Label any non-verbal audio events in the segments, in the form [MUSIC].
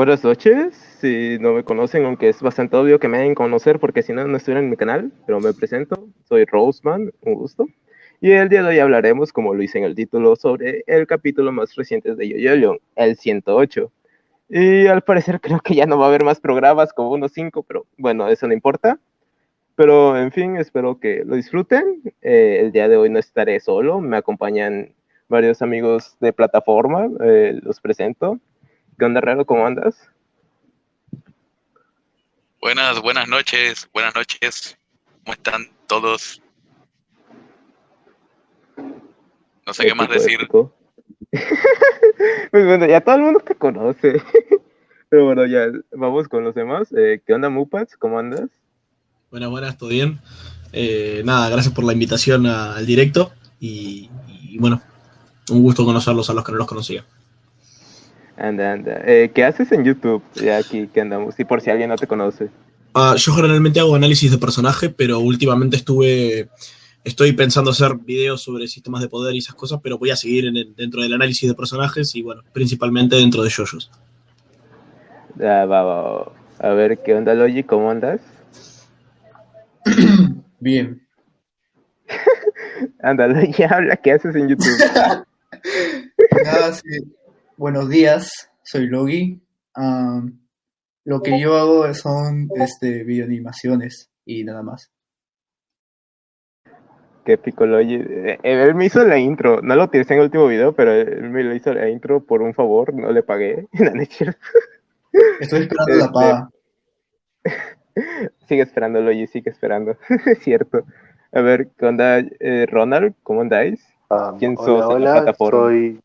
Buenas noches, si no me conocen, aunque es bastante obvio que me deben conocer porque si no, no estuvieran en mi canal, pero me presento, soy Roseman, un gusto. Y el día de hoy hablaremos, como lo hice en el título, sobre el capítulo más reciente de Yoyolion, el 108. Y al parecer creo que ya no va a haber más programas, como unos 5, pero bueno, eso no importa. Pero en fin, espero que lo disfruten. Eh, el día de hoy no estaré solo, me acompañan varios amigos de plataforma, eh, los presento. ¿Qué onda, Raro? ¿Cómo andas? Buenas, buenas noches, buenas noches. ¿Cómo están todos? No sé qué más decir. [LAUGHS] pues bueno, ya todo el mundo te conoce. [LAUGHS] Pero bueno, ya vamos con los demás. Eh, ¿Qué onda, Mupats? ¿Cómo andas? Buenas, buenas, ¿todo bien? Eh, nada, gracias por la invitación al directo y, y, bueno, un gusto conocerlos a los que no los conocía. Anda, anda. Eh, ¿Qué haces en YouTube? Ya aquí que andamos, y por si alguien no te conoce. Uh, yo generalmente hago análisis de personaje, pero últimamente estuve, estoy pensando hacer videos sobre sistemas de poder y esas cosas, pero voy a seguir en el, dentro del análisis de personajes y bueno, principalmente dentro de. Ya, va, va, va. A ver, ¿qué onda, Logi? ¿Cómo andas? [COUGHS] Bien. [LAUGHS] Anda, Logi, [LAUGHS] habla, ¿qué haces en YouTube? [LAUGHS] Nada, sí. Buenos días, soy Logi. Um, lo que yo hago son este, videoanimaciones y nada más. Qué pico Logi. Eh, él me hizo la intro, no lo utilicé en el último video, pero él me lo hizo la intro por un favor, no le pagué. [LAUGHS] Estoy esperando la paga. [LAUGHS] sigue esperando, Logi, sigue esperando. [LAUGHS] Cierto. A ver, ¿qué onda, eh, Ronald? ¿Cómo andáis? Um, ¿Quién hola, sos en hola, la plataforma? soy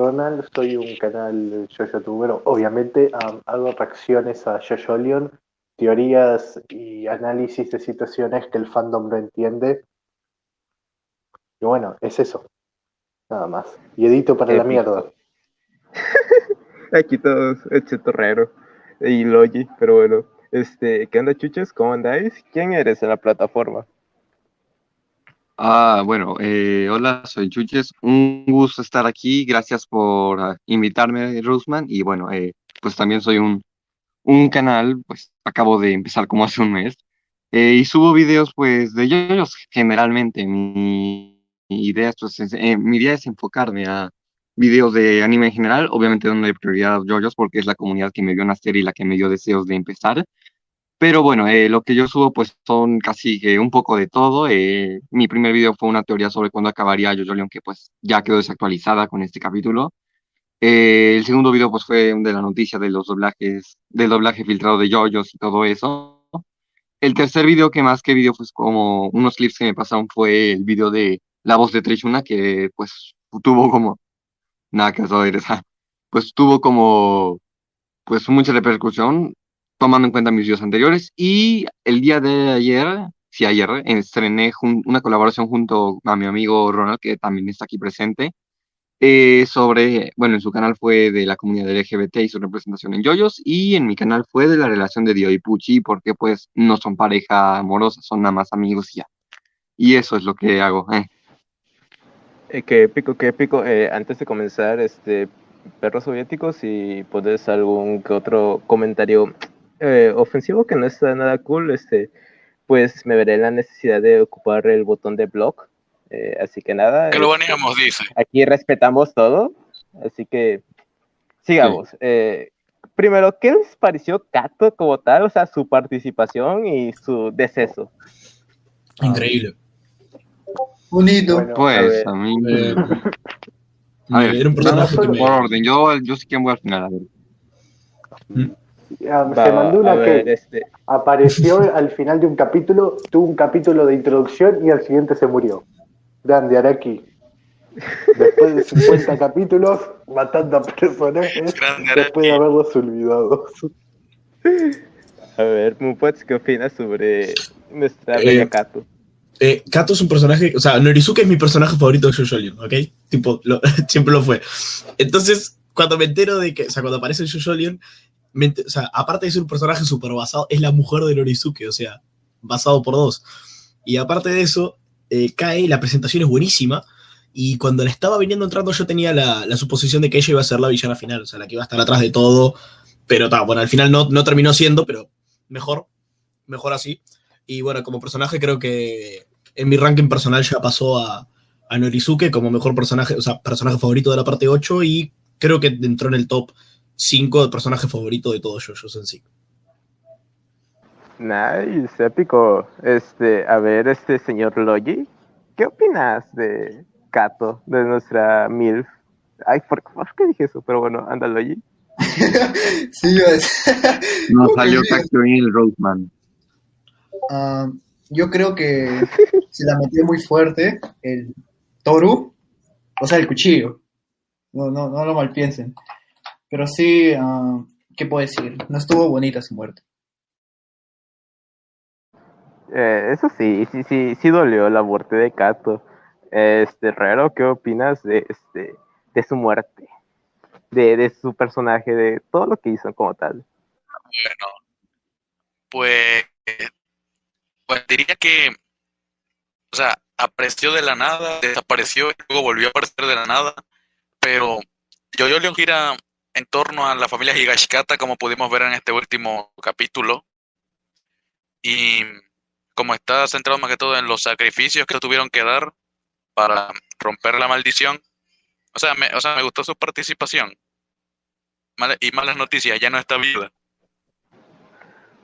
Ronald, soy un canal youtubero. Obviamente um, hago reacciones a Yoyolion, teorías y análisis de situaciones que el fandom no entiende. Y bueno, es eso. Nada más. Y edito para la Épico. mierda. [LAUGHS] Aquí todos, Torrero y Logi, pero bueno. Este, ¿qué onda, chuches? ¿Cómo andáis? ¿Quién eres en la plataforma? Ah, bueno, eh, hola, soy Chuches. Un gusto estar aquí. Gracias por ah, invitarme, Rusman. Y bueno, eh, pues también soy un, un canal, pues acabo de empezar como hace un mes. eh, y subo videos, pues, de yoyos generalmente. Mi, mi idea, es, pues, es- mi idea es enfocarme a videos de anime en general, obviamente dándole prioridad a yoyos porque es la comunidad que me vio nacer y la que me dio deseos de empezar. Pero bueno, eh, lo que yo subo pues son casi que un poco de todo. eh, mi primer video fue una teoría sobre cuándo acabaría JoJo que pues ya quedó desactualizada con este capítulo. Eh, el segundo video pues fue de la noticia de los doblajes, del doblaje filtrado de JoJo's y todo eso. El tercer video que más que video pues como unos clips que me pasaron fue el video de la voz de Trishuna que pues tuvo como, nada que esa, [LAUGHS] pues tuvo como pues mucha repercusión tomando en cuenta mis videos anteriores. Y el día de ayer, sí, ayer, estrené una colaboración junto a mi amigo Ronald, que también está aquí presente, eh, sobre, bueno, en su canal fue de la comunidad LGBT y su representación en yoyos, y en mi canal fue de la relación de Dio y Puchi, porque pues no son pareja amorosa, son nada más amigos y ya. Y eso es lo que hago. eh. Eh, qué épico, qué épico. Eh, antes de comenzar, este, perros soviéticos, si puedes algún que otro comentario eh, ofensivo que no está nada cool, este, pues me veré en la necesidad de ocupar el botón de blog. Eh, así que nada, Que lo este, dice. aquí respetamos todo, así que sigamos. Eh, primero, ¿qué les pareció Kato como tal? O sea, su participación y su deceso. Increíble. Bonito. Bueno, Pues a mí... Eh, A ver, era un personaje no, que me- por orden, yo, yo sí que voy al final, a ver. Ah, Va, se mandó una ver, que este, apareció al final de un capítulo, tuvo un capítulo de introducción y al siguiente se murió. Dan de Araki. Después de 50 [LAUGHS] capítulos, matando a personajes Grande después de haberlos olvidado. a ver, Mupats, ¿qué opinas sobre nuestra Eh, bella Kato? Eh, Kato es un personaje, o sea, Norizuke es mi personaje favorito de JoJo ¿ok? Tipo, lo- [LAUGHS] siempre lo fue. Entonces, cuando me entero de que, o sea, cuando aparece ent- aparte de ser un personaje súper basado, es la mujer de Norizuke, o sea, basado por dos. Y aparte de eso, eh, cae, la presentación es buenísima. Y cuando la estaba viniendo entrando, yo tenía la, la suposición de que ella iba a ser la villana final, o sea, la que iba a estar atrás de todo, Pero ta, bueno, al final no, no terminó siendo, pero mejor, mejor así. Y bueno, como personaje creo que en mi ranking personal ya pasó a, a Norizuke como mejor personaje, o sea, personaje favorito de la parte 8 y creo que entró en el top 5 de personaje favorito de todos JoJo's en sí. Nice, épico. Este, a ver, este señor Logi, ¿qué opinas de Kato, de nuestra MILF? Ay, ¿por, por qué dije eso? Pero bueno, anda Logi. [LAUGHS] sí, yo es. [LAUGHS] No Ok, [LAUGHS] salió el Roadman. Ah, yo creo que se la metió muy fuerte el Toru, o sea, el cuchillo. No, no, no lo malpiensen. Pero sí, ah, ¿qué puedo decir? No estuvo bonita su muerte. Eh, eso sí, sí, sí, sí dolió la muerte de Kato. Este, Rero, ¿qué opinas de este, de su muerte? De, de su personaje, de todo lo que hizo como tal. Bueno, pues, pues diría que, o sea, apareció de la nada, desapareció y luego volvió a aparecer de la nada, pero Jojo Leon gira en torno a la familia Higashikata, como pudimos ver en este último capítulo, y como está centrado más que todo en los sacrificios que tuvieron que dar para romper la maldición, o sea, me, o sea, me gustó su participación. Y malas noticias, ya no está viva.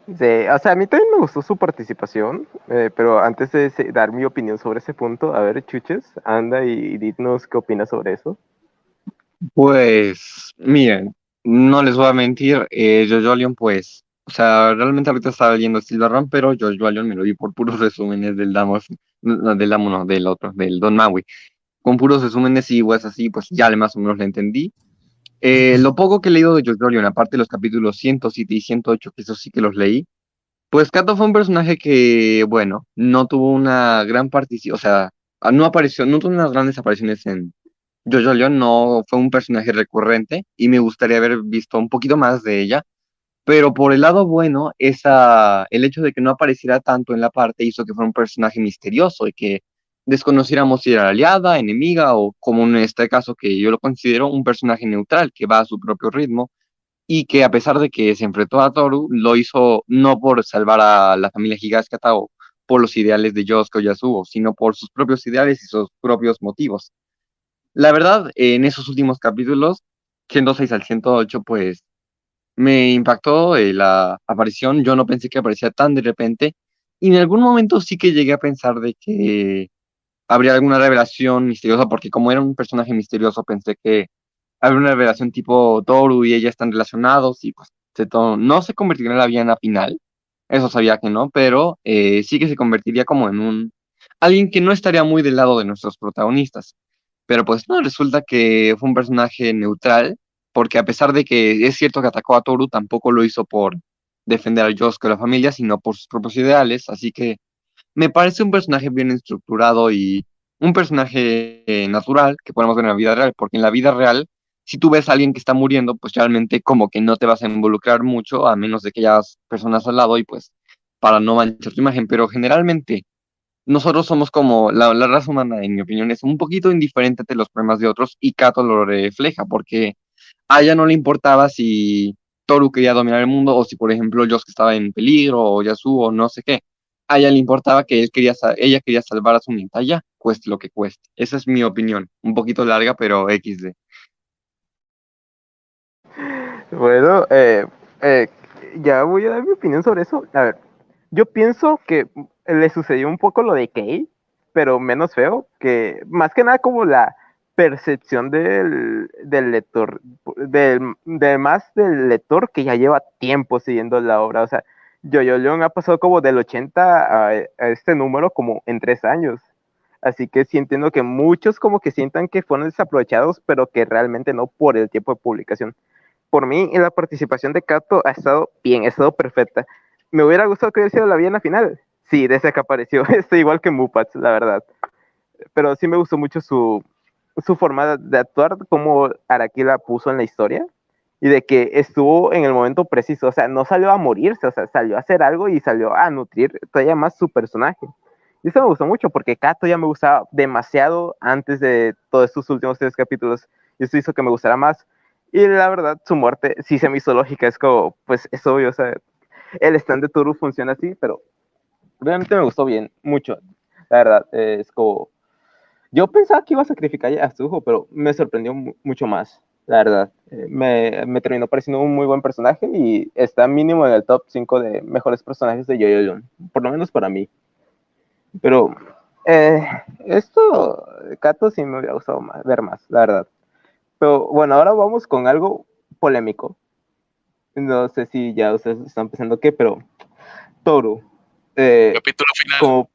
Sí, o sea, a mí también me gustó su participación, eh, pero antes de dar mi opinión sobre ese punto, a ver, Chuches, anda y dinos qué opinas sobre eso. Pues, miren, no les voy a mentir, eh, Jojo Leon, pues, o sea, realmente ahorita estaba leyendo Silver Run, pero Jojo Leon me lo vi por puros [LAUGHS] resúmenes del Damo, no, del Damo, no, del otro, del Don Maui. Con puros resúmenes y pues así, pues ya más o menos le entendí. Eh, lo poco que he leído de Jojo Leon, aparte de los capítulos 107 y 108, que eso sí que los leí, pues Kato fue un personaje que, bueno, no tuvo una gran participación, o sea, no apareció, no tuvo unas grandes apariciones en Jojo Leon, no fue un personaje recurrente y me gustaría haber visto un poquito más de ella, pero por el lado bueno, esa, el hecho de que no apareciera tanto en la parte hizo que fuera un personaje misterioso y que desconociéramos si era aliada, enemiga o como en este caso que yo lo considero un personaje neutral que va a su propio ritmo y que a pesar de que se enfrentó a Toru, lo hizo no por salvar a la familia Higashikata o por los ideales de Yosuke o Yasuo, sino por sus propios ideales y sus propios motivos. La verdad, en esos últimos capítulos, 106 al 108, pues me impactó eh, la aparición. Yo no pensé que aparecía tan de repente. Y en algún momento sí que llegué a pensar de que habría alguna revelación misteriosa, porque como era un personaje misterioso, pensé que habría una revelación tipo Toru y ella están relacionados y pues no se convertiría en la villana final. Eso sabía que no, pero eh, sí que se convertiría como en un alguien que no estaría muy del lado de nuestros protagonistas. Pero pues no, resulta que fue un personaje neutral, porque a pesar de que es cierto que atacó a Toru, tampoco lo hizo por defender a Yosuke o la familia, sino por sus propios ideales, así que me parece un personaje bien estructurado y un personaje eh, natural que podemos ver en la vida real, porque en la vida real, si tú ves a alguien que está muriendo, pues realmente como que no te vas a involucrar mucho, a menos de que hayas personas al lado y pues para no manchar tu imagen, pero generalmente nosotros somos como, la, raza humana, en mi opinión, es un poquito indiferente ante los problemas de otros y Kato lo refleja, porque a ella no le importaba si Toru quería dominar el mundo o si, por ejemplo, Yosuke estaba en peligro o Yasuo o no sé qué. A ella le importaba que él quería, ella quería salvar a su nieta, ya, cueste lo que cueste. Esa es mi opinión, un poquito larga, pero XD. Bueno, eh, eh, ya voy a dar mi opinión sobre eso. A ver, yo pienso que le sucedió un poco lo de Kay, pero menos feo, que más que nada como la percepción del, del lector, del, de más del lector que ya lleva tiempo siguiendo la obra. O sea, Yo-Yo León ha pasado como del 80 a, este número como en tres años. Así que sí que muchos como que sientan que fueron desaprovechados, pero que realmente no por el tiempo de publicación por mí, la participación de Kato ha estado bien, ha estado perfecta. Me hubiera gustado que hubiera sido la villana final. Sí, desde que apareció. [LAUGHS] Está igual que Mupats, la verdad. Pero sí me gustó mucho su, su forma de actuar, como Araki la puso en la historia. Y de que estuvo en el momento preciso. O sea, no salió a morirse, o salió a hacer algo y salió a nutrir todavía más su personaje. Y eso me gustó mucho porque Kato ya me gustaba demasiado antes de todos estos últimos tres capítulos. Y eso hizo que me gustara más. Y la verdad, su muerte sí se me hizo lógica, es como, pues es obvio, o sea, el stand de Toru funciona así, pero realmente me gustó bien, mucho, la verdad, es como, yo pensaba que iba a sacrificar a Suho, pero me sorprendió mucho más, la verdad, eh, me, me, terminó pareciendo un muy buen personaje y está mínimo en el top 5 de mejores personajes de Yoyoyon, por lo menos para mí, pero eh, esto, Kato sí me hubiera gustado más, ver más, la verdad. Pero bueno, ahora vamos con algo polémico. No sé si ya ustedes están pensando qué, pero Toru. Eh, Capítulo final. Como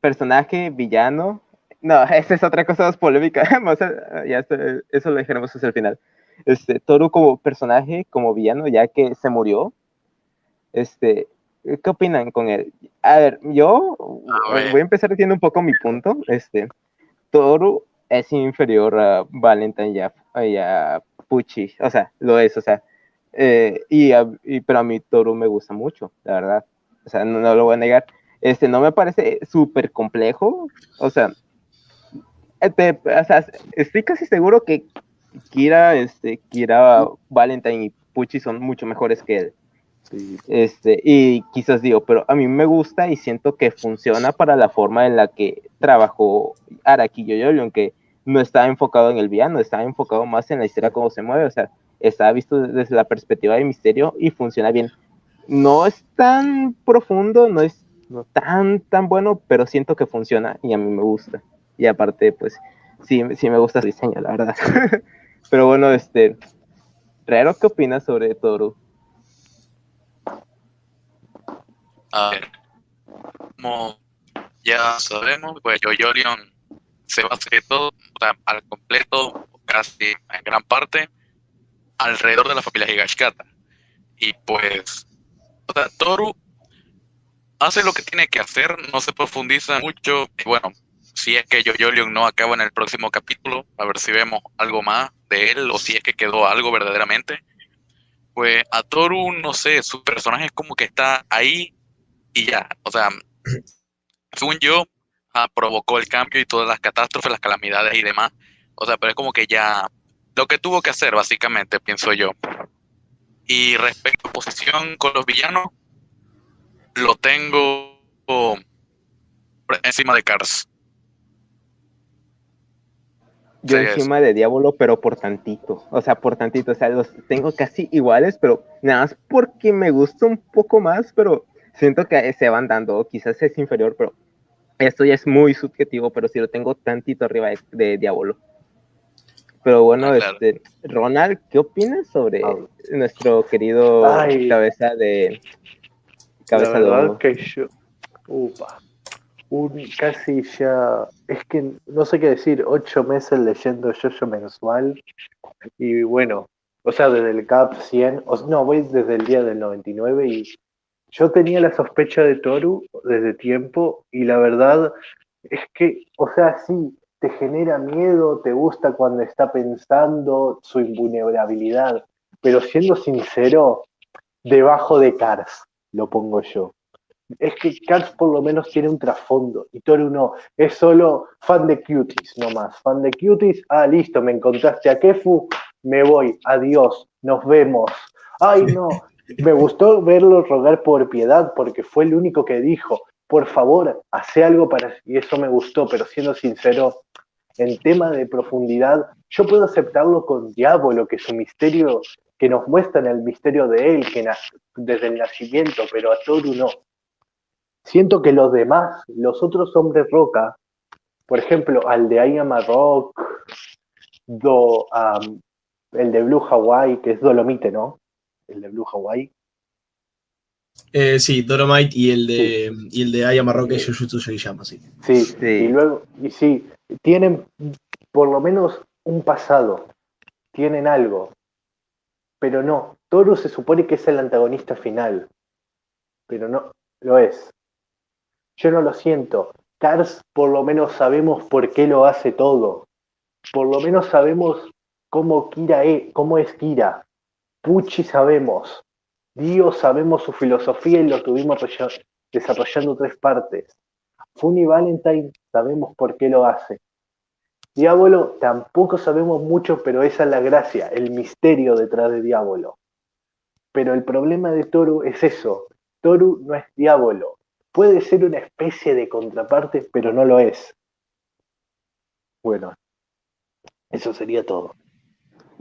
personaje villano. No, [LAUGHS] esa es otra cosa más polémica. [LAUGHS] ya eso lo dejaremos hasta el final. Este, Toru como personaje, como villano, ya que se murió. Este, ¿qué opinan con él? A ver, yo voy a empezar diciendo un poco mi punto. Este, Toru es inferior a Valentine y a, a Pucci, o sea, lo es, o sea, eh, y, pero a mí Toru me gusta mucho, la verdad, o sea, no, lo voy a negar, este, no me parece súper complejo, o sea, este, o sea, estoy casi seguro que Kira, este, Kira, Valentine y Pucci son mucho mejores que él. Este, y quizás digo, pero a mí me gusta y siento que funciona para la forma en la que trabajó Araki Yoyoyo, aunque no estaba enfocado en el villano, estaba enfocado más en la historia, cómo se mueve, o sea, estaba visto desde la perspectiva de misterio y funciona bien. No es tan profundo, no es tan, tan bueno, pero siento que funciona y a mí me gusta. Y aparte, pues, sí, sí me gusta el diseño, la verdad. [LAUGHS] pero bueno, este, Raro, ¿qué opinas sobre Toru? A ver, como ya sabemos, pues Yoyorion se va a hacer todo, al completo, casi en gran parte, alrededor de la familia Higashikata. Y pues, sea, Toru hace lo que tiene que hacer, no se profundiza mucho. Bueno, si es que Yoyorion no acaba en el próximo capítulo, a ver si vemos algo más de él o si es que quedó algo verdaderamente. Pues a Toru, no sé, su personaje es como que está ahí y ya. O sea, [CLEARS THROAT] según yo, ah, provocó el cambio y todas las catástrofes, las calamidades y demás. O sea, pero es como que ya lo que tuvo que hacer, básicamente, pienso yo. Y respecto a posición con los villanos, lo tengo encima de Cars. Yo encima de Diablo, pero por tantito. O sea, por tantito. O sea, los tengo casi iguales, pero nada más porque me gusta un poco más, pero siento que se van dando, quizás es inferior, pero esto ya es muy subjetivo, pero sí lo tengo tantito arriba de, Diablo. Pero bueno, ah, este, Ronald, ¿qué opinas sobre ah. nuestro querido cabeza de cabeza verdad que yo, upa, un, casi ya, es que no sé qué decir, ocho meses leyendo yo mensual y bueno, o sea, desde el CAP 100, o, no, voy desde el día del 99 y yo tenía la sospecha de Toru desde tiempo y la verdad es que, o sea, sí, te genera miedo, te gusta cuando está pensando su invulnerabilidad, pero siendo sincero, debajo de Cars, lo pongo yo. Es que Cars por lo menos tiene un trasfondo y Toru no, es solo fan de cuties nomás, fan de cuties, ah, listo, me encontraste a Kefu, me voy, adiós, nos vemos. Ay, no, me gustó verlo rogar por piedad porque fue el único que dijo, por favor, hace algo para... Y eso me gustó, pero siendo sincero, en tema de profundidad, yo puedo aceptarlo con Diablo, que es un misterio que nos muestran el misterio de él, que desde el nacimiento, pero a Toru no. Siento que los demás, los otros hombres roca, por ejemplo, al de Ayama Rock, el de Blue Hawaii, que es Dolomite, ¿no? el de Blue Hawaii. Eh, sí, Dolomite y el de y el de Ayama Rock es Jujutsu Shoyama, sí. sí. Sí, y luego, y sí, tienen por lo menos un pasado, tienen algo, pero no, Toru se supone que es el antagonista final, pero no, lo es. Yo no lo siento. Cars por lo menos sabemos por qué lo hace todo. Por lo menos sabemos cómo Kira es, cómo es Kira. Pucci sabemos, Dio sabemos su filosofía y lo tuvimos desarrollando tres partes. Funny Valentine sabemos por qué lo hace. Diablo tampoco sabemos mucho, pero esa es la gracia, el misterio detrás de Diablo. Pero el problema de Toru es eso. Toru no es Diablo. Puede ser una especie de contraparte, pero no lo es. Bueno, eso sería todo.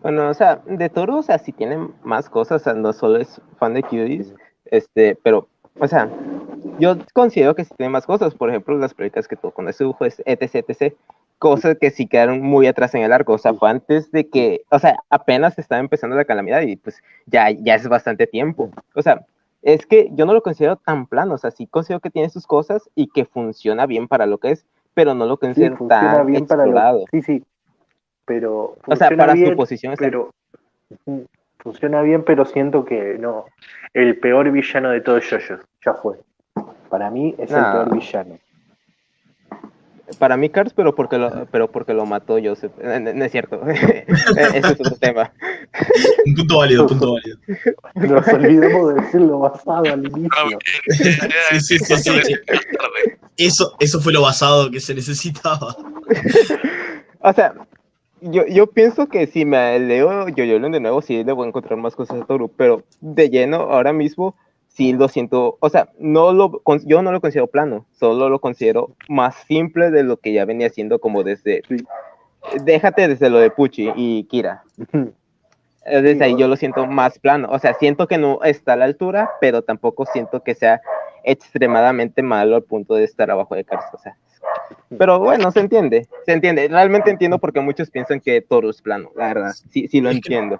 Bueno, o sea, de Toru, o sea, sí tiene más cosas, o sea, no solo es fan de cuties, este, pero, o sea, yo considero que sí tiene más cosas, por ejemplo, las películas que tuvo con ese dibujo es etc, etc, cosas que sí quedaron muy atrás en el arco, o sea, fue antes de que, o sea, apenas estaba empezando la calamidad y pues ya, ya es bastante tiempo, o sea, es que yo no lo considero tan plano, o sea, sí considero que tiene sus cosas y que funciona bien para lo que es, pero no lo considero tan bien para explorado. lo... Sí, sí. Pero O sea, funciona para bien, su posición, está- pero funciona bien, pero siento que no. El peor villano de todo Jojo ya fue. Para mí es el peor villano. Para mí, Cars, pero porque lo, pero porque lo mató Joseph. Eh, No, no es cierto. [LAUGHS] Ese es otro [LAUGHS] tema. Un punto válido, punto válido. Nos olvidamos de decirlo basado al inicio. eh, [LAUGHS] Sí, sí, sí, sí, sí. tarde. Eso, eso fue lo basado que se necesitaba. O sea, yo, yo pienso que si me leo Yoyolon de nuevo, sí le voy a encontrar más cosas a Toru, pero de lleno, ahora mismo, sí lo siento. O sea, no lo, yo no lo considero plano, solo lo considero más simple de lo que ya venía siendo como desde. Déjate desde lo de Pucci y Kira. [LAUGHS] Desde ahí yo lo siento más plano. O sea, siento que no está a la altura, pero tampoco siento que sea extremadamente malo al punto de estar abajo de Cars. O sea, pero bueno, se entiende, se entiende. Realmente entiendo por qué muchos piensan que Toro es plano, la verdad. Sí, sí lo Es entiendo.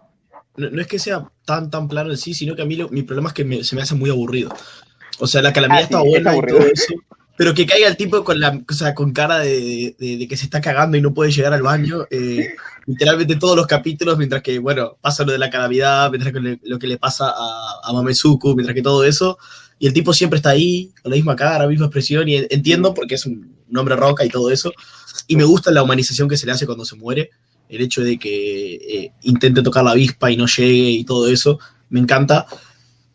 No, no es que sea tan, tan plano en sí, sino que a mí lo- mi problema es que me- se me hace muy aburrido. O sea, la calamidad Ah, sí, está es buena y aburrido. todo eso, pero que caiga el tipo con la o sea, con cara de, de- de que se está cagando y no puede llegar al baño, eh, literalmente todos los capítulos, mientras que, bueno, pasa lo de la calamidad, mientras que le- lo que le pasa a, a Mamezuku, mientras que todo eso, y el tipo siempre está ahí, con la misma cara, la misma expresión, y entiendo porque es un, un hombre roca y todo eso, y me gusta la humanización que se le hace cuando se muere, el hecho de que eh, intente tocar la avispa y no llegue y todo eso, me encanta.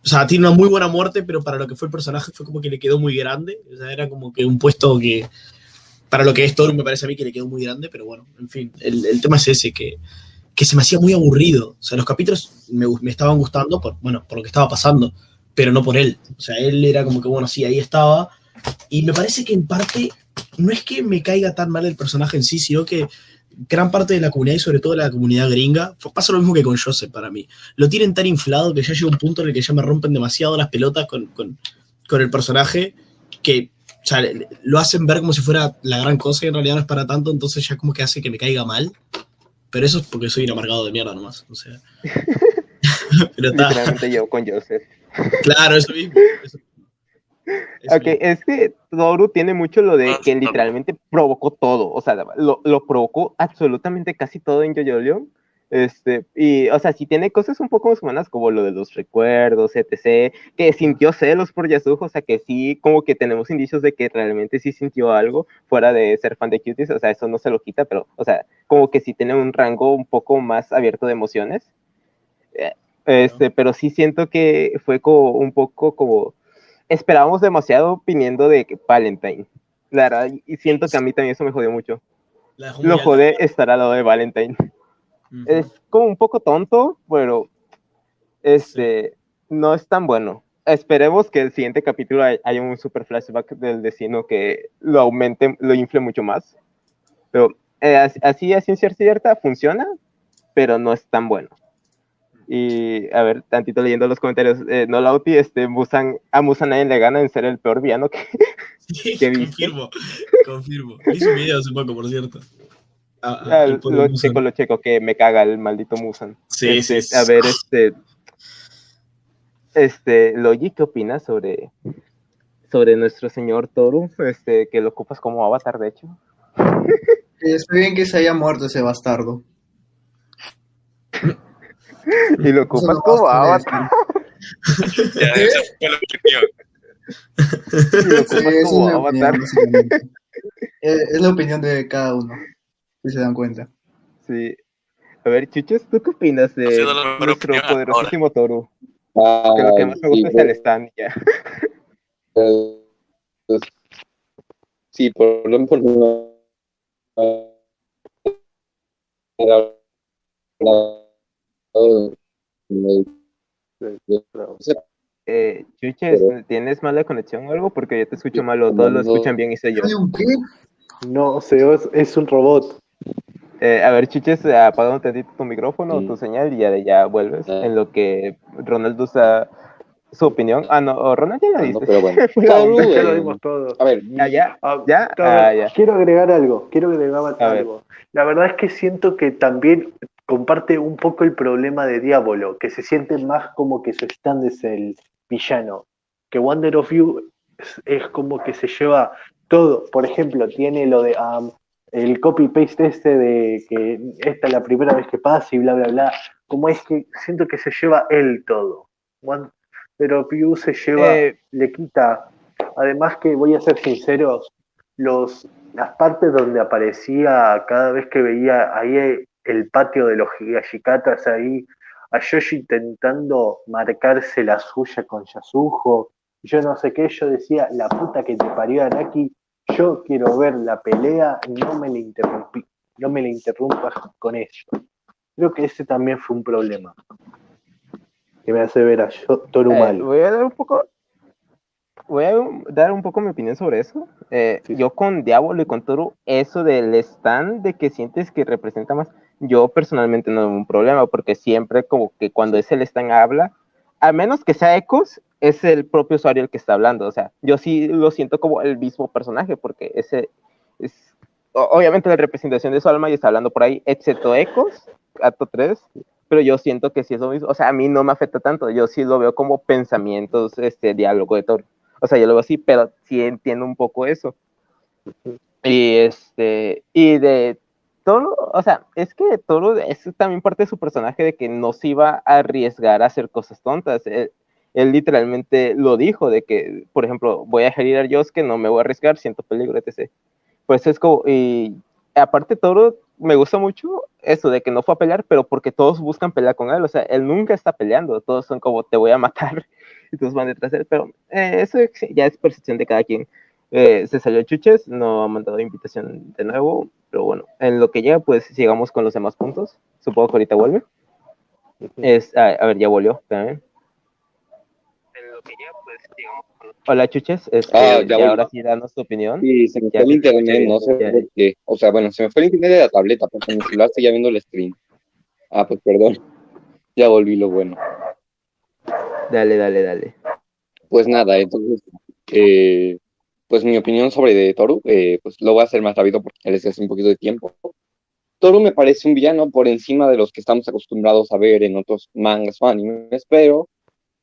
O sea, tiene una muy buena muerte, pero para lo que fue el personaje fue como que le quedó muy grande. O sea, era como que un puesto que, para lo que es Thor, me parece a mí que le quedó muy grande, pero bueno, en fin, el, tema es ese, que, que se me hacía muy aburrido. O sea, los capítulos me, me estaban gustando por, bueno, por lo que estaba pasando, pero no por él. O sea, él era como que, bueno, sí, ahí estaba. Y me parece que en parte, no es que me caiga tan mal el personaje en sí, sino que gran parte de la comunidad y sobre todo la comunidad gringa, pasa lo mismo que con Joseph para mí. Lo tienen tan inflado que ya llega un punto en el que ya me rompen demasiado las pelotas con, con, con el personaje que o sea, le- lo hacen ver como si fuera la gran cosa y en realidad no es para tanto, entonces ya como que hace que me caiga mal. Pero eso es porque soy un amargado de mierda nomás. O sea. [LAUGHS] [LAUGHS] Pero está, Literalmente yo con Joseph. claro, eso mismo. Eso Ok, es que Toru tiene mucho lo de que literalmente provocó todo, o sea, lo, lo provocó absolutamente casi todo en Jojo Leon. Este, y, o sea, sí tiene cosas un poco más humanas como lo de los recuerdos, etc., que sintió celos por Yasuho, o sea, que sí, como que tenemos indicios de que realmente sí sintió algo fuera de ser fan de Cuties, o sea, eso no se lo quita, pero, o sea, como que sí tiene un rango un poco más abierto de emociones. Eh, Este, pero sí siento que fue como un poco como esperábamos demasiado viniendo de Valentine. La verdad, y siento que a mí también eso me jodió mucho. Lo jode estar al lado de Valentine. Ujú. Es como un poco tonto, pero este no es tan bueno. Esperemos que el siguiente capítulo hay- haya un super flashback del destino que lo aumente, lo infle mucho más. Pero eh, as- así a ciencia cierta funciona, pero no es tan bueno. Y a ver, tantito leyendo los comentarios, eh, no Lauti, este, Musan, a Musan nadie le gana en ser el peor villano que, [LAUGHS] confirmo, confirmo. Hice un video hace poco, por cierto. Ah, ah, Ah, lo Musan. checo, lo checo, que me caga el maldito Musan. Sí, Este, sí, sí. A ver, este. Este, Logi, ¿qué opinas sobre, sobre nuestro señor Toru? Este, que lo ocupas como avatar, de hecho. [LAUGHS] Está bien que se haya muerto ese bastardo. [LAUGHS] Y lo Eso ocupas como avatar. Ya, esa fue la opinión. Y lo Sí, ocupas es como opinión, avatar. Eh, Es la opinión de cada uno, si se dan cuenta. Sí. A ver, Chuches, ¿tú qué opinas de la nuestro poderosísimo Toru? Ah, Que lo que más me sí, gusta es el stand, ya. pues, sí, por ejemplo, no- Eh, Chuches, ¿tienes mala conexión o algo? Porque yo te escucho malo, todos lo escuchan bien y sé yo. No, es, es un robot. Eh, a ver, Chuches, apaga un tantito tu micrófono, Sí. tu señal y ya, de- ya vuelves. Ah. En lo que Ronald usa su opinión. Ah, no, Ronald ya la No, diste. pero bueno. [LAUGHS] Ya lo dimos todo. a ver, Ya, ya. Ah, ¿Ya? Ah. Quiero agregar algo, quiero agregar algo. La verdad es que siento que también comparte un poco el problema de Diablo, que se siente más como que su stand es el villano, que Wonder of You es, es como que se lleva todo. Por ejemplo, tiene lo de um, el copy-paste este de que esta es la primera vez que pasa y bla, bla, bla. Como es que siento que se lleva él todo. Wonder of You se lleva Eh, le quita. Además que voy a ser sinceros, los, las partes donde aparecía cada vez que veía ahí el patio de los Higashikatas ahí, a Yoshi intentando marcarse la suya con Yasujo, yo no sé qué, yo decía, la puta que te parió Araki, yo quiero ver la pelea, no me la interrumpí, no me la interrumpas con eso. Creo que ese también fue un problema. Que me hace ver a yo, Toru Eh, mal. voy a dar un poco voy a dar un poco mi opinión sobre eso. Eh, Sí. Yo con Diablo y con Toru, eso del stand de que sientes que representa más, yo personalmente no tengo un problema porque siempre como que cuando es el stand habla, a menos que sea Ecos, es el propio usuario el que está hablando. O sea, yo sí lo siento como el mismo personaje porque ese es obviamente la representación de su alma y está hablando por ahí, excepto Ecos, acto 3, pero yo siento que sí es lo mismo. O sea, a mí no me afecta tanto, yo sí lo veo como pensamientos, este diálogo de Thor. O sea, yo lo veo así, pero sí entiendo un poco eso. Y este, y de Toro, o sea, es que Toro es también parte de su personaje de que no se iba a arriesgar a hacer cosas tontas. Él, él literalmente lo dijo, de que, por ejemplo, voy a herir a Yosuke, no me voy a arriesgar, siento peligro, etc. Pues es como, y aparte Toro, me gusta mucho eso de que no fue a pelear, pero porque todos buscan pelear con él, o sea, él nunca está peleando, todos son como, te voy a matar, [LAUGHS] y todos van detrás de él, pero eh, eso ya es percepción de cada quien. Eh, se salió Chuches, no ha mandado invitación de nuevo, pero bueno, en lo que llega, pues sigamos con los demás puntos. Supongo que ahorita vuelve. Es, a, a ver, ya volvió, espérame. En lo que llega, pues sigamos con los- Hola Chuches, este, Ah, ya volvió. ahora sí danos tu opinión. Sí, se me Ya fue el te internet, no sé por qué. O sea, bueno, se me fue el internet de la tableta, porque mi celular seguía viendo el stream. Ah, pues perdón. [LAUGHS] Ya volví lo bueno. Dale, dale, dale. Pues nada, entonces, eh, pues mi opinión sobre de Toru, eh, pues lo voy a hacer más rápido porque les hace un poquito de tiempo. Toru me parece un villano por encima de los que estamos acostumbrados a ver en otros mangas o animes, pero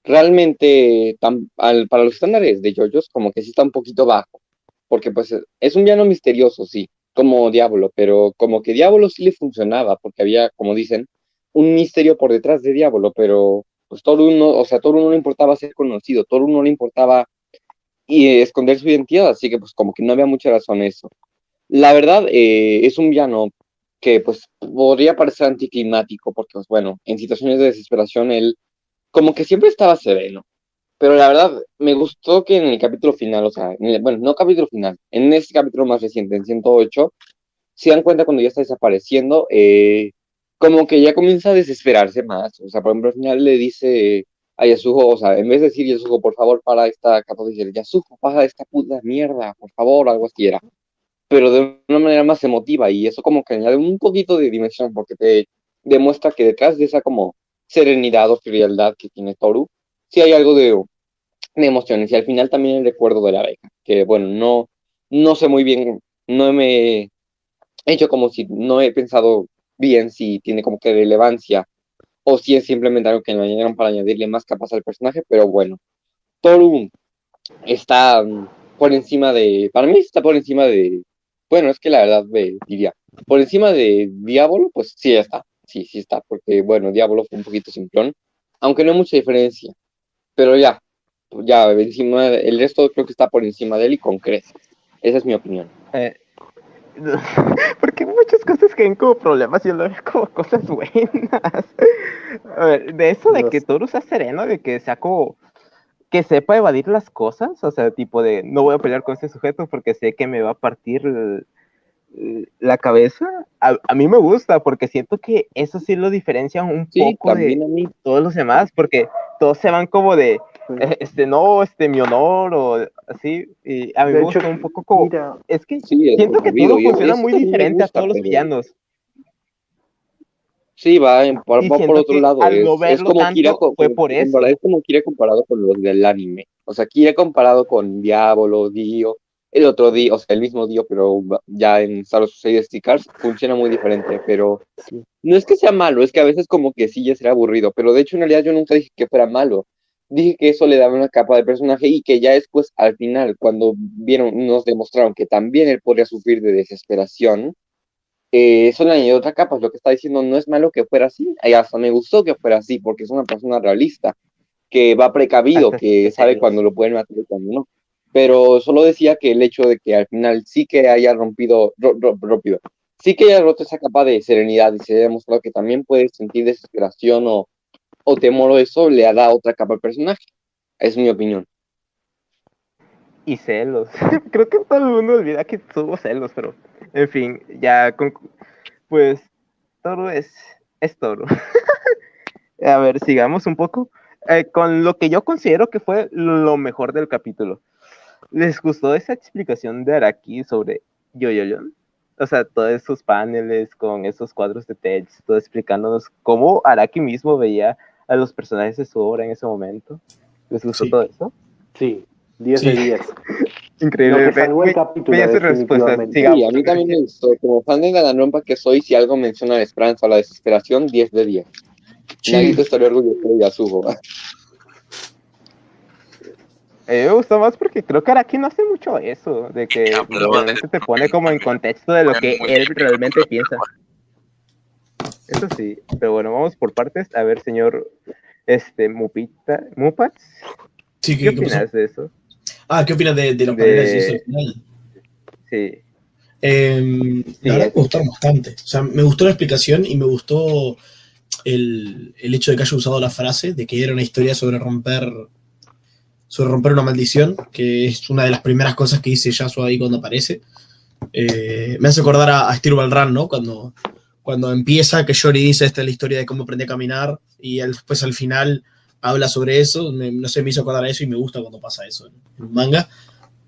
realmente tam- al- para los estándares de JoJo's como que sí está un poquito bajo, porque pues es un villano misterioso, sí, como Diablo, pero como que Diablo sí le funcionaba, porque había, como dicen, un misterio por detrás de Diablo, pero pues Toru no, o sea, Toru no le importaba ser conocido, Toru no le importaba y esconder su identidad, así que pues como que no había mucha razón eso. La verdad, eh, es un villano que pues podría parecer anticlimático, porque pues bueno, en situaciones de desesperación él como que siempre estaba sereno, pero la verdad me gustó que en el capítulo final, o sea, bueno, no capítulo final, en este capítulo más reciente, en 108, se dan cuenta cuando ya está desapareciendo, eh, como que ya comienza a desesperarse más, o sea, por ejemplo, al final le dice a Yasuho, o sea, en vez de decir Yasuho, por favor, para esta capa, dice Yasuho, esta puta mierda, por favor, algo así era. Pero de una manera más emotiva y eso como que añade un poquito de dimensión porque te demuestra que detrás de esa como serenidad o frialdad que tiene Toru, sí hay algo de, de emociones y al final también el recuerdo de la beca, que bueno, no, no sé muy bien, no me he hecho como si no he pensado bien si tiene como que relevancia o si es simplemente algo que me añadieron para añadirle más capas al personaje, pero bueno, Toru está mm, por encima de, para mí está por encima de, bueno, es que la verdad me diría, por encima de Diablo, pues sí está, sí, sí está, porque bueno, Diablo fue un poquito simplón, aunque no hay mucha diferencia, pero ya, ya, encima, el resto creo que está por encima de él y con creces, esa es mi opinión. Eh, [LAUGHS] porque muchas cosas que ven como problemas yo lo veo como cosas buenas. A ver, de eso de que. Toru sea sereno, de que sea como que sepa evadir las cosas, o sea, tipo de no voy a pelear con este sujeto porque sé que me va a partir el- la cabeza, a, a, mí me gusta porque siento que eso sí lo diferencia un sí, poco de todos los demás, porque todos se van como de, [LAUGHS] este, no, este, mi honor, o así, y a mí De me hecho, gusta un poco como, Mira, es que Sí, siento que todo yo- funciona muy diferente a todos los villanos. Sí, va, en- por, va por otro lado. al Es, no es verlo como tanto, Kira, fue por eso. es como Kira comparado con los del anime. O sea, Kira comparado con Diablo, Dio, el otro Dio, o sea, el mismo Dio, pero ya en Star Wars Suicide Stickers funciona muy diferente. Pero no es que sea malo, es que a veces como que sí ya será aburrido. Pero de hecho, en realidad yo nunca dije que fuera malo. Dije que eso le daba una capa de personaje y que ya después, al final, cuando vieron, nos demostraron que también él podría sufrir de desesperación, eh, eso le añadió otra capa. Lo que está diciendo no es malo que fuera así, y hasta me gustó que fuera así, porque es una persona realista, que va precavido, que sabe cuando lo pueden matar y cuando no. Pero solo decía que el hecho de que al final sí que haya rompido, ro- ro- rompido, sí que haya roto esa capa de serenidad y se haya demostrado que también puede sentir desesperación o, o temor eso, le da otra capa al personaje. Es mi opinión. y celos. [LAUGHS] Creo que todo el mundo olvida que tuvo celos, pero en fin, ya con, pues Toro es, es Toro. [LAUGHS] A ver, sigamos un poco eh, con lo que yo considero que fue lo mejor del capítulo. ¿Les gustó esa explicación de Araki sobre Yoyoyon? O sea, todos esos paneles con esos cuadros de texto explicándonos cómo Araki mismo veía a los personajes de su obra en ese momento. ¿Les gustó Sí. todo eso? sí, 10 Sí. de 10. [LAUGHS] Increíble. Sigamos. Sí, a mí también me gustó. Como fan de Danganronpa que soy, si algo menciona la esperanza o la desesperación, 10 de 10. Sí. Nagito estaría orgulloso de Yasuho. A mí me gustó más porque creo que Araki no hace mucho eso, de que realmente te pone como en contexto de lo que él realmente piensa. Eso sí, pero bueno, vamos por partes. A ver, señor este Mupita, Mupats, Sí, ¿qué ¿qué, qué pasó? opinas de eso? Ah, ¿qué opinas de, de los De- paneles y eso al final? Sí, Eh, Sí, la verdad es- me gustaron bastante. O sea, me gustó la explicación y me gustó el, el hecho de que haya usado la frase de que era una historia sobre romper sobre romper una maldición, que es una de las primeras cosas que dice Yasuo ahí cuando aparece. Eh, me hace acordar a, a Steel Run, ¿no? Cuando, cuando empieza, que Yori dice esta es la historia de cómo aprendí a caminar, y él después al final habla sobre eso. Me- no sé, me hizo acordar a eso y me gusta cuando pasa eso en, en un manga.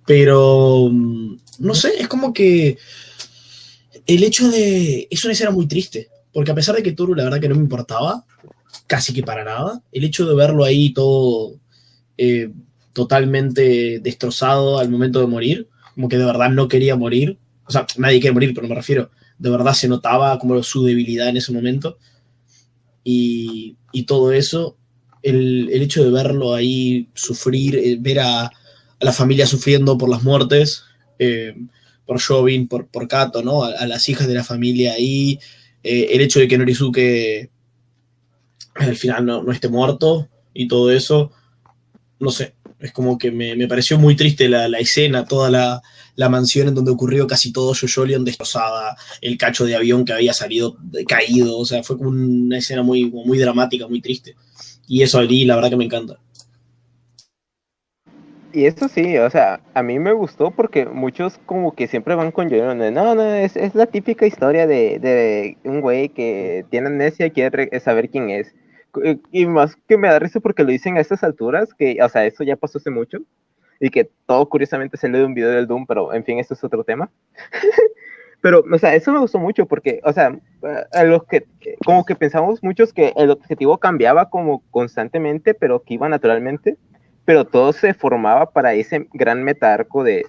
Pero, mm, no sé, es como que el hecho de... Es una escena muy triste, porque a pesar de que Toru la verdad que no me importaba, casi que para nada, el hecho de verlo ahí todo eh, totalmente destrozado al momento de morir, como que de verdad no quería morir, o sea, nadie quiere morir, pero me refiero, de verdad se notaba como su debilidad en ese momento, y, y todo eso, el, el hecho de verlo ahí sufrir, eh, ver a, la familia sufriendo por las muertes, eh, por Jovin, por, por Kato, ¿no? A, las hijas de la familia ahí, eh, el hecho de que Norizuke al final no, no esté muerto y todo eso, no sé, es como que me, me pareció muy triste la, la escena, toda la, la mansión en donde ocurrió casi todo Yoyolion destrozada, el cacho de avión que había salido caído, o sea, fue como una escena muy, muy dramática, muy triste. Y eso allí, la verdad que me encanta. y eso sí, o sea, a mí me gustó porque muchos como que siempre van con Yoyon, de, no, no, es, es la típica historia de, de un güey que tiene amnesia y quiere re- saber quién es. Y más que me da risa porque lo dicen a estas alturas, que, o sea, eso ya pasó hace mucho, y que todo curiosamente salió de un video del Doom, pero en fin, eso es otro tema. [LAUGHS] pero, o sea, eso me gustó mucho porque, o sea, a los que, como que pensamos muchos que el objetivo cambiaba como constantemente, pero que iba naturalmente, pero todo se formaba para ese gran metarco de,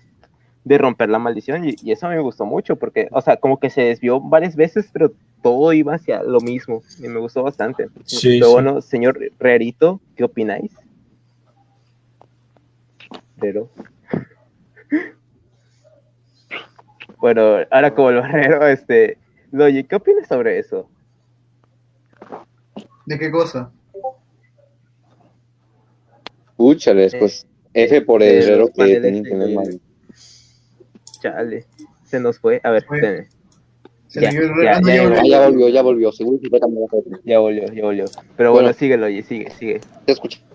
de romper la maldición, y, y eso me gustó mucho porque, o sea, como que se desvió varias veces, pero todo iba hacia lo mismo, y me gustó bastante. Sí, pero sí. bueno, señor Rerito, ¿qué opináis? Pero... [LAUGHS] Bueno, ahora como el barrero, este, Logi, ¿qué opinas sobre eso? ¿De qué cosa? Escúchales, pues F por el Eh, herrero que paneles tenía que tener. Chale, se nos fue. A ver, Fue. espérenme. Se Ya, ya, ya, Ah, ya volvió, ya volvió. Seguro que fue ya volvió, ya volvió. Pero bueno, Bueno. síguelo, Logi, sigue, sigue. Te escuchamos,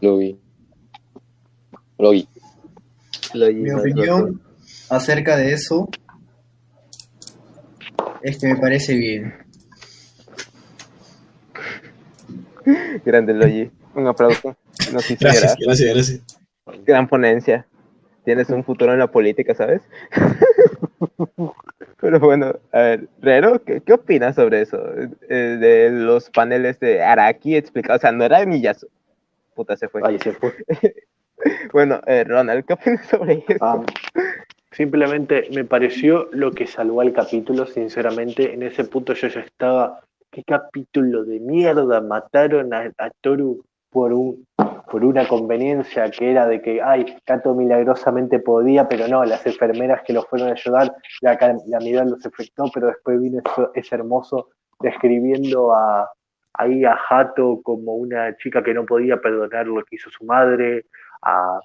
Logi. Logi. Lo Mi opinión acerca de eso es que me parece bien. Grande Logi. Un aplauso. [LAUGHS] Nos Gracias, gracias, gracias. Gran ponencia. Tienes un futuro en la política, ¿sabes? [LAUGHS] Pero bueno, a ver, Rero, ¿qué, qué opinas sobre eso? Eh, de los paneles de Araki explicados. O sea, no era Miyazu. Puta, se fue. Ahí se fue. [LAUGHS] Bueno, eh, Ronald, ¿qué opinas sobre eso? Ah, simplemente me pareció lo que salvó al capítulo, sinceramente. En ese punto yo ya estaba. ¿Qué capítulo de mierda? Mataron a, a Toru por un por una conveniencia que era de que, ay, Kato milagrosamente podía, pero no, las enfermeras que lo fueron a ayudar, la calamidad los afectó, pero después vino eso, ese hermoso describiendo a, ahí a Hato como una chica que no podía perdonar lo que hizo su madre, a,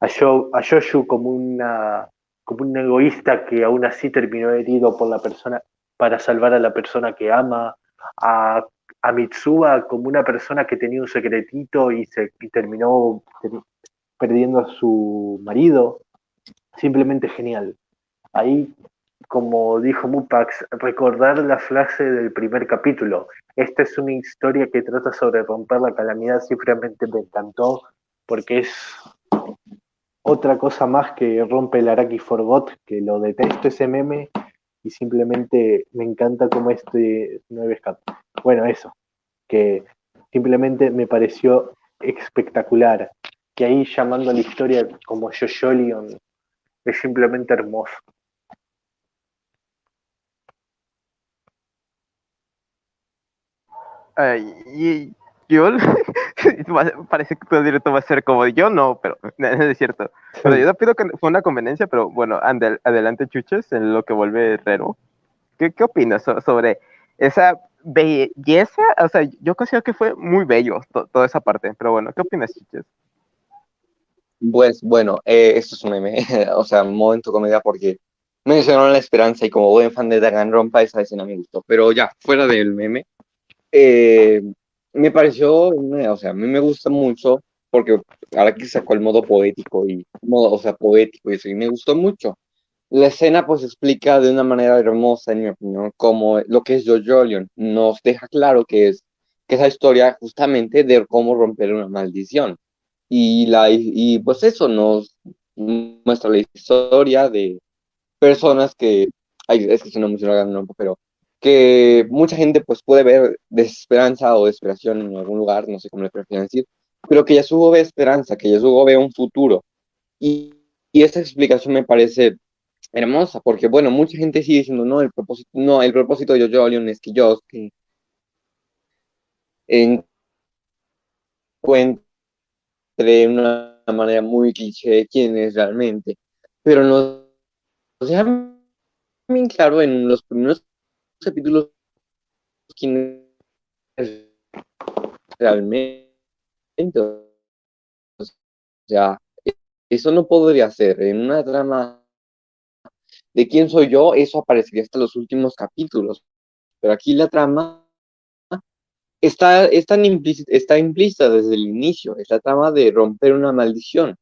a, Yo- a Yoshu como una como un egoísta que aún así terminó herido por la persona para salvar a la persona que ama, a, a Mitsuba como una persona que tenía un secretito y, se, y terminó ter- perdiendo a su marido. Simplemente genial. Ahí, como dijo Mupax, recordar la frase del primer capítulo. Esta es una historia que trata sobre romper la calamidad. Simplemente me encantó porque es otra cosa más que rompe el Araki Forgot, que lo detesto ese meme y simplemente me encanta como este nueve escape. Bueno, eso, que simplemente me pareció espectacular. Que ahí llamando a la historia como Jojo es simplemente hermoso. Y [LAUGHS] parece que todo directo va a ser como yo, no, pero [LAUGHS] no, es cierto. Pero yo pido que fue una conveniencia, pero bueno, ande- adelante chuches en lo que vuelve Herrero. ¿Qué, qué opinas so- sobre esa belleza? O sea, yo considero que fue muy bello to- toda esa parte, pero bueno, ¿qué opinas chuches? Pues bueno, eh, esto es un meme, [LAUGHS] o sea, un momento comedia porque mencionaron la esperanza y como buen fan de Danganronpa esa escena me gustó. Pero ya, fuera del meme, eh, me pareció, o sea, a mí me gusta mucho porque ahora que sacó el modo poético y modo, o sea, poético y eso, y me gustó mucho. La escena pues explica de una manera hermosa, en mi opinión, como lo que es Jojolion. Nos deja claro que es que esa historia justamente de cómo romper una maldición. Y, la, y pues eso nos muestra la historia de personas que, ay, es que se no no, pero que mucha gente pues puede ver desesperanza o desesperación en algún lugar, no sé cómo le prefieren decir, pero que Yasugo ve esperanza, que Yasugo ve un futuro. Y, y esa explicación me parece hermosa, porque bueno, mucha gente sigue diciendo, no, el propósito, no, el propósito de Jojo Leon es que yo que encuentre una manera muy cliché quién es realmente, pero no, o sea, bien claro en los primeros capítulos es realmente, o sea, eso no podría ser en una trama de quién soy yo, eso aparecería hasta los últimos capítulos. Pero aquí la trama está, es tan implícita, está implícita desde el inicio, es la trama de romper una maldición.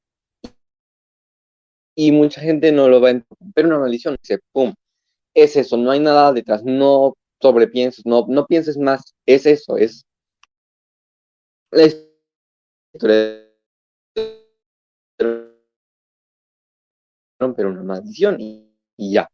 Y mucha gente no lo va a romper una maldición, dice, ¡pum! Es eso, no hay nada detrás, no sobrepienses, no, no pienses más, es eso, es la historia romper una maldición y, ya.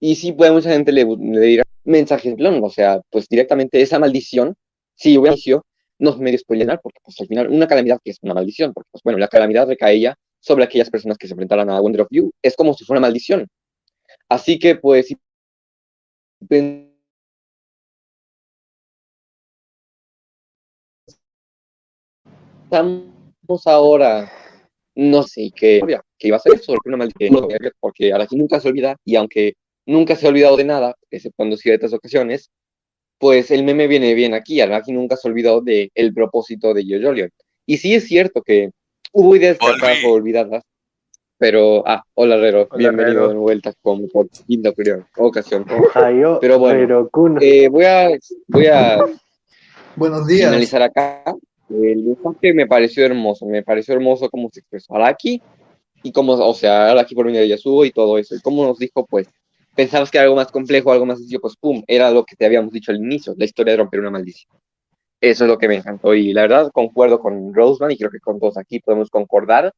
Y sí, pues mucha gente le, le dirá mensajes blanco, o sea, pues directamente esa maldición, si hubiera inicio, no es medio spoiler, porque pues al final una calamidad que es una maldición, porque pues bueno, la calamidad recaía sobre aquellas personas que se enfrentaran a Wonder of You, es como si fuera una maldición. Así que pues si pensamos ahora, no sé, que, que iba a ser sobre una maldición, porque Araki nunca se olvida, y aunque nunca se ha olvidado de nada, exceptuando ciertas ocasiones, pues el meme viene bien aquí. Araki nunca se ha olvidado del el propósito de Jojo Y sí es cierto que hubo ideas que olvidadas, pero, ah, hola Rero, Hola, bienvenido Rero. de vuelta como por quinta ocasión- ocasión. Ohio, Pero bueno, pero Eh, voy a, voy a Buenos días. finalizar acá. El mensaje me pareció hermoso, me pareció hermoso cómo se expresó Araki y cómo, o sea, ahora aquí por medio de Yasuo y todo eso, y cómo nos dijo, pues, pensabas que era algo más complejo, algo más sencillo, pues, pum, era lo que te habíamos dicho al inicio, la historia de romper una maldición. Eso es lo que me encantó, y la verdad concuerdo con Roseman, y creo que con todos aquí podemos concordar,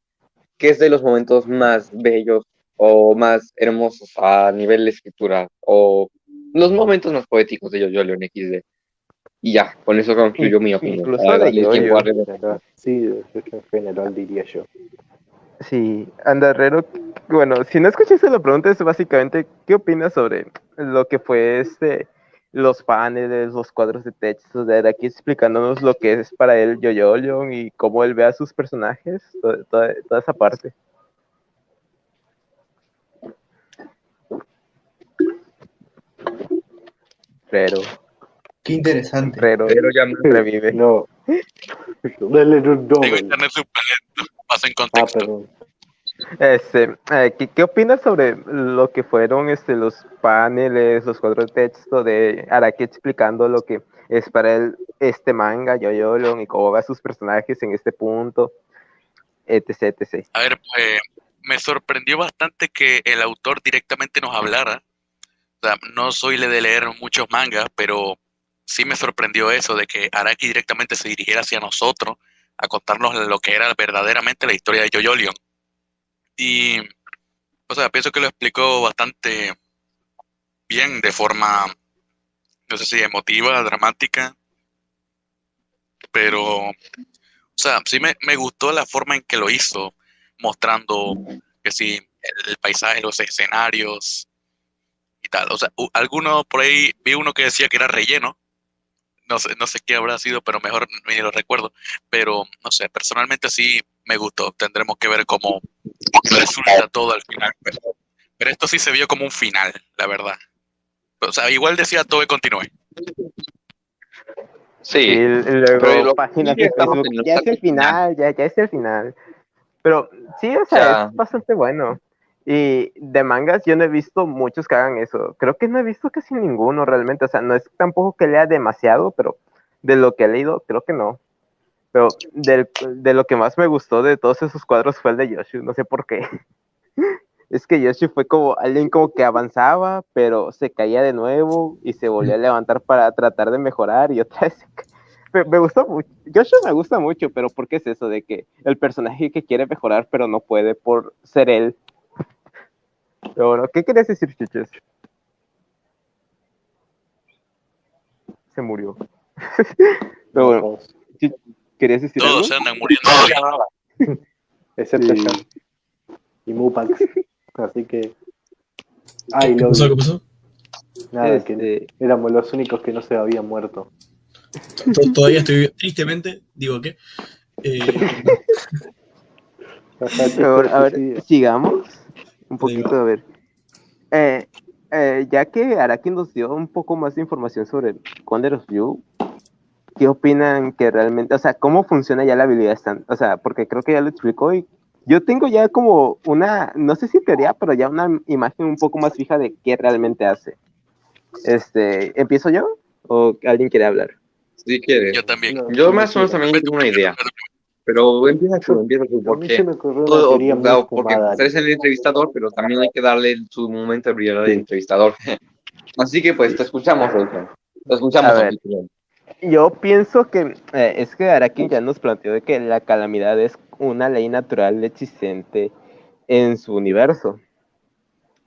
que es de los momentos más bellos o más hermosos a nivel de escritura, o los momentos más poéticos de Yo-Yo Leon XD. Y ya, con eso concluyo mi opinión. Incluso Para de a Sí, en general diría yo. Sí, Anda Herrero, bueno, si no escuchaste la pregunta es básicamente, ¿qué opinas sobre lo que fue este, los paneles, los cuadros de texto de aquí explicándonos lo que es para él Yo-Yo Leon y cómo él ve a sus personajes, to- toda, toda esa parte? Herrero, Qué interesante. Pero ya me- revive. No. Dale un Tengo doble. internet súper lento. Paso en Ah, contexto. perdón. Este, eh, ¿qué, opinas sobre lo que fueron este, los paneles, los cuadros de texto de Araki explicando lo que es para él este manga, Yo-Yo Leon, y cómo va sus personajes en este punto, etc, etc. A ver, pues me sorprendió bastante que el autor directamente nos hablara. No soy de leer muchos mangas, pero sí me sorprendió eso de que Araki directamente se dirigiera hacia nosotros a contarnos lo que era verdaderamente la historia de Yo-Yo Leon. Y, o sea, pienso que lo explicó bastante bien, de forma, no sé si emotiva, dramática, pero, o sea, sí me, me gustó la forma en que lo hizo, mostrando que sí, el, paisaje, los escenarios y tal. O sea, alguno por ahí, vi uno que decía que era relleno, no sé, no sé qué habrá sido, pero mejor ni lo recuerdo. Pero, no sé, personalmente sí me gustó. Tendremos que ver cómo resulta todo al final. Pero, pero esto sí se vio como un final, la verdad. O sea, igual decía todo que continúe. Y Sí, luego pero lo- páginas sí, de Facebook, ya es el final, ya, ya es el final. Pero sí, o sea, Ya. es bastante bueno. Y de mangas yo no he visto muchos que hagan eso. Creo que no he visto casi ninguno realmente. O sea, no es tampoco que lea demasiado, pero de lo que he leído, creo que no. Pero del- de lo que más me gustó de todos esos cuadros fue el de Yoshu, no sé por qué. [LAUGHS] Es que Yoshu fue como alguien como que avanzaba, pero se caía de nuevo y se volvía a levantar para tratar de mejorar y otra [LAUGHS] vez me, me gustó mucho. Joshua me gusta mucho, pero ¿por qué es eso de que el personaje que quiere mejorar pero no puede por ser él? Pero bueno, ¿qué querías decir, Chuches? Se murió. [LAUGHS] pero bueno. ¿Querías decir algo? Todos se andan muriendo. Excepto Sí. yo. Y Mupax. Así que. Ay, ¿Qué pasó? ¿Qué pasó? Nada, que Este, éramos los únicos que no se habían muerto. To- Todavía estoy, tristemente, digo que. eh, [LAUGHS] Pero, a ver, sigamos un poquito, a ver. Eh, eh, ya que Araki nos dio un poco más de información sobre Wonder of You, ¿qué opinan que realmente, o sea, cómo funciona ya la habilidad stand? O sea, porque creo que ya lo explicó y yo tengo ya como una, no sé si teoría, pero ya una imagen un poco más fija de qué realmente hace. Este, ¿empiezo yo? ¿O alguien quiere hablar? si quieres. Yo también. no, Yo más o menos también tengo una idea, pero empieza tú, empieza tú, A mí porque, se me ocurrió una todo- claro, porque fumada. usted es el entrevistador, pero también hay que darle su momento de brillar al Sí. entrevistador. [LAUGHS] Así que pues te escuchamos, Rolfan. Te escuchamos, A ver. Yo pienso que eh, es que Araki ya nos planteó de que la calamidad es una ley natural existente en su universo.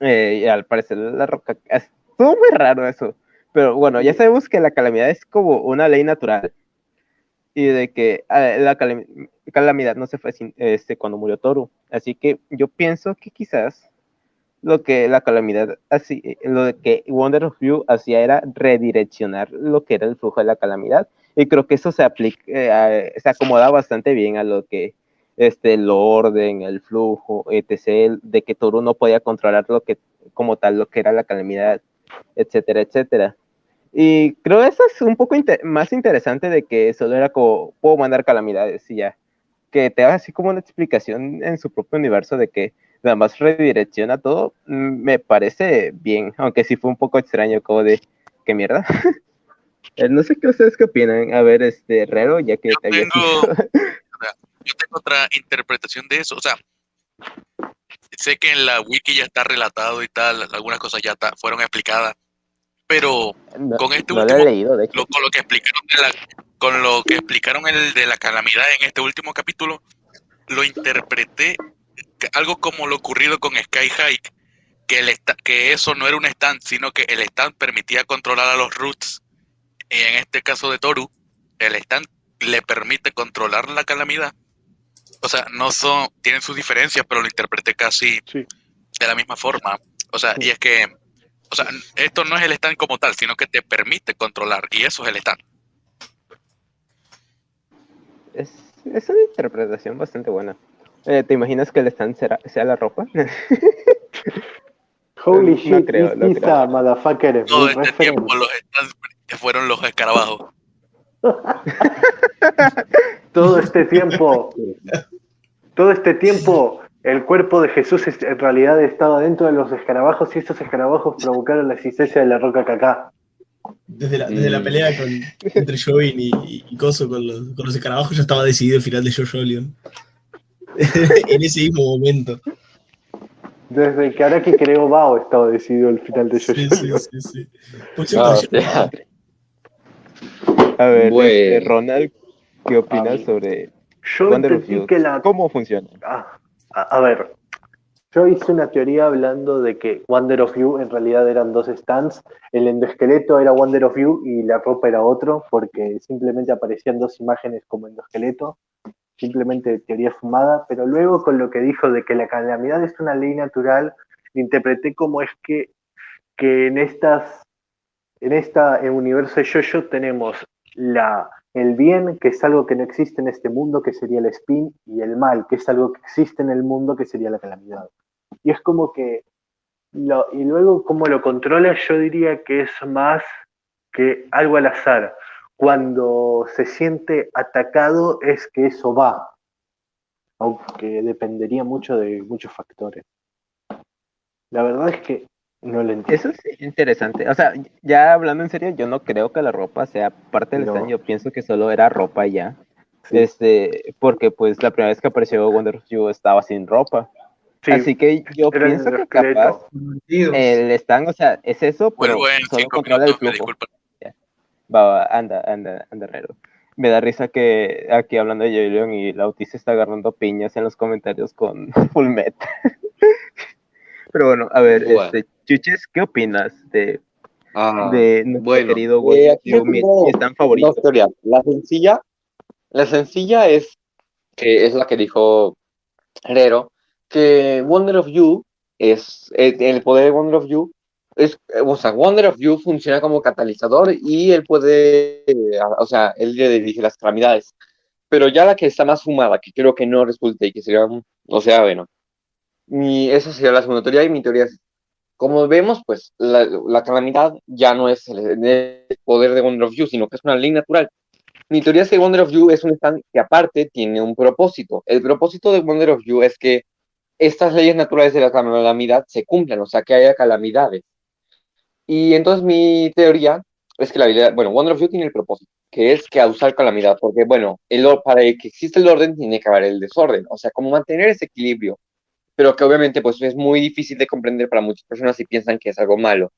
Eh, y al parecer la roca... Estuvo muy raro eso. Pero bueno, ya sabemos que la calamidad es como una ley natural. Y de que eh, la calam- calamidad no se fue sin- este, cuando murió Toru. Así que yo pienso que quizás lo que la calamidad así, lo que Wonder of You hacía era redireccionar lo que era el flujo de la calamidad. Y creo que eso se aplica, eh, se acomoda bastante bien a lo que este el orden, el flujo, etc., de que Toru no podía controlar lo que, como tal, lo que era la calamidad, etcétera, etcétera. Y creo eso es un poco más interesante de que solo era como, puedo mandar calamidades y ya. Que te haga así como una explicación en su propio universo de que nada más redirecciona todo, mm, me parece bien, aunque sí fue un poco extraño, como de, ¿qué mierda? [LAUGHS] Eh, no sé qué ustedes qué opinan. A ver, este, Herrero, ya que Yo te había tengo- dicho. [LAUGHS] Yo tengo otra interpretación de eso. O sea, sé que en la wiki ya está relatado y tal, algunas cosas ya ta- fueron explicadas, pero No, con este no lo he último, leído, de hecho. lo- con lo que explicaron de la, con lo que explicaron el de la calamidad en este último capítulo, lo interpreté algo como lo ocurrido con Sky Hike, que el que eso no era un stand, sino que el stand permitía controlar a los roots. Y en este caso de Toru, el stand le permite controlar la calamidad. O sea, no son, tienen sus diferencias, pero lo interpreté casi Sí. de la misma forma. O sea, y es que, o sea, esto no es el stand como tal, sino que te permite controlar, y eso es el stand. Es, es una interpretación bastante buena. Eh, ¿Te imaginas que el stand será, sea la ropa? [LAUGHS] Holy No shit, creo, is creo. motherfucker Todo este tiempo los stands fueron los escarabajos. [LAUGHS] Todo este tiempo, todo este tiempo, el cuerpo de Jesús es- en realidad estaba dentro de los escarabajos y estos escarabajos provocaron la existencia de la roca cacá. Desde la, desde la Mm. pelea con, entre Join y, y Coso con los, con los escarabajos ya estaba decidido el final de Jojo Leon. [LAUGHS] en ese mismo momento. Desde que Araki creó Bao estaba decidido el final de Sí, JoJo. sí, sí, sí. Pues [LAUGHS] Ah, siempre- o sea, A ver, Bueno. este, Ronald, ¿qué opinas sobre Yo Wonder of entendí You? que la ¿Cómo funciona? Ah, a, a ver, yo hice una teoría hablando de que Wonder of You en realidad eran dos stands. El endoesqueleto era Wonder of You y la ropa era otro, porque simplemente aparecían dos imágenes como endoesqueleto. Simplemente teoría fumada, pero luego con lo que dijo de que la calamidad es una ley natural, interpreté como es que, que en estas en esta en universo de Jojo tenemos la el bien, que es algo que no existe en este mundo, que sería el spin, y el mal, que es algo que existe en el mundo, que sería la calamidad. Y es como que, lo- y luego cómo lo controla, yo diría que es más que algo al azar. Cuando se siente atacado es que eso va, aunque dependería mucho de muchos factores. La verdad es que no lo entiendo. Eso es interesante. O sea, ya hablando en serio, yo no creo que la ropa sea parte del No. stand. Yo pienso que solo era ropa ya. Sí. Este, porque pues la primera vez que apareció Wonder You estaba sin ropa. Sí, Así que yo era el pienso que capaz el stand, o sea, es eso, pero Vuelvo en solo cinco controla el minutos, me flujo. Va, va, anda, anda, anda raro. Me da risa que aquí hablando de Joy y la autista está agarrando piñas en los comentarios con [LAUGHS] Full Metal. Pero bueno, a ver, Bueno. este, Chuches, ¿qué opinas de, ah, de nuestro bueno, querido eh, Wonder of aquí You, mi, stand favorito? dos teorías. La sencilla, la sencilla es que es la que dijo Herrero, que Wonder of You es eh, el poder de Wonder of You es, o sea, Wonder of You funciona como catalizador y él puede, o sea, él le dirige las calamidades. Pero ya la que está más fumada, que creo que no resulte y que sería, o sea, bueno, mi, esa sería la segunda teoría y mi teoría es, como vemos, pues la, la calamidad ya no es el, el poder de Wonder of You, sino que es una ley natural. Mi teoría es que Wonder of You es un stand que aparte tiene un propósito. El propósito de Wonder of You es que estas leyes naturales de la calamidad se cumplan, o sea, que haya calamidades. Y entonces mi teoría es que la habilidad, bueno, Wonder of You tiene el propósito, que es causar calamidad, porque bueno, el, para que exista el orden tiene que haber el desorden, o sea, como mantener ese equilibrio, pero que obviamente pues es muy difícil de comprender para muchas personas si piensan que es algo malo.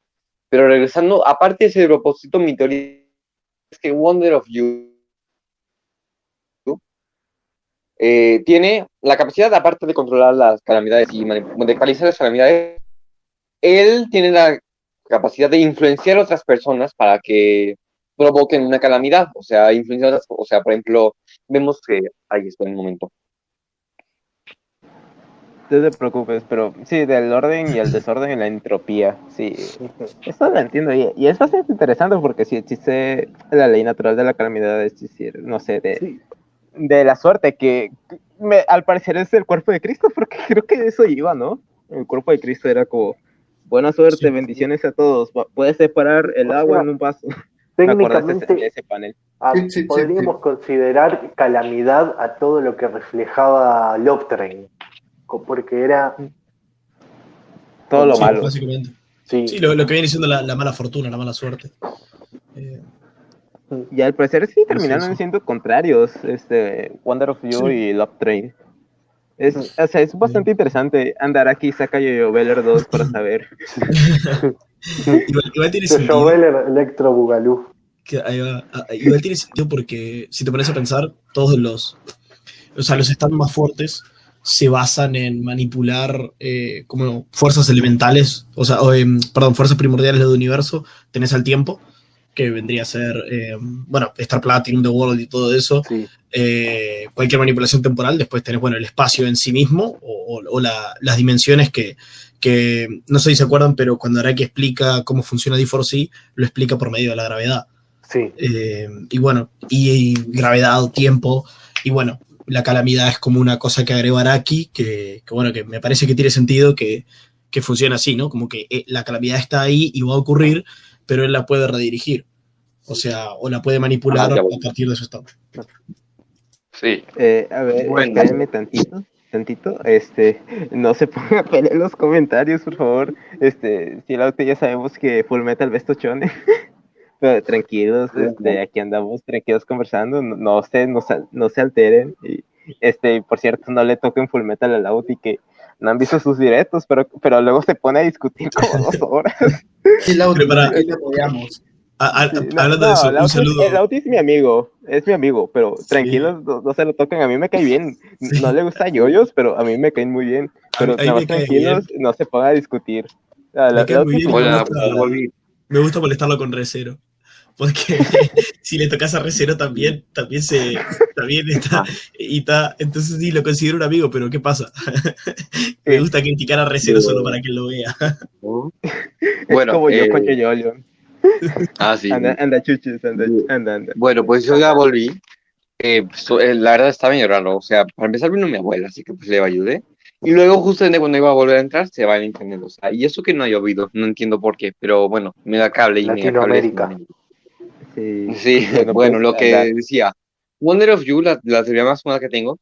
Pero regresando, aparte de ese propósito, mi teoría es que Wonder of You eh, tiene la capacidad, aparte de controlar las calamidades y de ecualizar las calamidades, él tiene la capacidad de influenciar a otras personas para que provoquen una calamidad, o sea, influenciar, a otras- o sea, por ejemplo, vemos que, ahí está un momento, No te preocupes, pero sí, del orden y el desorden y la entropía, sí. Eso lo entiendo y, y es bastante interesante porque si existe la ley natural de la calamidad, es decir, no sé, de, Sí. de la suerte, que que me- al parecer es el cuerpo de Cristo, porque [LAUGHS] creo que eso iba, ¿no? El cuerpo de Cristo era como, buena suerte, Sí. bendiciones a todos, puedes separar el O agua sea, en un vaso. De [LAUGHS] ese, Técnicamente, ese panel. ah, Sí, sí, sí, podríamos considerar calamidad a todo lo que reflejaba Love Train, porque era, Todo lo Sí, malo. Básicamente. sí, Sí, lo, lo que viene siendo la, la mala fortuna, la mala suerte. Eh, Y al parecer sí terminaron siendo contrarios, este, Wonder of You Sí. y Love Train. Es, o sea, es bastante interesante andar aquí, saca yo Veller 2 para [LAUGHS] saber. [LAUGHS] Igual, igual tiene sentido. Jovel Electro Bugalú. que ahí va. Ah, Igual tiene sentido porque si te pones a pensar, todos los, o sea, los estados más fuertes se basan en manipular eh, como fuerzas elementales, o sea, o, em, perdón, fuerzas primordiales del universo. Tenés al tiempo, que vendría a ser, eh, bueno, Star Platinum, The World y todo eso. Sí. Eh, cualquier manipulación temporal, después tenés, bueno, el espacio en sí mismo o, o- o la- las dimensiones que, que, no sé si se acuerdan, pero cuando Araki explica cómo funciona D4C, lo explica por medio de la gravedad. Sí. Eh, y bueno, y, y gravedad, tiempo, y bueno, la calamidad es como una cosa que agregó Araki, que, que bueno, que me parece que tiene sentido que, que funciona así, ¿no? Como que eh, la calamidad está ahí y va a ocurrir, pero él la puede redirigir. O sea, o la puede manipular Ah, a partir de su estado. Sí. Eh, a ver, Bueno. tantito, tantito, este, no se [LAUGHS] ponga a pelear en los comentarios, por favor, este, si la ya sabemos que Full Metal ves tochone, [LAUGHS] pero tranquilos, este, aquí andamos tranquilos conversando, no, no se, no, se- no se alteren, y, este, por cierto, no le toquen Full Metal al Lauti que no han visto sus directos, pero, pero luego se pone a discutir como dos [LAUGHS] horas. Sí, Lauti, te apoyamos. A- a- Sí, no, hablando no, de eso, Lauti- un saludo. El Lauti es mi amigo, es mi amigo, pero tranquilos, no, no se lo toquen, a mí me cae bien. Sí. No le gusta yoyos, pero a mí me caen muy bien. A Pero a me más tranquilos, no se pongan a discutir. Ah, la- Me cae Lauti muy es bien. Hola, gusta-. Me gusta molestarlo con Recero. Porque [LAUGHS] si le tocas a Recero también, también se, también está, y está, entonces sí lo considero un amigo, pero ¿qué pasa? [LAUGHS] Me Sí. gusta criticar a Recero solo para que él lo vea. es Bueno, como yo eh, con Yoyo. [LAUGHS] Ah, sí. Anda, anda, chuches, anda, anda, anda. Bueno, pues yo ya volví. Eh, pues, eh, la verdad estaba medio raro. O sea, para empezar vino mi abuela, así que pues le ayudé. Y luego, justamente cuando iba a volver a entrar, se va el internet. O sea, y eso que no ha llovido, no entiendo por qué, pero bueno, me da cable y me da cable. Latinoamérica. Sí, Sí, bueno, pues, lo que anda. decía. Wonder of You, la, la teoría más nueva que tengo,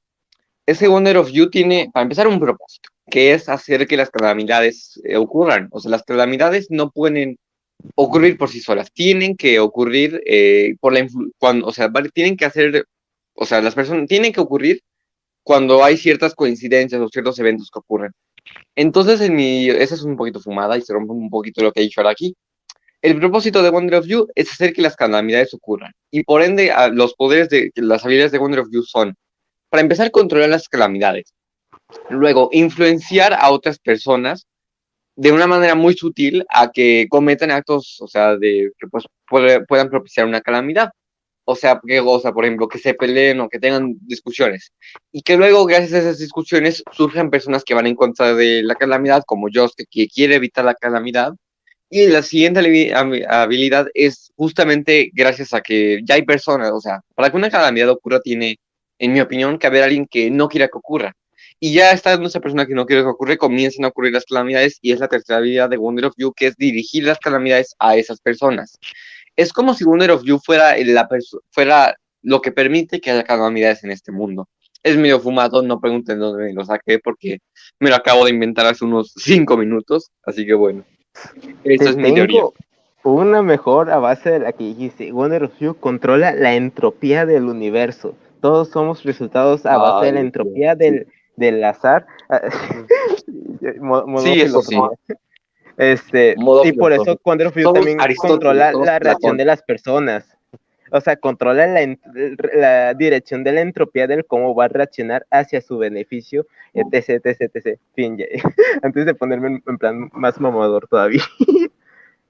ese Wonder of You tiene, para empezar, un propósito, que es hacer que las calamidades eh, ocurran. O sea, las calamidades no pueden ocurrir por sí solas, tienen que ocurrir eh, por la cuando, o sea, tienen que hacer, o sea, las personas tienen que ocurrir cuando hay ciertas coincidencias o ciertos eventos que ocurren. Entonces, en mi, esa es un poquito fumada y se rompe un poquito lo que he dicho ahora aquí. El propósito de Wonder of You es hacer que las calamidades ocurran. Y por ende, los poderes de las habilidades de Wonder of You son, para empezar, controlar las calamidades. Luego, influenciar a otras personas de una manera muy sutil a que cometan actos, o sea, de que pues, puedan propiciar una calamidad. O sea, que, sea, por ejemplo, que se peleen o que tengan discusiones. Y que luego, gracias a esas discusiones, surjan personas que van en contra de la calamidad, como Joss, que, quiere evitar la calamidad. Y la siguiente habi- habi- habilidad es justamente gracias a que ya hay personas, o sea, para que una calamidad ocurra tiene, en mi opinión, que haber alguien que no quiera que ocurra. Y ya estando esa persona que no quiere que ocurra, comienzan a ocurrir las calamidades y es la tercera habilidad de Wonder of You, que es dirigir las calamidades a esas personas. Es como si Wonder of You fuera, la fuera lo que permite que haya calamidades en este mundo. Es medio fumado, no pregunten dónde me lo saqué porque me lo acabo de inventar hace unos cinco minutos, así que bueno. Es mi teoría. una mejor a base de la que dijiste. Wonder of You controla la entropía del universo. Todos somos resultados a base de la entropía del, del azar. [LAUGHS] Modo Sí, eso sí. Este, Modo y por eso filosófico. Wonder of You Somos también controla la reacción de las personas. O sea, controla la, la dirección de la entropía del cómo va a reaccionar hacia su beneficio, etc, etc, etc. Fin, ya. [LAUGHS] Antes de ponerme en, en plan más mamador todavía. [LAUGHS]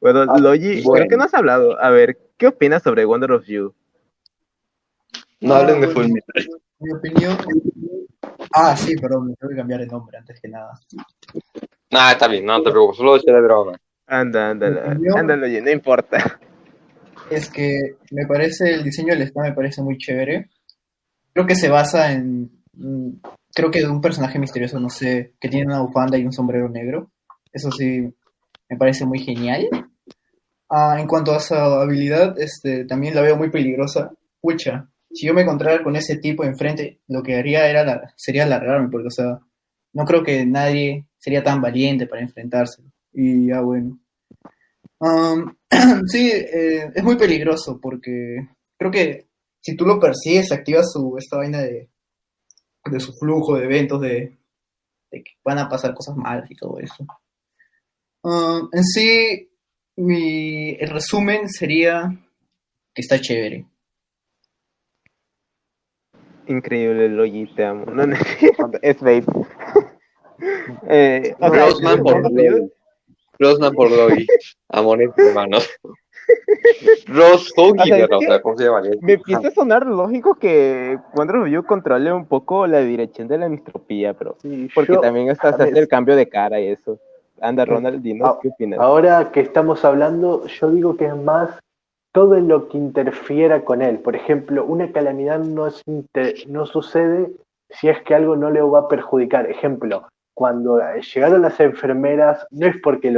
bueno, Ah, Logi, creo que no has hablado. A ver, ¿qué opinas sobre Wonder of You? No hablen de Full. Mi opinión. Ah, sí, perdón, me tengo que cambiar el nombre antes que nada. Ah, está bien, no te preocupes, solo decía de broma. Anda, anda, Logi, no importa. Es que me parece, el diseño del stand me parece muy chévere. Creo que se basa en. mm, Creo que de un personaje misterioso, no sé, que tiene una bufanda y un sombrero negro. Eso sí, me parece muy genial. Ah, en cuanto a su habilidad, este, también la veo muy peligrosa. Pucha, si yo me encontrara con ese tipo enfrente, lo que haría era sería largarme, porque, o sea, no creo que nadie sería tan valiente para enfrentárselo. Y ya bueno. Am, [CLEARS THROAT] sí, eh, es muy peligroso porque creo que si tú lo persigues, activas su, esta vaina de de su flujo de eventos, de, que van a pasar cosas malas y todo eso. Ah, en sí, mi el resumen sería que está chévere. Increíble, Logi, te amo. No, no [LAUGHS] es babe. [LAUGHS] eh, o sea, Rosman por Doggy. Rosman por Doggy. Amores hermanos. Rose Doggy, O sea, pero, o sea, ¿cómo se llamaría? me empieza a sonar lógico que Wonder Review controle un poco la dirección de la mistropía, pero Sí, porque yo- también está se hace el cambio de cara y eso. Anda, Ronald, dinos qué opinas. Ahora que estamos hablando, yo digo que es más todo lo que interfiera con él. Por ejemplo, una calamidad no, sucede si es que algo no le va a perjudicar. Ejemplo, cuando eh, llegaron las enfermeras, no es porque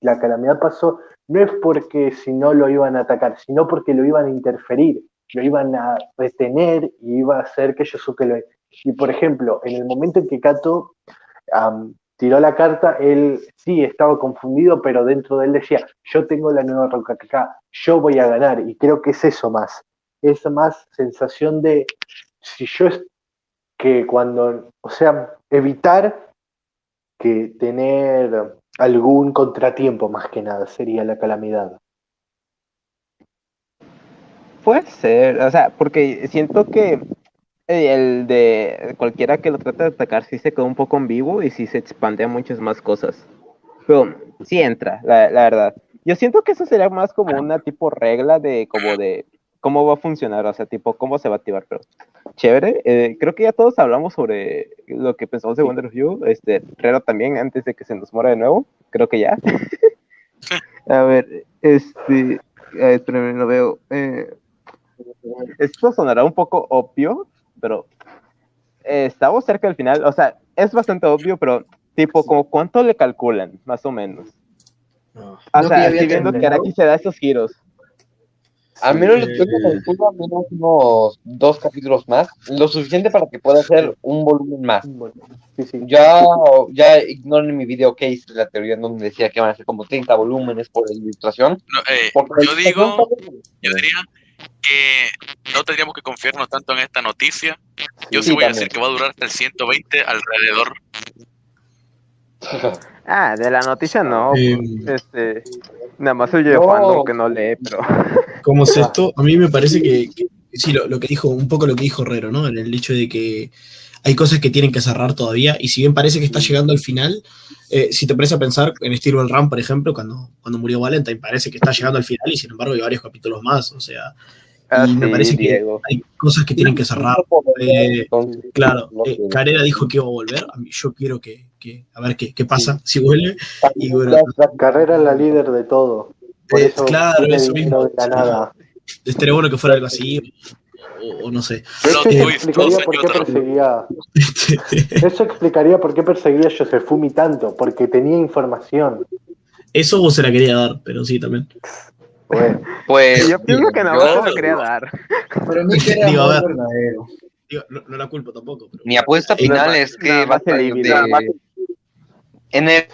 la calamidad pasó, no es porque si no lo iban a atacar, sino porque lo iban a interferir, lo iban a retener y iba a hacer que Yosuke lo... Y por ejemplo, en el momento en que Kato am, tiró la carta, él sí estaba confundido, pero dentro de él decía, yo tengo la nueva Rokakaka, yo voy a ganar, y creo que es eso más, es más sensación de, si yo es que cuando, o sea, evitar que tener algún contratiempo más que nada sería la calamidad. Puede ser, o sea, porque siento que el de cualquiera que lo trate de atacar sí se quedó un poco ambiguo y sí se expande a muchas más cosas. Pero sí entra, la, la verdad. Yo siento que eso sería más como una tipo regla de como de cómo va a funcionar, o sea, tipo cómo se va a activar, pero chévere. Eh, creo que ya todos hablamos sobre lo que pensamos de Wonder View. Este, Rero también, antes de que se nos muera de nuevo, creo que ya. [LAUGHS] a ver, este, eh, lo veo. Eh, esto sonará un poco obvio, pero eh, estamos cerca del final. O sea, es bastante obvio, pero tipo, como ¿cuánto le calculan, más o menos? No. O que sea, estoy viendo que. Araki se da esos giros. Al menos yo me calculo al menos unos dos capítulos más, lo suficiente para que pueda hacer un volumen más. Sí, sí. Ya, ya ignoren mi video case, la teoría en donde decía que van a ser como 30 volúmenes por la ilustración. No, eh, yo digo, yo diría que no tendríamos que confiarnos tanto en esta noticia. Yo sí, Sí, voy a decir que va a durar hasta el 120 alrededor. [LAUGHS] Ah, de la noticia no. Eh, Este, nada más el yo No. que no lee, pero. [LAUGHS] ¿Cómo es esto? A mí me parece que, que- sí, lo, lo que dijo, un poco lo que dijo Herrero, ¿no? En el hecho de que hay cosas que tienen que cerrar todavía, y si bien parece que está llegando al final, eh, si te pones a pensar en Steel Ball Run, por ejemplo, cuando, cuando murió Valentine, parece que está llegando al final, y sin embargo hay varios capítulos más, o sea, Ah, me parece Diego. que hay cosas que tienen que cerrar. Eh, claro, eh, Carrera dijo que iba a volver, yo quiero que, que- a ver qué, qué pasa si vuelve, y bueno, La carrera es la líder de todo. Por eso claro, eso mismo. nada. estaría bueno que fuera algo así, o, no sé. Eso twist, explicaría por qué perseguía. Este, Eso explicaría por qué perseguía a Yosefumi tanto, porque tenía información. Eso vos se la quería dar, pero sí, también. Bueno, Pues Yo pienso que nada yo- más se lo quería dar. Pero mí que era Digo, ver. verdadero. Digo, no, no la culpo tampoco, pero... Mi apuesta Eh, final es que va a más en el,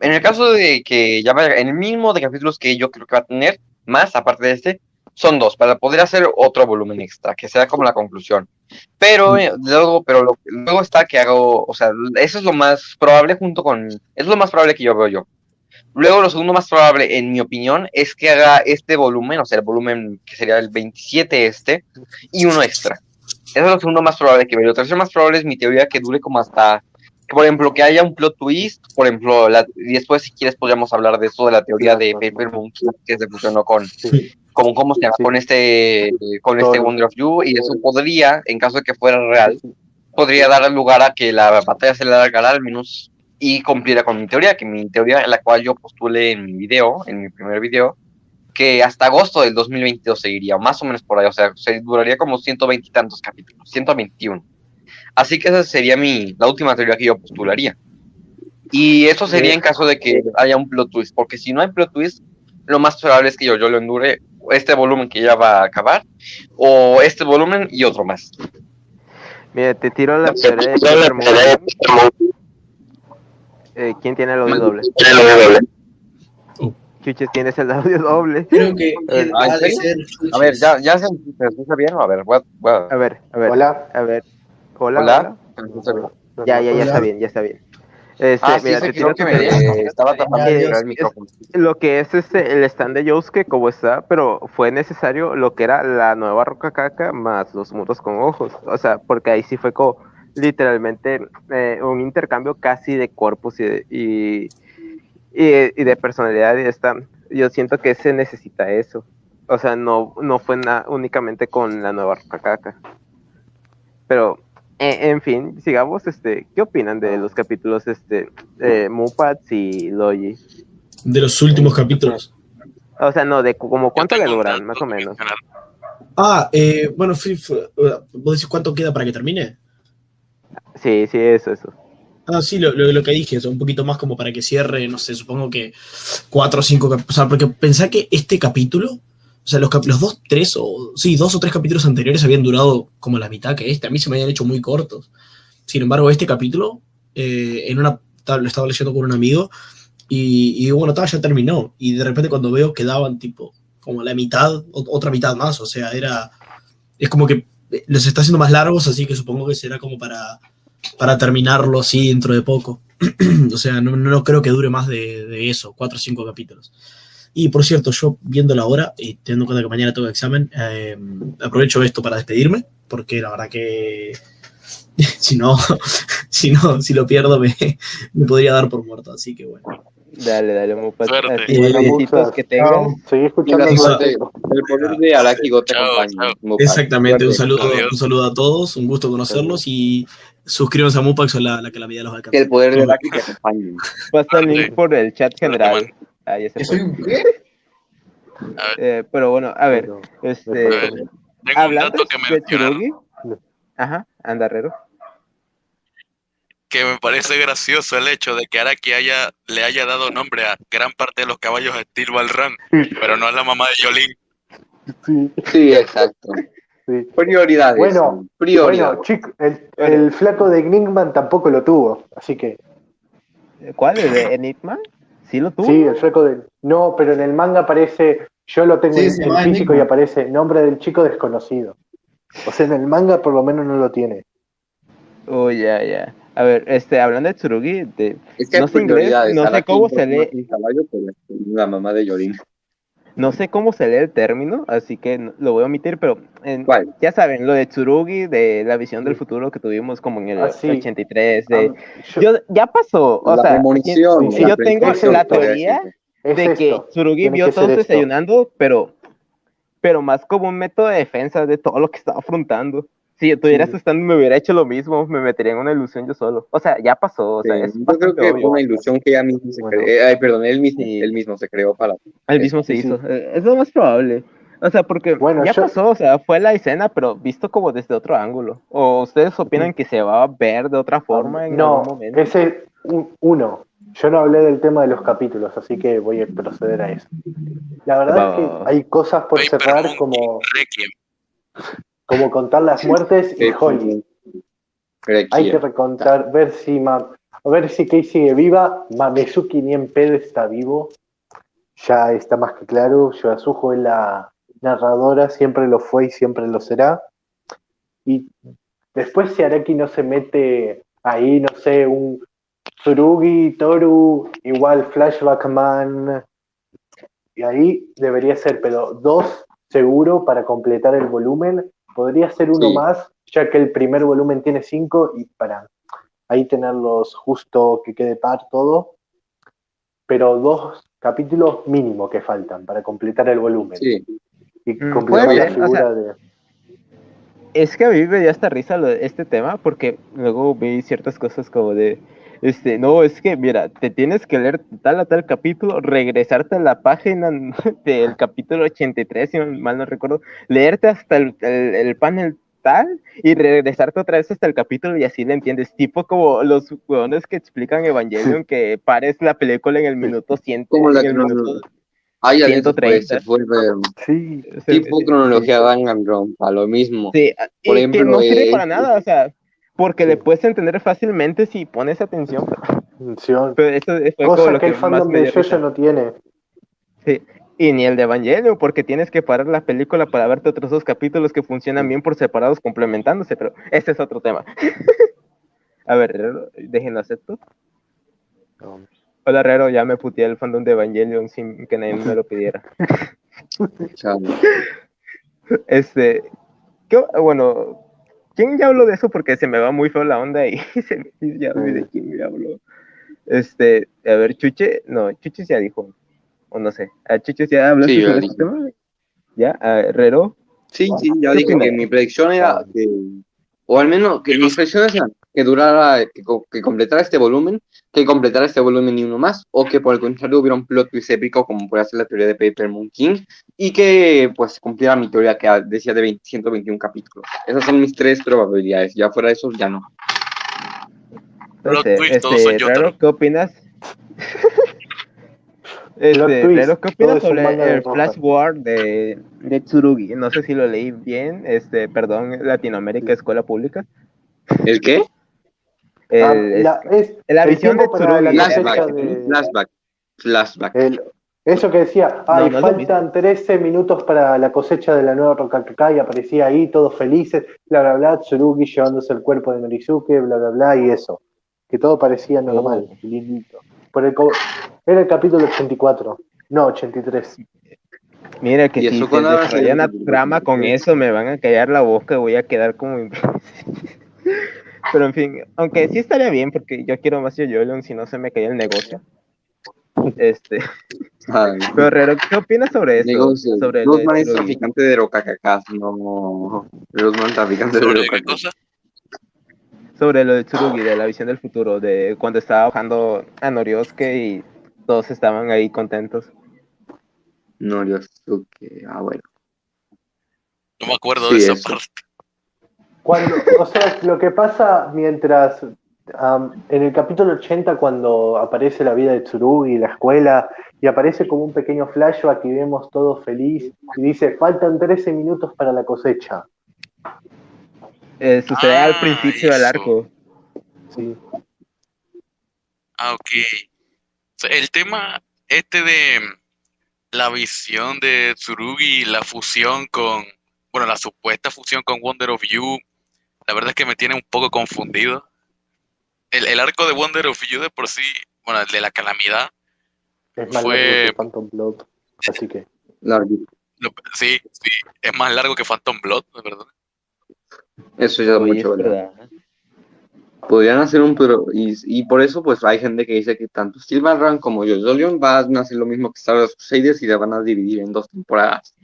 en el caso de que ya vaya, en el mínimo de capítulos que yo creo que va a tener, más aparte de este, son dos, para poder hacer otro volumen extra, que sea como la conclusión. Pero eh, luego, pero lo- luego está que hago, o sea, eso es lo más probable junto con, es lo más probable que yo veo yo. Luego lo segundo más probable, en mi opinión, es que haga este volumen, o sea, el volumen que sería el 27 este, y uno extra. Eso es lo segundo más probable que veo. Lo tercero más probable es mi teoría que dure como hasta que, por ejemplo, que haya un plot twist, por ejemplo, la- y después si quieres podríamos hablar de eso, de la teoría de Paper Monkey que se fusionó con, sí. Con cómo se con este, con este. Wonder of You, y eso podría, en caso de que fuera real, podría dar lugar a que la batalla se le alargara al menos y cumpliera con mi teoría, que mi teoría, la cual yo postulé en mi video, en mi primer video, que hasta agosto del 2022 seguiría, más o menos por ahí, o sea, se duraría como 120 y tantos capítulos, 121. Así que esa sería mi, la última teoría que yo postularía. Y eso sería en caso de que haya un plot twist, porque si no hay plot twist, lo más probable es que yo, yo lo endure este volumen que ya va a acabar, o este volumen y otro más. Mira, te tiro la pelea de tiro la Paper pelea Monkey. Eh, ¿Quién tiene el audio doble? Chuches, tienes el audio doble. Creo que Eh, ha ¿en de serio? ser A ver, ¿ya, ya se, se escucha bien? A ver, a- voy a- A ver, a ver. Hola. A ver. Hola, Hola. hola. Ya, ya, ya Hola. está bien, ya está bien. Este, Ah, mira, te tiro que me estaba el micrófono. Lo que es este, el stand de Yosuke, como está, pero fue necesario lo que era la nueva roca caca más los muros con ojos. O sea, porque ahí sí fue como literalmente eh, un intercambio casi de cuerpos y de, y, y- y de personalidad. Y esta, yo siento que se necesita eso. O sea, no, no fue na- únicamente con la nueva roca caca. Pero, en fin, sigamos. Este, ¿Qué opinan de los capítulos este, de Mupats y Logi? De los últimos capítulos. O sea, no, de como cuánto le duran, más o menos. Ah, eh, bueno, ¿vos decís cuánto queda para que termine? Sí, sí, eso, eso. Ah, sí, lo, lo, lo que dije, es un poquito más como para que cierre, no sé, supongo que cuatro o cinco, o sea, porque pensá que este capítulo, o sea, los, los dos, tres o, sí, dos o tres capítulos anteriores habían durado como la mitad que este, a mí se me habían hecho muy cortos. Sin embargo, este capítulo, eh, en una, lo estaba leyendo con un amigo y, y bueno, ta, ya terminó, y de repente cuando veo quedaban tipo como la mitad, otra mitad más, o sea, era, es como que eh, los está haciendo más largos, así que supongo que será como para para terminarlo así dentro de poco. [CLEARS THROAT] o sea, no, no creo que dure más de, de eso, cuatro o cinco capítulos. Y por cierto, yo viendo la hora y teniendo en cuenta que mañana tengo examen, eh, aprovecho esto para despedirme, porque la verdad que [LAUGHS] si no, [LAUGHS] si no, si lo pierdo me, [LAUGHS] me podría dar por muerto, así que bueno. Dale, dale, Mupat. Suerte. Muchas- que tengas. Chao. Seguí escuchando. El poder de Araki Go te. Mupa. Exactamente, un saludo, un saludo a todos, un gusto conocerlos y suscríbanse a Mupax o la, la que la vida los Que alcance. el poder de Araki te acompañe. Pasa el link por el chat general. Ahí se ¿Que fue. soy un qué? Eh, pero bueno, a ver, Pero- este, a ver, tengo un hablando dato que de mencionar Tsurugi. Ajá, andarrero. que me parece gracioso el hecho de que Araki haya, le haya dado nombre a gran parte de los caballos de Steel Balran, pero no a la mamá de Yolin. Sí, Sí, exacto. sí. Prioridades. Bueno, prioridades. Bueno, chico, el, el flaco de Gningman tampoco lo tuvo, así que ¿Cuál? ¿El de Enigma? ¿Sí lo tuvo? sí, el flaco de no, pero en el manga aparece, yo lo tengo Sí, en, en físico y aparece nombre del chico desconocido. O sea, en el manga por lo menos no lo tiene. Oh, ya, ya. A ver, este, hablando de Tsurugi, de, Es que no sé inglés, no sé cómo se lee. es un caballo, pero es la mamá de Yorin. No sé cómo se lee el término, así que lo voy a omitir, pero ya saben, lo de Tsurugi, de la visión del futuro que tuvimos como en el Ah, sí. 83, de, Ah, yo- ya pasó, o la sea, premonición. si la yo tengo la teoría es de que. Tsurugi tiene vio esto. desayunando, pero, pero más como un método de defensa de todo lo que estaba afrontando. Si estuviera Sí. asustando, me hubiera hecho lo mismo, me metería en una ilusión yo solo. O sea, ya pasó, o sea, Sí, es yo creo que obvio. fue una ilusión que ella misma se Bueno. creó. ay, perdón, él mismo, Sí. él mismo se creó para. El mismo se Sí, hizo. Eh, Es lo más probable. O sea, porque Bueno, ya yo- pasó, o sea, fue la escena, pero visto como desde otro ángulo. ¿O ustedes opinan que se va a ver de otra forma en no, algún momento? ese un- uno. Yo no hablé del tema de los capítulos, así que voy a proceder a eso. La verdad es que hay cosas por cerrar como. Como contar las muertes y Holly. Hay que recontar, ver si Ma- a ver si Kei sigue viva, Mamezuki ni en pedo está vivo. Ya está más que claro, Yoasujo es la narradora, siempre lo fue y siempre lo será. Y después si Araki no se mete ahí, no sé, un Tsurugi, Toru, igual Flashback Man, y ahí debería ser, pero dos seguro para completar el volumen. Podría ser uno Sí. más, ya que el primer volumen tiene cinco y para ahí tenerlos justo que quede par todo. Pero dos capítulos mínimo que faltan para completar el volumen Sí, y Mm, completar la o figura sea, de. Es que a mí me dio hasta risa lo este tema, porque luego vi ciertas cosas como de, este, no, es que, mira, te tienes que leer tal a tal capítulo, regresarte a la página [LAUGHS] del capítulo 83, si mal no recuerdo, leerte hasta el, el- el panel tal y regresarte otra vez hasta el capítulo y así le entiendes, tipo como los hueones que explican Evangelion, [LAUGHS] que pares la película en el minuto 100, Como la en pues, 130. se vuelve Sí, tipo sí, cronología Danganronpa, lo mismo. Sí, Por ejemplo, que no sirve eh, para nada, o sea, porque le puedes entender fácilmente si pones atención, pero, función. pero eso Cosa lo que el fandom de risa. no tiene. Sí. Y ni el de Evangelion, porque tienes que parar la película para verte otros dos capítulos que funcionan bien por separados, complementándose, pero ese es otro tema. [LAUGHS] A ver, déjenlo acepto. No. Hola, Herrero, ya me puteé el fandom de Evangelion sin que nadie me lo pidiera. [LAUGHS] Este, ¿qué- bueno, ¿quién ya habló de eso? Porque se me va muy feo la onda y [LAUGHS] se me, y ya de quién me habló. Este, a ver, Chuche, no, Chuche ya dijo, o no sé, a Chuche ya habló Sí, ya sobre este tema. Ya, a Herrero, Sí, sí, ya ¿Qué dije que mi predicción era que, o al menos que mis predicciones eran que durara, que, co- que completara este volumen, que completara este volumen y uno más, o que por el contrario hubiera un plot twist épico como puede ser la teoría de Paper Moon King, y que pues cumpliera mi teoría que decía de 20 121 capítulos. Esas son mis tres probabilidades, ya fuera de eso ya no. Plot sé, twist, este, Yotaro. Herrero, ¿qué opinas? [LAUGHS] Este, twist, ¿qué opinas sobre el. Flash War de, de Tsurugi? No sé si lo leí bien, este, perdón, Latinoamérica, Escuela Pública. ¿El qué? El, Ah, la, es la el visión de la Tsurugi. cosecha Flashback, de- flashback, flashback. el- eso que decía, ay, no faltan 13 minutos para la cosecha de la nueva Rokakaka y aparecía ahí todos felices, bla, bla, bla, Tsurugi llevándose el cuerpo de Norizuke, bla, bla, bla, y eso. Que todo parecía normal, Oh. lindito. Por el era el capítulo 84, no 83. Mira que ¿Y si se desarrolla una trama con eso, me van a callar la boca, voy a quedar como... [LAUGHS] [LAUGHS] Pero en fin, aunque sí estaría bien, porque yo quiero más Yoyolion si no se me cae el negocio. Este, Ay, [LAUGHS] pero Herrero, ¿qué opinas sobre eso? negocio. sobre lo de Rosman es Tsurugi. traficante de rocacacas, no. Rosman es traficante de ¿Sobre qué rocacacas. cosa? sobre lo de Tsurugi, de la visión del futuro, de cuando estaba bajando a Noriosuke y todos estaban ahí contentos. No, yo que. Ah, bueno. No me acuerdo Sí, de esa eso. parte. Cuando, o sea, lo que pasa mientras am, en el capítulo 80 cuando aparece la vida de Tsurugi, la escuela, y aparece como un pequeño flashback y vemos todo feliz y dice, faltan 13 minutos para la cosecha. Eh, sucede al Ah, principio del arco. Sí. Ah, ok. El tema este de la visión de Tsurugi la fusión con, bueno, la supuesta fusión con Wonder of You, la verdad es que me tiene un poco confundido. El, el arco de Wonder of You de por sí, bueno, el de la calamidad, Es más Fue- largo que Phantom Blood, así que... Lo- sí, sí, es más largo que Phantom Blood, de verdad. Eso ya es Oye, mucho, verdad. Podrían hacer un. Pero, y, y por eso, pues hay gente que dice que tanto Steel Run como Jojolion van a hacer lo mismo que Star Wars Crusaders y la van a dividir en dos temporadas.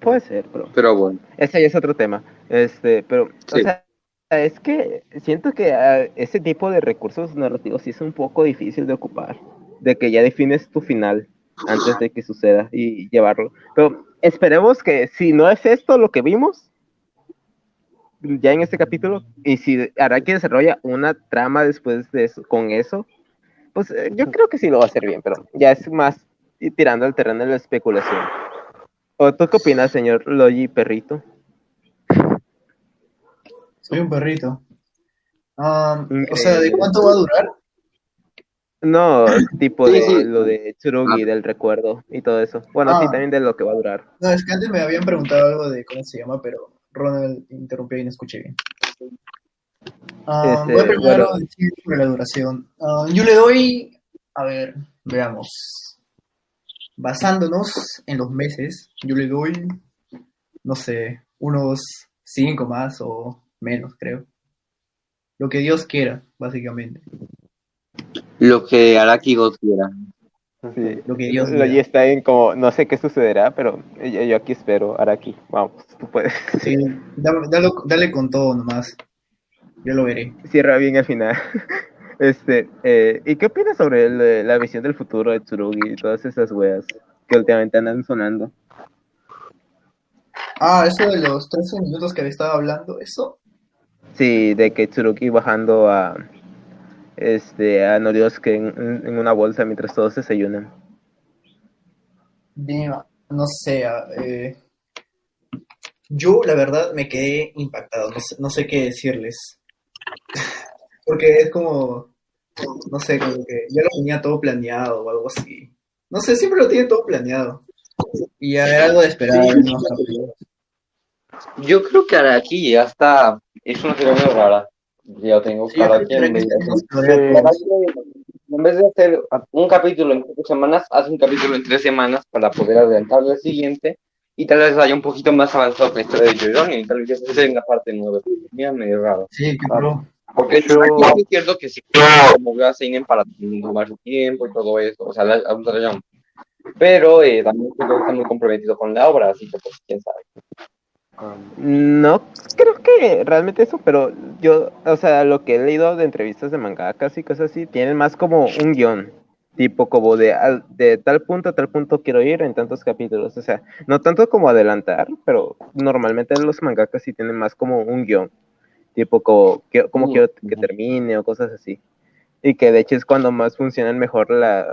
Puede ser, pero Pero bueno. ese ya es otro tema. Este, pero, o Sí. sea, es que siento que ah, ese tipo de recursos narrativos sí es un poco difícil de ocupar, de que ya defines tu final antes de que suceda y llevarlo. Pero esperemos que si no es esto lo que vimos ya en este capítulo y si Araki desarrolla una trama después de eso, con eso, pues eh, yo creo que sí lo va a hacer bien, pero ya es más tirando al terreno de la especulación. ¿O tú qué opinas, señor Logi Perrito? Soy un perrito. Ah, o sea, ¿de cuánto va a durar? No, tipo Sí, de sí. lo de Tsurugi, Ah. del recuerdo y todo eso. Bueno, Ah. sí, también de lo que va a durar. No, es que antes me habían preguntado algo de cómo se llama, pero Ronald interrumpió y no escuché bien. Ah, Este, voy a primero bueno. decir sobre la duración. Ah, yo le doy, a ver, veamos. Basándonos en los meses, yo le doy, no sé, unos cinco más o menos, creo. Lo que Dios quiera, básicamente. Lo que Araki God quiera. Sí. Lo que Dios quiera. está en como, no sé qué sucederá, pero yo, yo aquí espero, Araki. Vamos, tú puedes. Sí, dale, dale- dale con todo nomás. Yo lo veré. Cierra bien al final. [LAUGHS] Este, eh, ¿y qué opinas sobre el, eh, la visión del futuro de Tsurugi y todas esas weas que últimamente andan sonando? Ah, eso de los 13 minutos que había estado hablando, eso. Sí, de que Tsurugi bajando a este a Noriosuke en, en una bolsa mientras todos desayunan. Bien, no sé, ah, eh, yo la verdad me quedé impactado, no sé, no sé qué decirles. [LAUGHS] Porque es como, no sé, como que ya lo tenía todo planeado o algo así. No sé, siempre lo tiene todo planeado. Y a ver, algo de esperar los capítulos. Yo creo que Araki ya está. Es una serie muy rara. Ya tengo Sí, yo creo en que Araki, en vez de hacer un capítulo en cuatro semanas, hace un capítulo en tres semanas para poder adelantarle al siguiente y tal vez vaya un poquito más avanzado con la historia de Jojo y tal vez ya se en la parte nueve. Mira, medio raro. Sí, qué pro. Porque Yo- es cierto que sí como a Seinen para tomar su tiempo y todo eso, o sea, la, a un. Pero eh, también creo que está muy comprometido con la obra, así que pues quién sabe. Um, No creo que realmente eso, pero yo, o sea, lo que he leído de entrevistas de mangakas y cosas así, tienen más como un guion, tipo como de, de tal punto a tal punto quiero ir en tantos capítulos, o sea, no tanto como adelantar, pero normalmente los mangakas sí tienen más como un guion, tipo como, que- Mm, quiero que termine o cosas así. Y que de hecho es cuando más funcionan mejor las,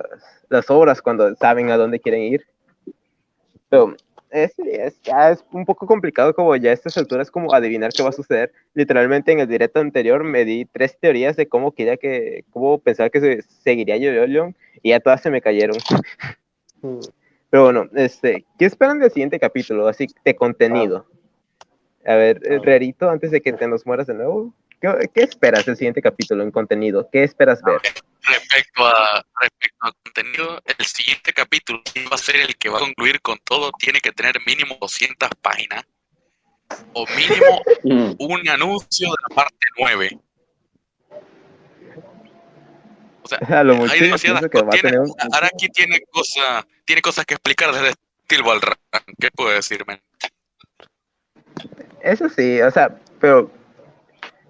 las obras, cuando saben a dónde quieren ir. Pero es, es, ya es un poco complicado como ya a estas alturas como adivinar qué va a suceder. Literalmente en el directo anterior me di tres teorías de cómo quería que, cómo pensar que se seguiría Yoyolion y ya todas se me cayeron. Pero bueno, este, ¿qué esperan del siguiente capítulo? Así de contenido. A ver, eh. Rerito, antes de que te nos mueras de nuevo, ¿qué, qué esperas del siguiente capítulo en contenido? ¿Qué esperas ver? Respecto a, respecto a contenido, el siguiente capítulo va a ser el que va a concluir con todo. Tiene que tener mínimo 200 páginas. O mínimo [LAUGHS] Mm. un anuncio de la parte 9. O sea, [LAUGHS] A lo mucho hay demasiadas cosas. tener un... Araki tiene cosas tiene cosas que explicar desde Steel Ball Run. ¿Qué puedo decirme? Eso sí, o sea, pero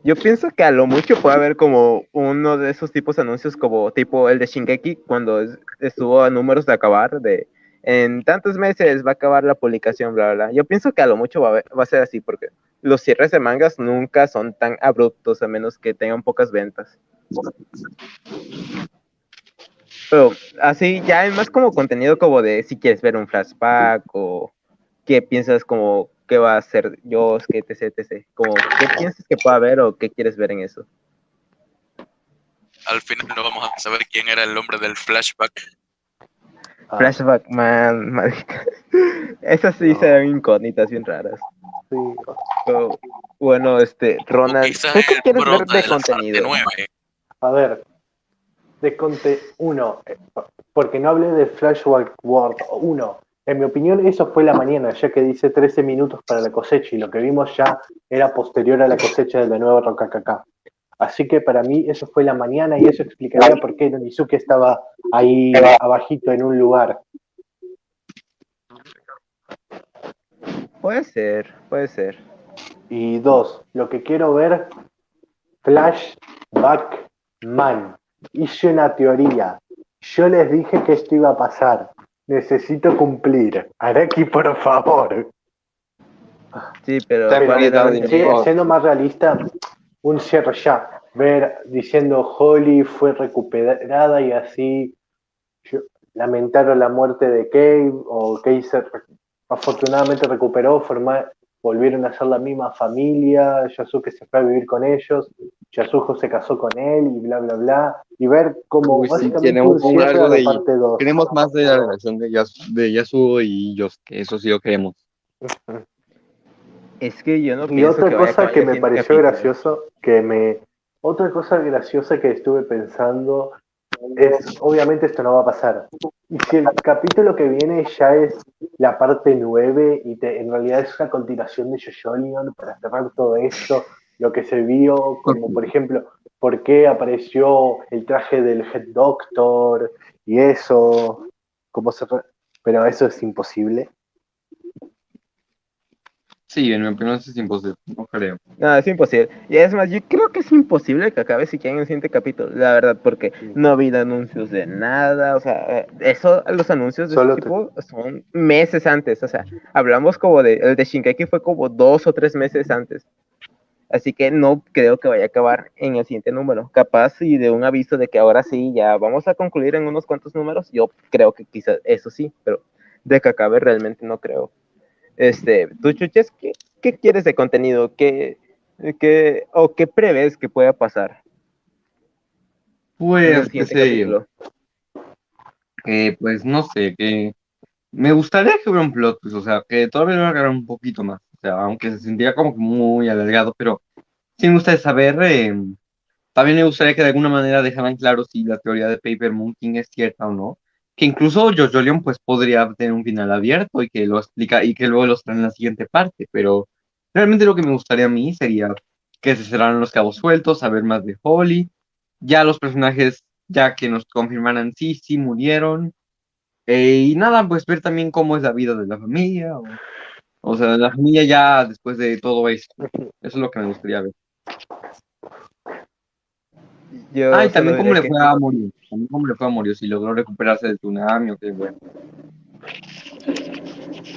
yo pienso que a lo mucho puede haber como uno de esos tipos de anuncios como tipo el de Shingeki cuando es- estuvo a números de acabar de en tantos meses va a acabar la publicación, bla, bla, bla. Yo pienso que a lo mucho va a, va a ser así porque los cierres de mangas nunca son tan abruptos a menos que tengan pocas ventas. Pero así ya es más como contenido como de si quieres ver un flashback o qué piensas como qué va a hacer Dios, que etc, etc. Como qué piensas que pueda haber o qué quieres ver en eso. Al final no vamos a saber quién era el hombre del flashback. ah, Flashback, man, marica. [LAUGHS] Esas sí No. se ven incógnitas bien raras. sí, Pero, bueno, este, Ronald, quizás ¿tú qué quieres ver de contenido? 9. A ver, de conte uno, eh, porque no hablé de Flashback World 1. En mi opinión, eso fue la mañana, ya que dice 13 minutos para la cosecha y lo que vimos ya era posterior a la cosecha de la nueva Rokakaka. Así que para mí eso fue la mañana y eso explicaría por qué Nonizuke estaba ahí abajito en un lugar. Puede ser, puede ser. Y dos, lo que quiero ver, Flashback Man. Hice una teoría. Yo les dije que esto iba a pasar. Necesito cumplir. Araki, por favor. Sí, pero Está ¿cuál bien, era la está bien. Sí, siendo más realista, un cierre ya. Ver diciendo Holly fue recuperada y así yo- lamentaron la muerte de Kay o Kay se re- afortunadamente recuperó, forma- volvieron a ser la misma familia, Yasuke se fue a vivir con ellos, Yasuko se casó con él y bla bla bla, y ver cómo Uy, sí, básicamente tenemos un algo de- parte 2. Queremos más de la relación de, Yas de Yasuo y Yosuke, eso sí lo queremos. Es que yo no Y otra que cosa que me pareció capítulo. gracioso, que me... Otra cosa graciosa que estuve pensando es, obviamente esto no va a pasar. Y si el capítulo que viene ya es la parte 9 y te- en realidad es una continuación de Jojo para cerrar todo esto, lo que se vio, como por ejemplo, por qué apareció el traje del Head Doctor y eso, cómo se... Pero eso es imposible. Sí, en mi opinión es imposible, no creo. No, es imposible. Y es más, yo creo que es imposible que acabe siquiera en el siguiente capítulo, la verdad, porque no ha habido anuncios de nada, o sea, eh, eso, los anuncios de Solo te- tipo son meses antes, o sea, hablamos como de, el de Shinkeki fue como dos o tres meses antes. Así que no creo que vaya a acabar en el siguiente número. Capaz y de un aviso de que ahora sí, ya vamos a concluir en unos cuantos números, yo creo que quizás eso sí, pero de que acabe realmente no creo. Este, tú chuches, ¿qué, qué quieres de contenido? ¿Qué, qué, o qué prevés que pueda pasar Pues, qué sé yo. que pues no sé, que me gustaría que hubiera un plot twist, o sea, que todavía lo hagan un poquito más, o sea, aunque se sentía como que muy alargado, pero sí me gustaría saber, eh, también me gustaría que de alguna manera dejaran claro si la teoría de Paper Moon King es cierta o no, que incluso Jojo Leon pues podría tener un final abierto y que lo explica y que luego lo traen en la siguiente parte, pero realmente lo que me gustaría a mí sería que se cerraran los cabos sueltos, saber más de Holly, ya los personajes ya que nos confirmaran sí, sí murieron, eh, y nada, pues ver también cómo es la vida de la familia, o, o sea, la familia ya después de todo esto, eso es lo que me gustaría ver. Yo Ah, y también cómo le que- fue a Morio, también cómo le fue a Morio, si logró recuperarse del tsunami o qué, bueno.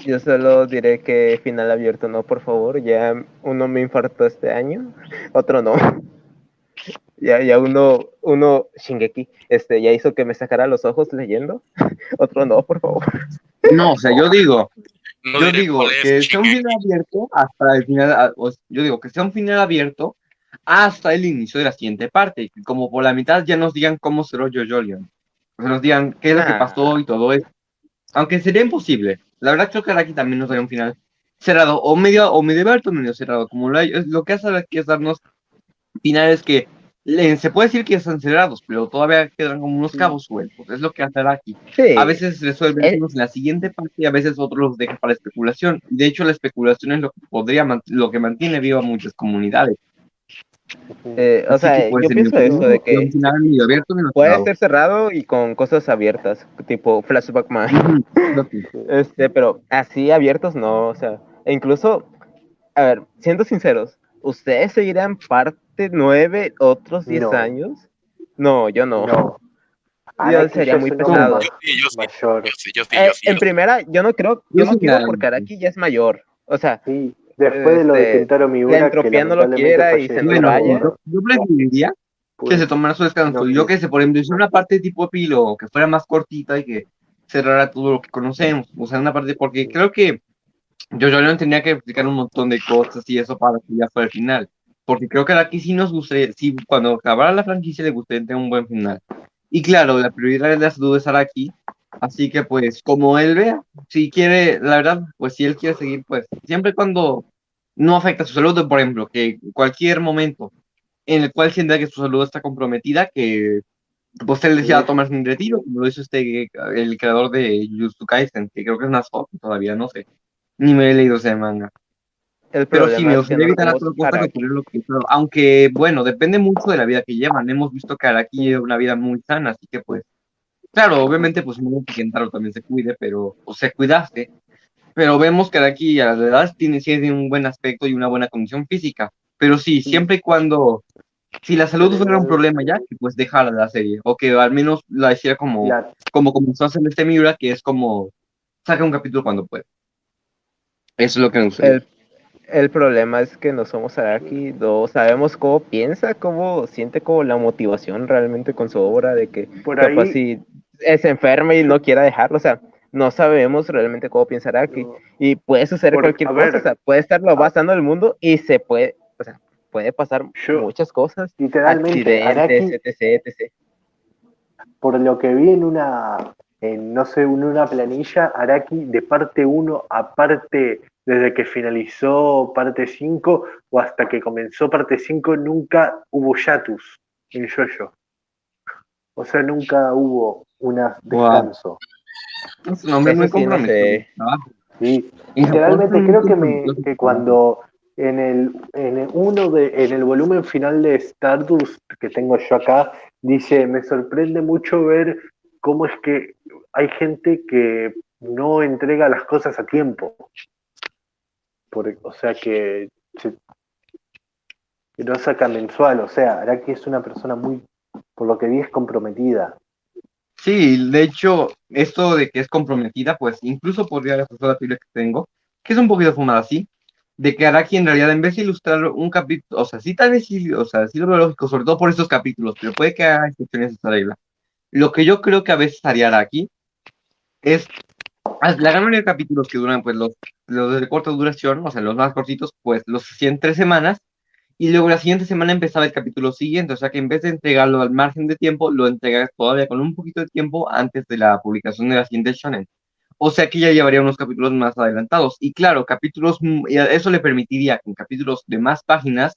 Yo solo diré que final abierto no, por favor. Ya uno me infartó este año, [LAUGHS] otro no. [LAUGHS] Ya, ya uno, uno, Shingeki, este, ya hizo que me sacara los ojos leyendo. [LAUGHS] Otro no, por favor. No, o sea, yo digo, No yo digo que sea un final abierto hasta el final, yo digo que sea un final abierto hasta el inicio de la siguiente parte, como por la mitad ya nos digan cómo cerró Jojo Leon, o sea, nos digan qué es lo que Ah. pasó y todo eso, aunque sería imposible, la verdad creo que Araki también nos daría un final cerrado, o medio, o medio abierto o medio cerrado, como lo, hay- lo que hace Araki es darnos finales que le- se puede decir que están cerrados, pero todavía quedan como unos cabos sueltos, es lo que hace Araki. Sí. A veces resuelven unos en la siguiente parte y a veces otros los dejan para especulación. De hecho, la especulación es lo que podría lo que mantiene viva muchas comunidades. Eh, o sea, que, pues, yo pienso eso, de que puede ser cerrado y con cosas abiertas, tipo Flashback Man. [LAUGHS] Este, pero así abiertos no, o sea, e incluso, a ver, siendo sinceros, ¿ustedes seguirán parte 9 otros 10 No. años? No, yo no. No. [LAUGHS] Yo Araki sería muy pesado. Eh, en primera, yo no creo, Yo yo no la- porque Araki ya es mayor. O sea, Sí, después de lo de Este, Kentaro Miura, la que entropía no lo quiera y se Bueno, vaya. yo, yo preferiría que Pues, se tomara su descanso. no, yo que sé, por ejemplo, hiciera una parte tipo epílogo, que fuera más cortita y que cerrara todo lo que conocemos. O sea, una parte, porque creo que Jojo Leon tenía que explicar un montón de cosas y eso para que ya fuera el final. Porque creo que aquí sí nos gustaría, sí, cuando acabara la franquicia le gustaría tener un buen final. Y claro, la prioridad de la salud es Araki, así que pues como él vea, si quiere, la verdad, pues si él quiere seguir, pues siempre y cuando no afecta su salud, por ejemplo, que cualquier momento en el cual sienta que su salud está comprometida, que pues él decida tomarse un retiro, como lo hizo este, el creador de Jujutsu Kaisen, que creo que es más joven todavía, no sé. Ni me he leído ese manga. el Pero sí, me gustaría evitar que lo que. Aunque, bueno, depende mucho de la vida que llevan. Hemos visto que Araki lleva una vida muy sana, así que pues, claro, obviamente pues no que Kentaro también se cuide, pero, o se cuidaste. Pero vemos que Araki a la edad tiene, sí tiene un buen aspecto y una buena condición física. Pero sí, siempre y cuando, si la salud fuera un problema ya, pues dejara la serie. O que al menos la hiciera como, como comenzó a hacer este Miura, que es como, saca un capítulo cuando puede. Eso es lo que me gustaría. El, el problema es que no somos Araki, no sabemos cómo piensa, cómo siente como la motivación realmente con su obra, de que por capaz ahí, si es enferma y no quiera dejarlo, o sea, no sabemos realmente cómo piensa Araki. Y puede suceder cualquier cosa, ver. o sea, puede estarlo basando el mundo y se puede, o sea, puede pasar Yo- muchas cosas, literalmente, accidentes, etc, etc. por lo que vi en una, en, no sé, en una planilla, Araki de parte 1 a parte, desde que finalizó parte 5 o hasta que comenzó parte 5, nunca hubo Yatus en Yoyo. O sea, nunca hubo un descanso. Sí, no sé. su trabajo. Sí, Y literalmente creo que, me, que cuando en el, en el uno de, en el volumen final de Stardust que tengo yo acá, dice, me sorprende mucho ver cómo es que hay gente que no entrega las cosas a tiempo. Por- o sea que, se- que no saca mensual, o sea, Araki es una persona muy, por lo que vi, es comprometida. Sí, de hecho, esto de que es comprometida, pues incluso podría reforzar la teoría que tengo, que es un poquito fumada así, de que Araki en realidad en vez de ilustrar un capítulo, o sea, sí tal vez sí, o sea, sí lo veo lógico, sobre todo por estos capítulos, pero puede que haga excepciones a esta regla. Lo que yo creo que a veces haría Araki es, la gran mayoría de capítulos que duran, pues los, los de corta duración, o sea, los más cortitos, pues los hacía en tres semanas, y luego la siguiente semana empezaba el capítulo siguiente, o sea que en vez de entregarlo al margen de tiempo, lo entregas todavía con un poquito de tiempo antes de la publicación de la siguiente shonen. O sea que ya llevaría unos capítulos más adelantados. Y claro, capítulos, mm, eso le permitiría que en capítulos de más páginas,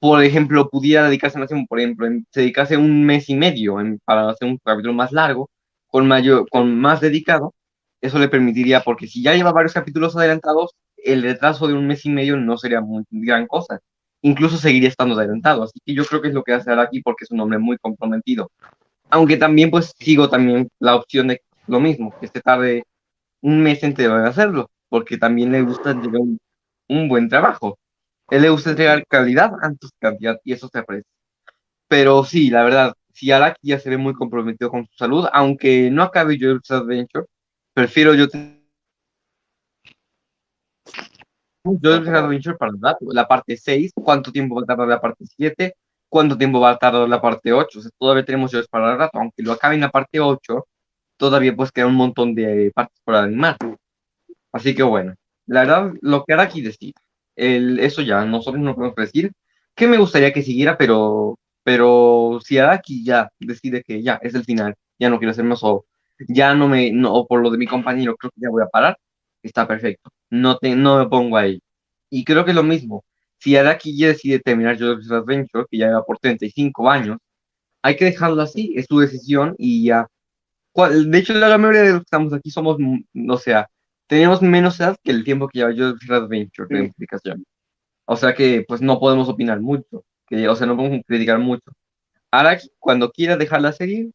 por ejemplo, pudiera dedicarse más por ejemplo, se dedicase un mes y medio en- para hacer un capítulo más largo, con, mayor, con más dedicado. Eso le permitiría, porque si ya lleva varios capítulos adelantados, el retraso de un mes y medio no sería muy gran cosa. Incluso seguiría estando adelantado. Así que yo creo que es lo que hace aquí porque es un hombre muy comprometido. Aunque también pues sigo también la opción de lo mismo, que este tarde un mes entero en hacerlo, porque también le gusta entregar un, buen trabajo. él le gusta entregar calidad antes que cantidad y eso se aprecia. Pero sí, la verdad, si Araki ya se ve muy comprometido con su salud, aunque no acabe Jojo's Adventure, prefiero yo te- Jojo's Adventure para el rato, la parte 6, cuánto tiempo va a tardar la parte 7, cuánto tiempo va a tardar la parte 8, o sea, todavía tenemos Jojo's para el rato, aunque lo acabe en la parte 8, todavía pues queda un montón de partes por animar. Así que bueno, la verdad, lo que Araki decide, el, eso ya, nosotros no podemos decir que me gustaría que siguiera, pero, pero si Araki ya decide que ya es el final, ya no quiero hacer más o ya no me, no, por lo de mi compañero, creo que ya voy a parar, está perfecto, no, te, no me pongo ahí. Y creo que es lo mismo, si Araki ya decide terminar Jojo's Adventure, que ya va por 35 años, hay que dejarlo así, es su decisión y ya. De hecho, la mayoría de los que estamos aquí somos, mm, o sea, tenemos menos edad que el tiempo que lleva Jojo's Adventure de Sí. explicación. O sea que, pues, no podemos opinar mucho, que, o sea, no podemos criticar mucho. Araki, cuando quiera dejar la serie,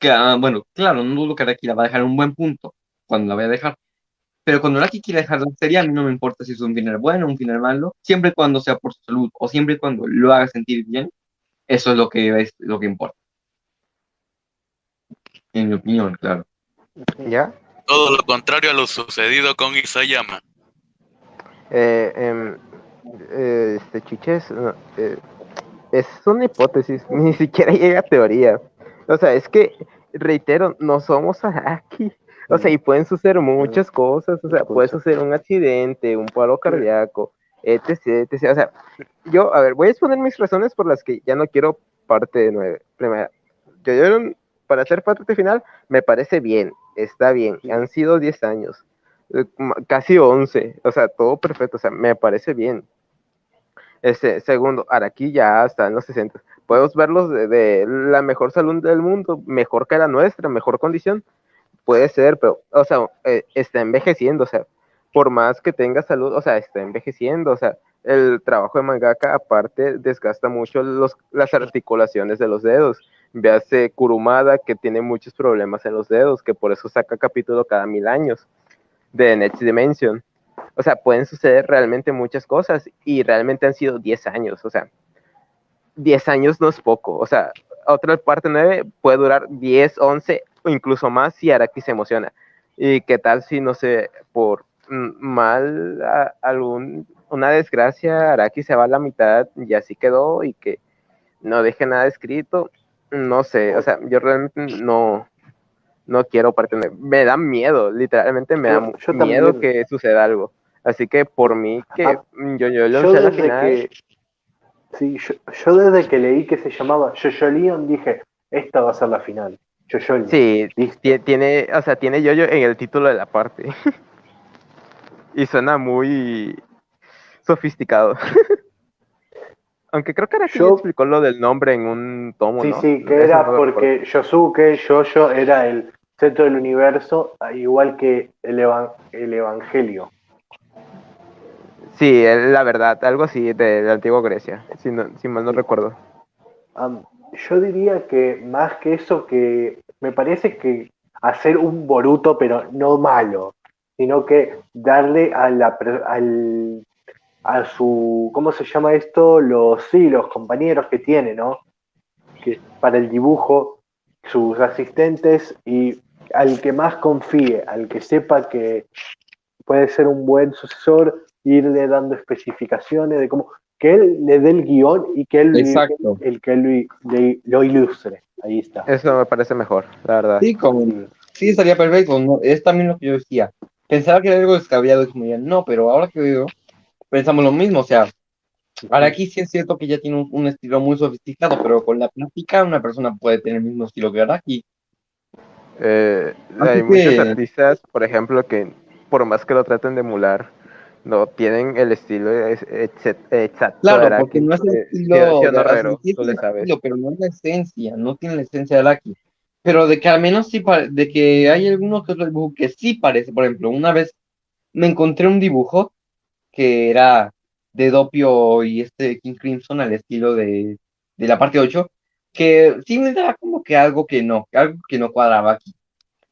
que, ah, bueno, claro, no dudo que Araki la va a dejar en un buen punto, cuando la vaya a dejar. Pero cuando Araki quiera dejar la serie, a mí no me importa si es un final bueno o un final malo, siempre y cuando sea por su salud o siempre y cuando lo haga sentir bien, eso es lo que es lo que importa. En mi opinión, claro. ¿Ya? Todo lo contrario a lo sucedido con Isayama. Eh, em, eh, este, chiches, no, eh, es una hipótesis, [LAUGHS] ni siquiera llega a teoría. O sea, es que, reitero, no somos Araki. O sea, y pueden suceder muchas cosas. O sea, puede suceder un accidente, un paro cardíaco, etc, etc. O sea, yo, a ver, voy a exponer mis razones por las que ya no quiero parte de nueve. Primera, yo, yo, para hacer parte final, me parece bien, está bien. Han sido 10 años eh, casi 11, o sea, todo perfecto, o sea, me parece bien. Este, segundo, Araki ya está en los 60. Podemos verlos de, de la mejor salud del mundo, mejor que la nuestra, mejor condición. Puede ser, pero, o sea, eh, está envejeciendo, o sea, por más que tenga salud, o sea, está envejeciendo, o sea, el trabajo de mangaka aparte desgasta mucho los, las articulaciones de los dedos. Véase Kurumada que tiene muchos problemas en los dedos, que por eso saca capítulo cada mil años de Next Dimension. O sea, pueden suceder realmente muchas cosas y realmente han sido 10 años. O sea, 10 años no es poco. O sea, otra parte 9 puede durar 10, 11 o incluso más si Araki se emociona. ¿Y qué tal si, no sé, por mal a- algún, una desgracia, Araki se va a la mitad y así quedó y que no deje nada escrito? No sé, o sea, yo realmente no, no quiero partir. Me da miedo, literalmente me da Yo- miedo también. que suceda algo. Así que por mí que Ah, yo, yo desde final. que sí, yo, desde que leí que se llamaba Jojo Leon dije, esta va a ser la final. Sí, tiene, o sea, tiene yo-yo en el título de la parte. [LAUGHS] y suena muy sofisticado. [LAUGHS] Aunque creo que Araki Yo- ya explicó lo del nombre en un tomo, Sí, ¿no? sí, que Eso era no porque Yosuke, Jojo era el centro del universo, igual que el, evan- el Evangelio. Sí, la verdad, algo así de, la antigua Grecia, si, no- si mal no recuerdo. Am, yo diría que más que eso, que me parece que hacer un Boruto, pero no malo, sino que darle a la al a su ¿cómo se llama esto? los sí, los compañeros que tiene, ¿no? Que para el dibujo, sus asistentes y al que más confíe, al que sepa que puede ser un buen sucesor, irle dando especificaciones de cómo que él le dé el guion y que él Exacto. el que él lo, le- lo ilustre. Ahí está. Eso me parece mejor, la verdad. Sí, como, sí, estaría perfecto. ¿no? Es también lo que yo decía. Pensaba que era algo descabellado y como ya, no, pero ahora que veo, pensamos lo mismo. O sea, Araki sí es cierto que ya tiene un, un estilo muy sofisticado, pero con la práctica una persona puede tener el mismo estilo que Araki. Eh, hay muchos que- artistas, por ejemplo, que por más que lo traten de emular, no tienen el estilo es- exe- exacto. Claro, porque no es el Eh, estilo de Herrero, sí es tú el le sabes. estilo, pero no es la esencia, no tiene la esencia de Araki. Pero de que al menos sí, de que hay algunos que otro dibujo que sí parece, por ejemplo, una vez me encontré un dibujo que era de Doppio y este King Crimson al estilo de, de la parte 8, que sí me daba como que algo que no, algo que no cuadraba aquí.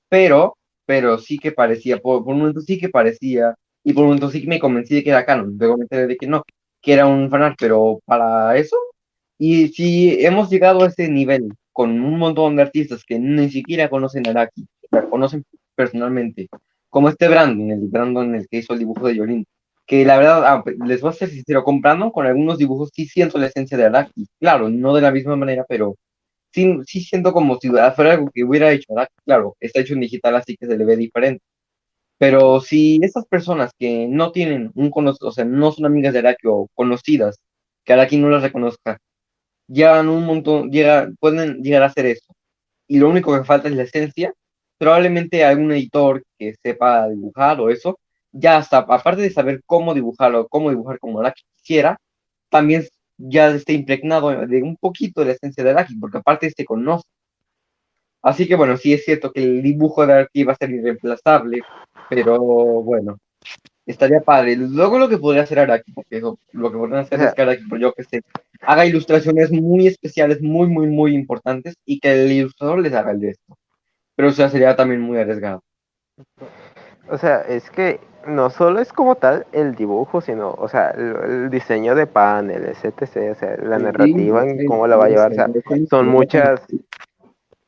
Pero, pero sí que parecía, por, por un momento sí que parecía, y por un momento sí me convencí de que era canon, luego me enteré de que no, que era un fanart, pero para eso, y si hemos llegado a ese nivel con un montón de artistas que ni siquiera conocen a Araki, la conocen personalmente, como este Brandon, el Brandon el que hizo el dibujo de Yolín, que la verdad, ah, les voy a ser sincero, comprando con algunos dibujos sí siento la esencia de Araki, claro, no de la misma manera, pero sí, sí siento como si fuera algo que hubiera hecho Araki, claro, está hecho en digital así que se le ve diferente. Pero si esas personas que no tienen un conocido, o sea, no son amigas de Araki o conocidas, que Araki no las reconozca, llegan un montón, llega, pueden llegar a hacer eso. Y lo único que falta es la esencia. Probablemente algún editor que sepa dibujar o eso, ya hasta, aparte de saber cómo dibujarlo, cómo dibujar como Araki quisiera, también ya esté impregnado de un poquito de la esencia de Araki, porque aparte se conoce. Así que bueno, sí es cierto que el dibujo de Araki va a ser irreemplazable, pero bueno, estaría padre. Luego lo que podría hacer Araki, porque eso, lo que podrían hacer es que Araki, por yo que sé, haga ilustraciones muy especiales, muy, muy, muy importantes, y que el ilustrador les haga el de esto. Pero o sea, sería también muy arriesgado. O sea, es que no solo es como tal el dibujo, sino, o sea, el, el diseño de paneles, etc. O sea, la narrativa en cómo la va a llevar. O sea, son muchas,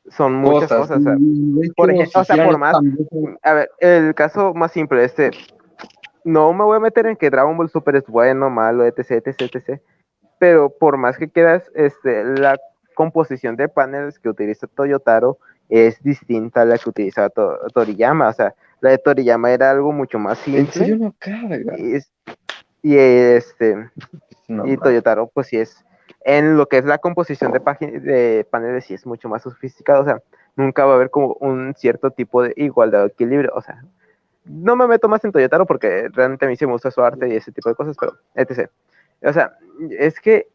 son muchas cosas. por ejemplo, o sea, por más, a ver, el caso más simple, este, no me voy a meter en que Dragon Ball Super es bueno, malo, etc, etc, etc. Pero por más que quieras, este, la composición de paneles que utiliza Toyotaro es distinta a la que utilizaba To- Toriyama. O sea, la de Toriyama era algo mucho más ¿En serio simple. no? Y, es- y este, No, y Toyotaro, pues sí es, en lo que es la composición de, paneles, sí es mucho más sofisticado, o sea, nunca va a haber como un cierto tipo de igualdad o equilibrio, o sea, no me meto más en Toyotaro porque realmente a mí sí me gusta su arte y ese tipo de cosas, pero etc. O sea, es que,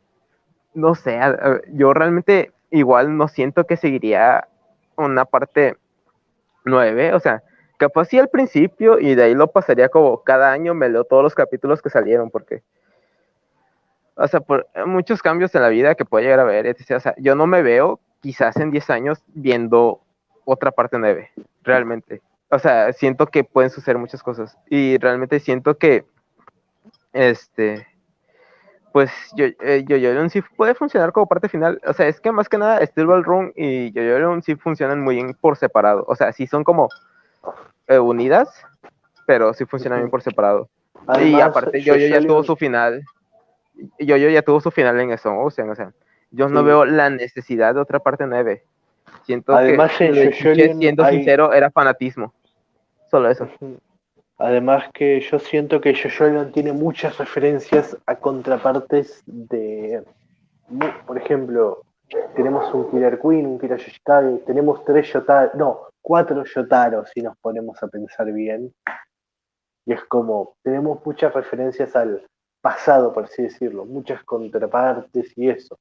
no sé, yo realmente igual no siento que seguiría una parte 9, o sea, capaz sí al principio y de ahí lo pasaría como cada año me leo todos los capítulos que salieron porque o sea, por muchos cambios en la vida que puede llegar a ver, etc. O sea, yo no me veo quizás en 10 años viendo otra parte 9, realmente. O sea, siento que pueden suceder muchas cosas y realmente siento que este pues yo eh, yo yo sí puede funcionar como parte final, o sea, es que más que nada Steel Ball Run y yo yo sí funcionan muy bien por separado, o sea, sí son como eh, unidas, pero sí funcionan bien por separado. y Además, aparte yo ya Jojo tuvo su final. Yo ya tuvo su final en eso, Ocean, o sea, yo no veo la necesidad de otra parte 9. Siento Además, que siendo hay- sincero era fanatismo. Solo eso. Además que yo siento que Jojo tiene muchas referencias a contrapartes de, por ejemplo, tenemos un Killer Queen, un Kira Yoshikage, tenemos tres Yotaro, no, cuatro Yotaro si nos ponemos a pensar bien. Y es como, tenemos muchas referencias al pasado, por así decirlo, muchas contrapartes y eso.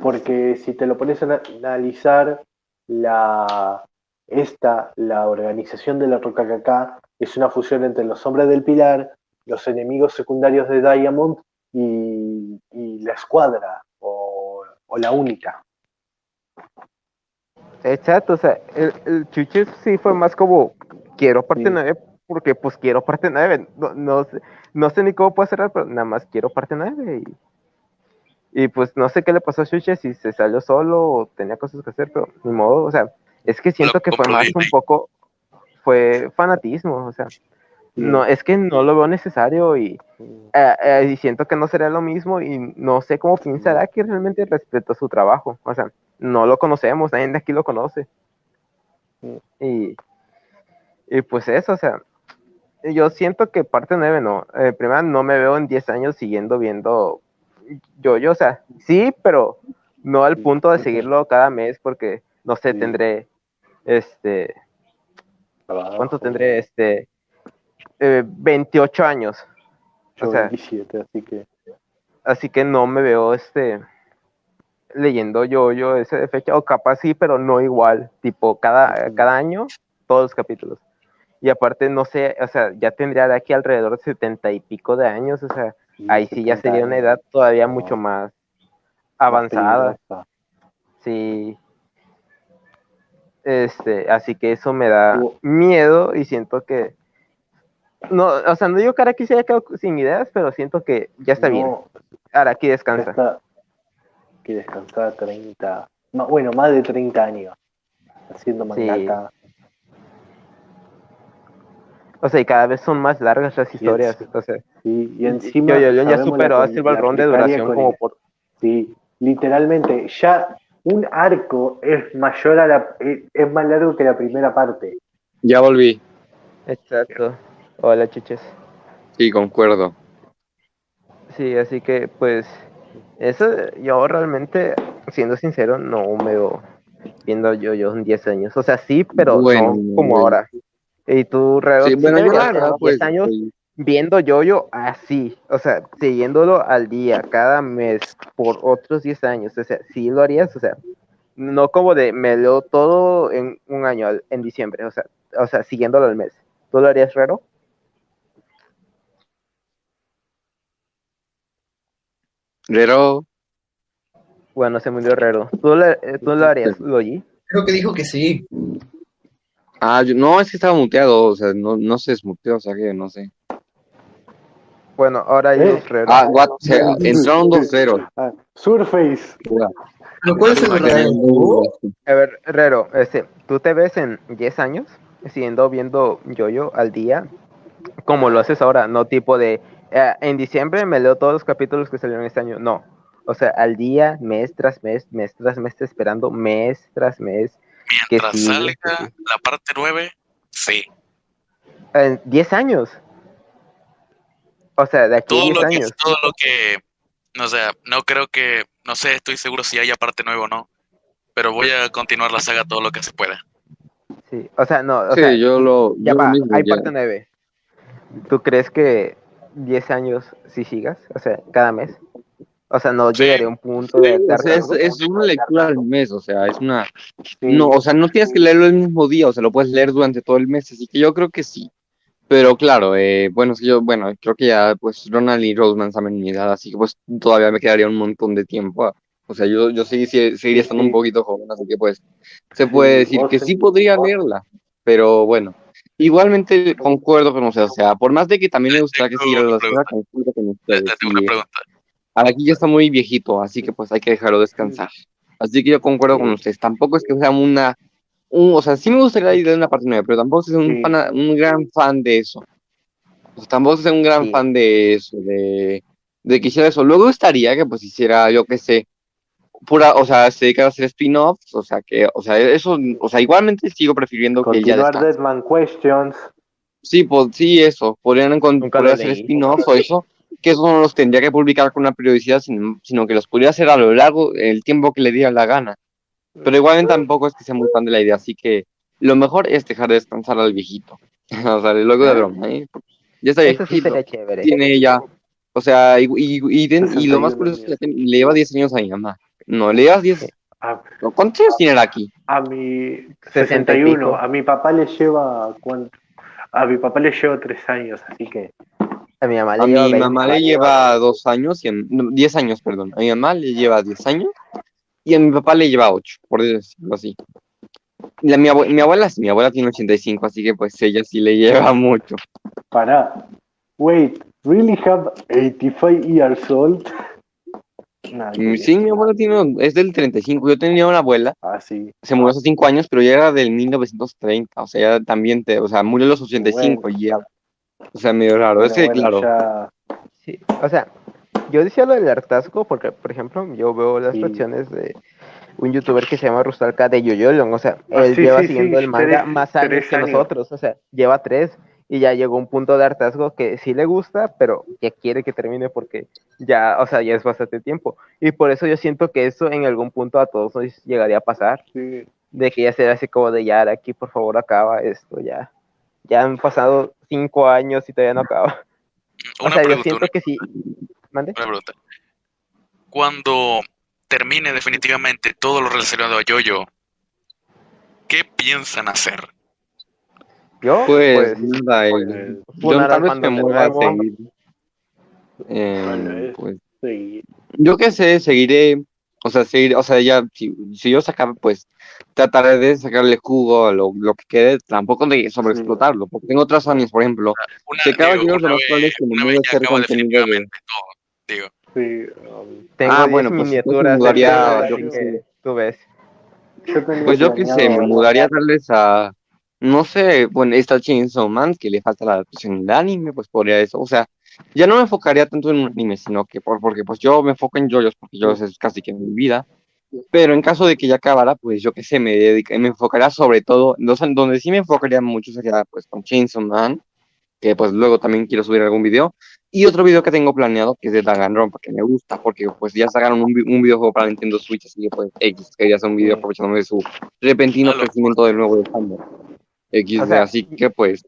Porque si te lo pones a ana- analizar, la, esta, la organización de la RKKK, es una fusión entre los hombres del pilar, los enemigos secundarios de Diamond y, y la escuadra o, o la única. Exacto, o sea, el, el Chuche sí fue más como quiero parte Sí. 9 porque pues quiero parte 9. No, no, sé, no sé ni cómo puede cerrar, pero nada más quiero parte 9 y, y pues no sé qué le pasó a Chuche, si se salió solo o tenía cosas que hacer, pero ni modo, o sea, es que siento que fue más un poco, fue fanatismo, o sea, no, es que no lo veo necesario y, eh, eh, y siento que no sería lo mismo y no sé cómo piensa que realmente respecto a su trabajo, o sea, no lo conocemos, nadie de aquí lo conoce. Y, y pues eso, o sea, yo siento que parte 9 no. Eh, primero, no me veo en 10 años siguiendo viendo yo, yo, o sea, sí, pero no al punto de seguirlo cada mes porque, no sé, Sí. tendré, este. ¿cuánto tendré? Este, eh, 28 años. Yo o sea, 27, así que. Así que no me veo, este, leyendo yo, yo ese de fecha, o capaz sí, pero no igual, tipo, cada, cada año, todos los capítulos. Y aparte, no sé, o sea, ya tendría de aquí alrededor de setenta y pico de años, o sea, ahí sí ya 70 sería una edad todavía No. mucho más avanzada, sí. Este, así que eso me da miedo y siento que, no, o sea, no digo que Araki se haya quedado sin ideas, pero siento que ya está bien. No, Araki ya descansa. está. Que descansar 30. ma- Bueno, más de 30 años. Haciendo Sí. O sea, y cada vez son más largas las historias. O sea, Sí, y encima. yo, yo, yo ya superó a Silver Run de duración como por. Sí, literalmente, ya un arco es mayor a la. es es más largo que la primera parte. Ya volví. Exacto. Hola, chiches. Sí, concuerdo. Sí, así que, pues. Eso, yo realmente, siendo sincero, no me veo viendo yo, yo en 10 años. O sea, sí, pero Bueno, no como bueno. ahora. Y tú, Reo, Sí, bueno, 10 pues, años pues, viendo yo-yo así, o sea, siguiéndolo al día, cada mes, por otros 10 años, o sea, sí lo harías, o sea, no como de me leo todo en un año, en diciembre, o sea, o sea, siguiéndolo al mes. ¿Tú lo harías, Rero? Rero, Bueno, se murió Rero. ¿Tú lo, eh, ¿tú lo harías, Logi? Creo que dijo que sí. Ah, yo, no, es que estaba muteado, o sea, no, no se desmuteó, o sea que no sé. Bueno, ahora hay ¿Eh? dos Rero. Ah, what, o sea, entraron dos ceros. Ah, Surface. Lo cual es el. A ver, Rero, este, ¿tú te ves en 10 años siguiendo viendo yo-yo al día? Como lo haces ahora, no tipo de eh, en diciembre me leo todos los capítulos que salieron este año, no. O sea, al día, mes tras mes, mes tras mes, esperando mes tras mes. Que Mientras sí, salga que sí. la parte 9, sí. En 10 años. O sea, de aquí a Todo 10 lo que, años. todo lo que, o sea, no creo que, no sé, estoy seguro si haya parte 9 o no, pero voy a continuar la saga todo lo que se pueda. Sí. O sea, no, o Sí, sea, yo lo. ya yo lo va, mismo, hay ya. parte 9. ¿Tú crees que 10 años si sigas? O sea, cada mes. O sea, no Sí. llegaría a un punto de... de O sea, es, una lectura al mes, o sea, es una. Sí. No, o sea, no tienes que leerlo el mismo día, o sea, lo puedes leer durante todo el mes, así que yo creo que sí. Pero claro, eh, bueno, es que yo, bueno, creo que ya, pues, Ronald y Roseman saben mi edad, así que pues todavía me quedaría un montón de tiempo. ah. O sea, yo, yo sí, sí- seguiría estando un poquito joven, así que pues, se puede decir que sí podría leerla, pero bueno. Igualmente concuerdo con ustedes, o sea, por más de que también me gustaría que siguiera la pregunta. con Le, ustedes. le tengo una y, eh, pregunta. Aquí ya está muy viejito, así que pues hay que dejarlo descansar. Así que yo concuerdo con ustedes. Tampoco es que sea una. Un, o sea, sí me gustaría ir de una parte nueva, pero tampoco es un, Sí. fana- un gran fan de eso. O sea, tampoco es un gran Sí. fan de eso, de, de que hiciera eso. Luego estaría que pues hiciera, yo qué sé, pura, o sea, se dedicara a hacer spin-offs, o sea, que, o sea, eso, o sea, igualmente sigo prefiriendo que ya. Deadman Questions. Sí, pues, sí, eso. Podrían encon- Nunca lo podría hacer spin-offs o eso, que eso no los tendría que publicar con una periodicidad, sino, sino que los podría hacer a lo largo el tiempo que le diera la gana. Pero igualmente tampoco es que sea muy fan de la idea, así que lo mejor es dejar descansar al viejito. [LAUGHS] o sea, luego de broma, ¿eh? Ya está Eso sí viejito, sería chévere. tiene ya, o sea, y, y, y, den- y lo más 61 curioso es que tiene- le lleva 10 años a mi mamá. No, le llevas 10. A, no, ¿Cuántos años tiene él aquí? a mi 60 y 61. pico. A mi papá le lleva. ¿cuánto? A mi papá le lleva tres años, así que. A mi mamá le A lleva mi 20. mamá le lleva dos años, y a- no, 10 años, perdón. A mi mamá le lleva 10 años y a mi papá le lleva 8, por decirlo así. La, mi, abue- mi abuela sí, mi abuela tiene 85, así que pues ella sí le [LAUGHS] lleva mucho. Pará. Wait, really have 85 years old? Nah, Mm, Sí, mi abuela tiene, es del 35. Yo tenía una abuela, Ah, sí. se murió hace 5 años, pero ya era del 1930. O sea, ya también, te, o sea, murió a los 85 y ya. O sea, medio raro. Es que, Bueno, claro, ya- Sí, o sea, yo decía lo del hartazgo porque, por ejemplo, yo veo las Sí. reacciones de un youtuber que se llama Rustalka de Yoyolon, o sea, Ah, él sí, lleva sí, siguiendo sí, el manga tres- más años que años. nosotros, o sea, lleva tres, y ya llegó un punto de hartazgo que sí le gusta, pero ya quiere que termine porque ya, o sea, ya es bastante tiempo. Y por eso yo siento que eso en algún punto a todos nos llegaría a pasar, Sí. de que ya será así como de ya, aquí por favor acaba esto, ya. Ya han pasado cinco años y todavía no acaba. O Una sea, yo pregunta, siento una, que sí. ¿Mande? una pregunta. Cuando termine definitivamente todo lo relacionado a Yoyo, ¿qué piensan hacer? Yo, Pues, pues, Pues, yo funar tal al vez me fandom de mueva a nuevo. seguir. eh, pues, yo qué sé, seguiré, o sea, seguir, o sea, ya, si, si yo sacaba, pues, trataré de sacarle jugo a lo, lo que quede, tampoco de sobreexplotarlo, porque tengo otras animes, por ejemplo, Una, Si acaba digo, Gears, lo una más probable vez, es que me vez a hacer contenido de- todo, digo. Sí, um, tengo Ah, 10 bueno, pues, miniaturas de mudaría- yo que tú ves. yo Pues yo qué sé, me mudaría tal vez a, no sé, bueno, esta Chainsaw Man, que le falta la adaptación del anime, pues podría eso, o sea, ya no me enfocaría tanto en un anime, sino que por, porque pues yo me enfoco en JoJo's, porque JoJo's es casi que mi vida, pero en caso de que ya acabara, pues yo qué sé, me dedica- me enfocaría sobre todo, donde sí me enfocaría mucho sería pues con Chainsaw Man, que pues luego también quiero subir algún video, y otro video que tengo planeado, que es de Danganronpa, que me gusta, porque pues ya sacaron un, un videojuego para Nintendo Switch, así que pues X, quería hacer un video aprovechándome de su repentino crecimiento del nuevo de. XD, O sea, así que pues,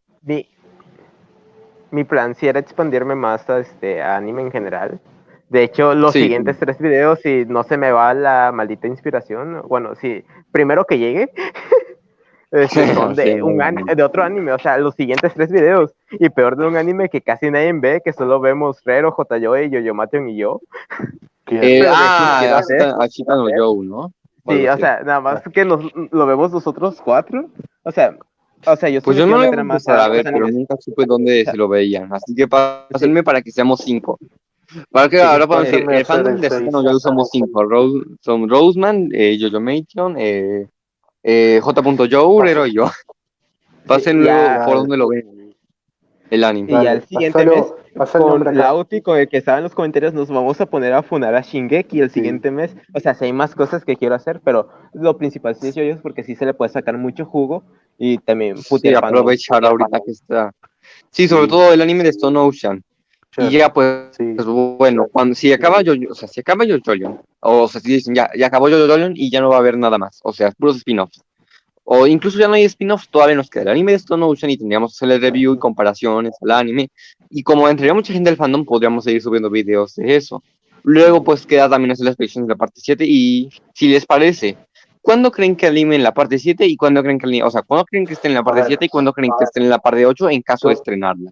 mi plan sí era expandirme más a, este, a anime en general. De hecho, los Sí. siguientes tres videos, si no se me va la maldita inspiración, bueno, si primero que llegue, [LAUGHS] este, [LAUGHS] son de, Sí, un de otro anime, o sea, los siguientes tres videos, y peor de un anime que casi nadie ve, que solo vemos Rero, Jotayoe, Yoyomation y yo. [LAUGHS] que- eh, ah, Ashita, Ashita no Joe, ¿no? Sí, o sea, nada más que nos, lo vemos nosotros cuatro, o sea, o sea, yo Pues yo no lo voy más a ver, pero nunca supe dónde se lo veían. Así que pásenme para que seamos cinco. Para que Sí, ahora podemos a el fandom de el Ashita no seis. Joe somos cinco. Rose, son Roseman, eh, Jojo Mation, eh, eh, J.Joe, Rero y yo. Pasen ya. luego por donde lo ven. El anime. Y ya Dale, siguiente mes, pasa el con. Lauti, con el que estaba en los comentarios, nos vamos a poner a funar a Shingeki el siguiente mes. O sea, si hay más cosas que quiero hacer, pero lo principal sí es yo porque sí se le puede sacar mucho jugo y también Sí, aprovechar ahorita que está. Sí, sobre todo el anime de Stone Ocean. Y ya pues, Sí. pues, bueno, cuando si acaba yo, o sea, si acaba yo o sea, si dicen ya, ya acabó yo y ya no va a haber nada más, o sea, puros spin-offs. O incluso ya no hay spin-offs, todavía nos queda el anime de Stone Ocean y tendríamos que hacer el review y comparaciones al anime. Y como entraría mucha gente del fandom, podríamos seguir subiendo videos de eso. Luego, pues queda también hacer las predicciones de la parte 7 y si les parece, ¿cuándo creen que anime en la parte 7 y cuándo creen que anime, o sea, cuándo creen que esté en la parte ver, 7 y cuándo creen que esté en la parte 8 en caso de estrenarla?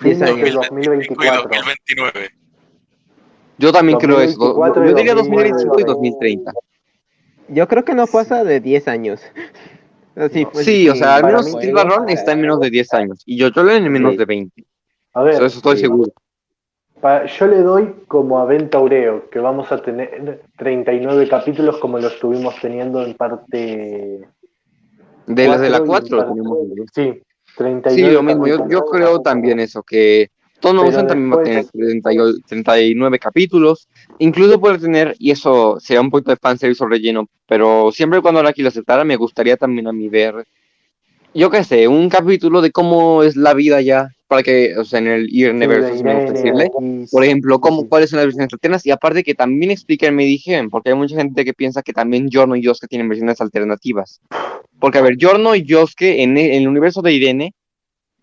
Fines Diez del años. 2025 y 2024. 2029. Yo también creo eso. 2024 Yo diría 2025 y 2030. 2030. Yo creo que no pasa de 10 años. [LAUGHS] Sí, pues, Sí, o sea, al menos Steel Barron está en menos de 10 años. Y yo, yo en menos Sí. de 20. A ver, Eso, eso estoy sí. seguro. Pa- yo le doy como a Ventaureo, que vamos a tener 39 capítulos como lo estuvimos teniendo en parte De las de la cuatro y 4 en tenemos. parte- Sí, 39 Sí, lo mismo. Yo, creo también eso, que Pero Ocean también va a tener después- 38 39 capítulos. Incluso puede tener, y eso sería un poquito de fanservice o relleno, pero siempre cuando Araki lo aceptara, me gustaría también a mí ver, yo qué sé, un capítulo de cómo es la vida ya, para que, o sea, en el Year Sí, Never, aquí, Por ejemplo, cómo, sí. cuáles son las versiones alternas y aparte que también expliquen me dijeron, porque hay mucha gente que piensa que también Giorno y Yosuke tienen versiones alternativas. Porque, a ver, Giorno y Yosuke en el, en el universo de Irene,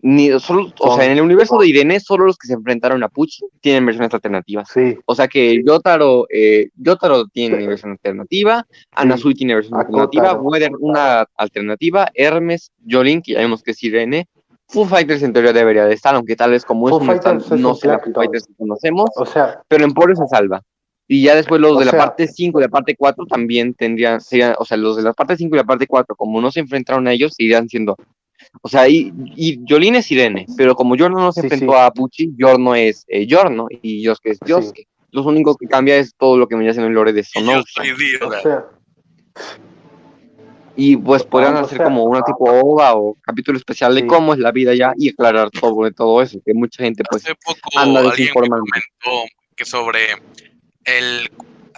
ni solo, o sea, en el universo de Irene, solo los que se enfrentaron a Pucci tienen versiones alternativas. Sí, O sea que Yotaro, eh, Yotaro tiene versión alternativa, Anasui tiene versión alternativa. Weather una alternativa, Hermes, Jolin, que ya vemos que es Irene, Foo Fighters en teoría debería de estar, aunque tal vez como Foo es no, están- es no sea. Foo Fighters que conocemos, o sea, pero en Poro se salva. Y ya después los de la sea- parte 5 y la parte 4 también tendrían, serían, o sea, los de la parte 5 y la parte 4, como no se enfrentaron a ellos, seguirían siendo. O sea, y, y Jolín es Irene, pero como Giorno no se Sí, enfrentó sí. a Pucci, Giorno es eh, Giorno y Yosuke es Sí. Yosuke. Lo único que cambia es todo lo que venía siendo el lore de Sonosa. soy o Dirda. sea, Y pues podrían hacer sea- como una tipo OVA o capítulo especial de Sí. cómo es la vida ya y aclarar todo de todo eso, que mucha gente pues Hace poco anda desinformando. comentó que sobre el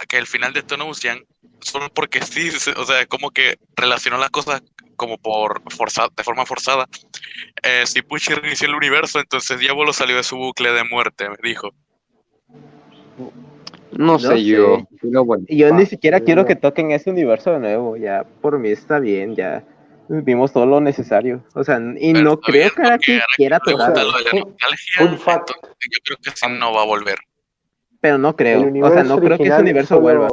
que el final de Stone Ocean, solo porque sí, se- o sea, como que relacionó las cosas como por forzada, de forma forzada. Eh, si Pucci reinició el universo, entonces Diablo salió de su bucle de muerte, me dijo. No sé sé. yo, pero bueno. Y yo ni siquiera quiero no. que toquen ese universo de nuevo, ya por mí está bien, ya vimos todo lo necesario. O sea, y Pero no creo bien, que quiera nostalgia, fun fact. yo creo que sí no va a volver. pero no creo. O sea, no creo que ese original universo vuelva.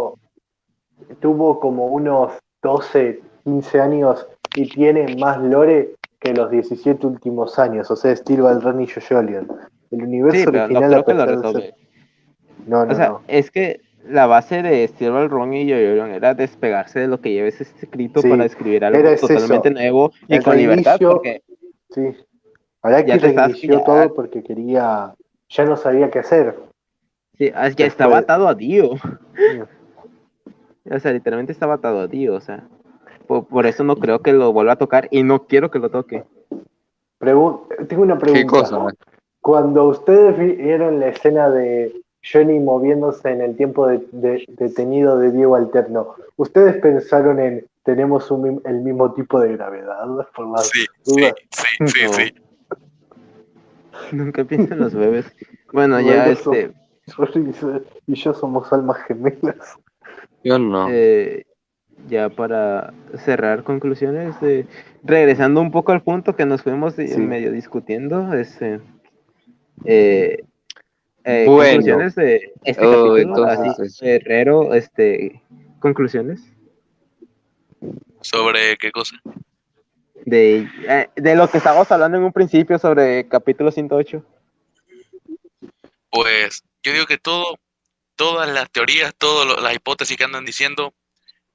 Tuvo como unos 12, 15 años y tiene más lore que los 17 últimos años. O sea, Steel Ball Run y Jojolion. El universo Sí, pero no original, creo que lo pesar de resuelve. ser- No, no, O sea, no. es que la base de Ball Run y Yoyorion era despegarse de lo que lleves escrito Sí, para escribir algo eso. totalmente nuevo y El con libertad, porque Sí. Ya te estás- reinició ya- todo porque quería. Ya no sabía qué hacer. sí, ah, ya estaba atado a Dio. [LAUGHS] O sea, literalmente estaba atado a Dio, o sea. Por, por eso no creo que lo vuelva a tocar y no quiero que lo toque. Pregun- Tengo una pregunta. ¿Qué cosa? Cuando ustedes vi- vieron la escena de Johnny moviéndose en el tiempo de- de- detenido de Diego Alterno, ¿ustedes pensaron en tenemos un el mismo tipo de gravedad? Por las Sí, sí, dudas. sí, sí, No. sí. Nunca pienso en los bebés. Bueno, ya Bueno, este, Y yo somos almas gemelas. Yo no. eh, ya para cerrar conclusiones, eh, regresando un poco al punto que nos fuimos Sí. medio discutiendo, este, eh, eh, Bueno. conclusiones de este Oh, capítulo, entonces- así, Herrero, este, conclusiones ¿Sobre qué cosa? de, eh, de lo que estábamos hablando en un principio sobre capítulo 108. Pues yo digo que todo, todas las teorías, todas las hipótesis que andan diciendo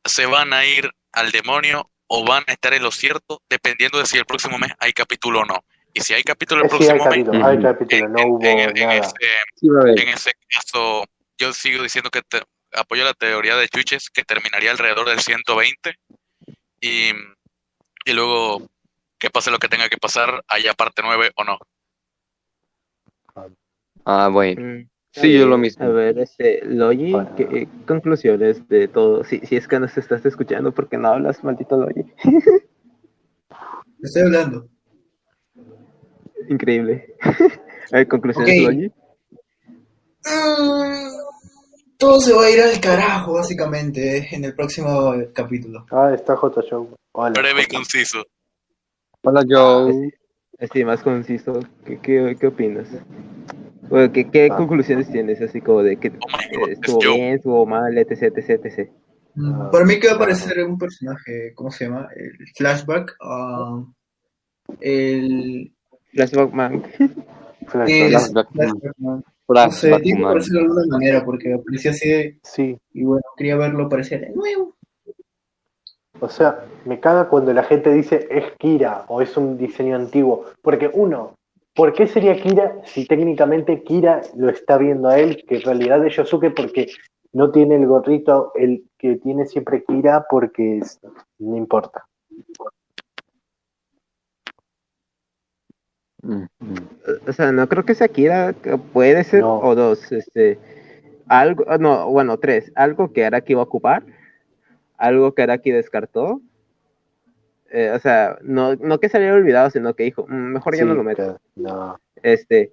se van a ir al demonio o van a estar en lo cierto dependiendo de si el próximo mes hay capítulo o no. Y si hay capítulo el Sí, hay próximo mes, capítulo, hay capítulo, no en, hubo en- en nada. ese, Sí en ese caso, yo sigo diciendo que te- apoyo la teoría de Chuches que terminaría alrededor del 120 y, y luego que pase lo que tenga que pasar, haya parte 9 o no. Ah, bueno. Mm. Sí, yo lo mismo. A ver, este, Logi, ¿qué conclusiones de todo? Si, si es que nos estás escuchando, porque no hablas, maldito Logi? [LAUGHS] Estoy hablando. Increíble. [LAUGHS] A ver, conclusiones, Ok. Logi. Mm, Todo se va a ir al carajo, básicamente, en el próximo capítulo. Ah, está J. Show. Hola. Breve y conciso. Hola, Joe. Así más conciso, ¿qué, qué, qué opinas? Bueno, ¿qué, qué Ah. conclusiones tienes? Así como de que Oh eh, God, estuvo bien, estuvo mal, etc, etc, etc. Mm, Ah. Para mí que va a aparecer un personaje, ¿cómo se llama? El flashback. ah, el. [LAUGHS] ¿no? Sé, tiene que aparecer de alguna manera porque aparecía así de- Sí, y bueno, quería verlo aparecer de nuevo. o sea, me caga cuando la gente dice es Kira o es un diseño antiguo. Porque uno, ¿por qué sería Kira si técnicamente Kira lo está viendo a él, que en realidad es Yosuke porque no tiene el gorrito, el que tiene siempre Kira porque es- no importa. Mm, mm. O sea, no creo que sea Kira, que puede ser, No. o dos, este, algo, no, bueno, tres, algo que Araki iba a ocupar, algo que Araki descartó, eh, o sea, no, no que saliera olvidado, sino que dijo, "Mm, mejor ya no lo meto, que- no. este,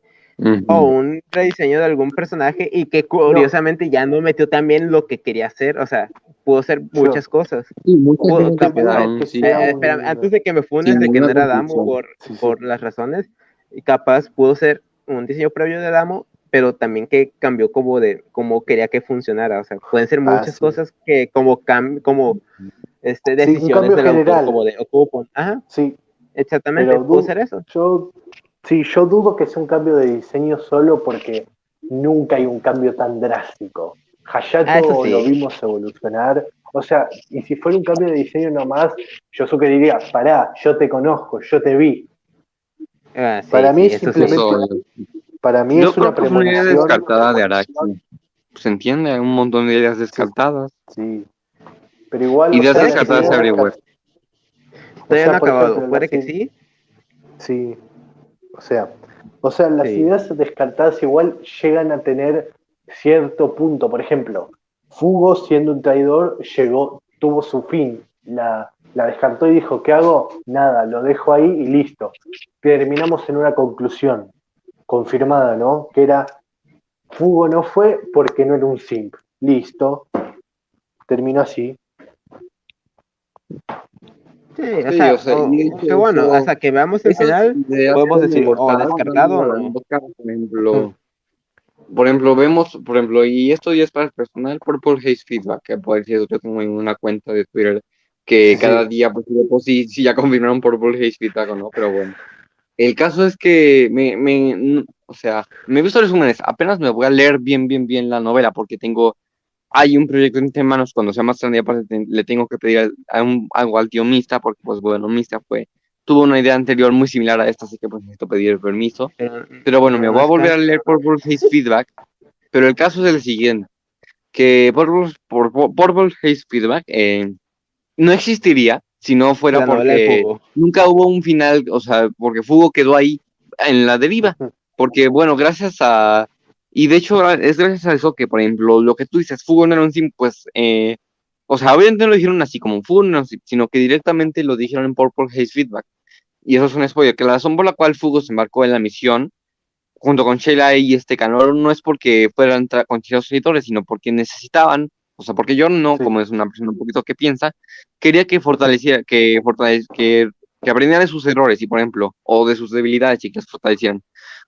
o un rediseño de algún personaje y que curiosamente ya no metió también lo que quería hacer, o sea, pudo hacer muchas cosas. Sí, muchas que sí. Eh, un- espera, antes de que me funes de que no era Damo por, por las razones, y capaz pudo ser un diseño previo de Damo, pero también que cambió como de cómo quería que funcionara. O sea, pueden ser Ah, muchas sí. cosas que como cam como este decisiones cambio del general. como de ocupo. Ajá, Sí, exactamente, pudo ser eso. Yo, sí, yo dudo que sea un cambio de diseño solo porque nunca hay un cambio tan drástico. Hayato Ah, sí. lo vimos evolucionar. O sea, y si fuera un cambio de diseño nomás, Yosuke diría, pará, yo te conozco, yo te vi. Ah, sí, Para mí sí, sí. simplemente- Eso, Para mí yo es una creo que fue una idea premonición. descartada de Araki. Se entiende, hay un montón de ideas descartadas. Sí. Pero igual. Ideas descartadas idea- everywhere. Todavía no acabado, puede que sí- sí. Sí. O sea, o sea, las Sí. ideas descartadas igual llegan a tener cierto punto. Por ejemplo, Fugo siendo un traidor llegó, tuvo su fin. La, la descartó y dijo, ¿qué hago? Nada, lo dejo ahí y listo. Terminamos en una conclusión confirmada, ¿no? Que era, Fugo no fue porque no era un simp. Listo. Terminó así. Sí, o Sí, sea, o sea, o- que bueno, hasta que veamos el final, podemos decir, o inmortales, descargado o ¿no? no. Por ejemplo, por ejemplo, vemos, por ejemplo, y esto ya es para el personal, Purple Haze Feedback, que puede decir, yo tengo en una cuenta de Twitter que Sí. cada día, pues, pues sí, sí, ya confirmaron Purple Haze Feedback o no, pero bueno. El caso es que me, me, o sea, me he visto resúmenes, apenas me voy a leer bien, bien, bien la novela, porque tengo, hay un proyecto entre manos, cuando sea más grande, aparte te- le tengo que pedir a un, algo al tío Mista, porque pues bueno, Mista fue, tuvo una idea anterior muy similar a esta, así que pues necesito pedir permiso. Pero, Pero bueno, me voy a volver a leer Purple Haze Feedback, pero el caso es el siguiente, que por, por- Purple Haze Feedback eh, no existiría si no fuera la porque nunca hubo un final, o sea, porque Fugo quedó ahí en la deriva, porque bueno, gracias a, y de hecho es gracias a eso que, por ejemplo, lo que tú dices, Fugo no era un sim, pues, eh, o sea, obviamente no lo dijeron así como Fugo no sino que directamente lo dijeron en Purple Haze Feedback, y eso es un spoiler, que la razón por la cual Fugo se embarcó en la misión junto con Sheila y este Canor no es porque fueran considerados editores, sino porque necesitaban, o sea, porque yo no, Sí. como es una persona un poquito que piensa, quería que fortaleciera, que fortalec- que, que aprendieran de sus errores y, por ejemplo, o de sus debilidades y que las fortalecieran.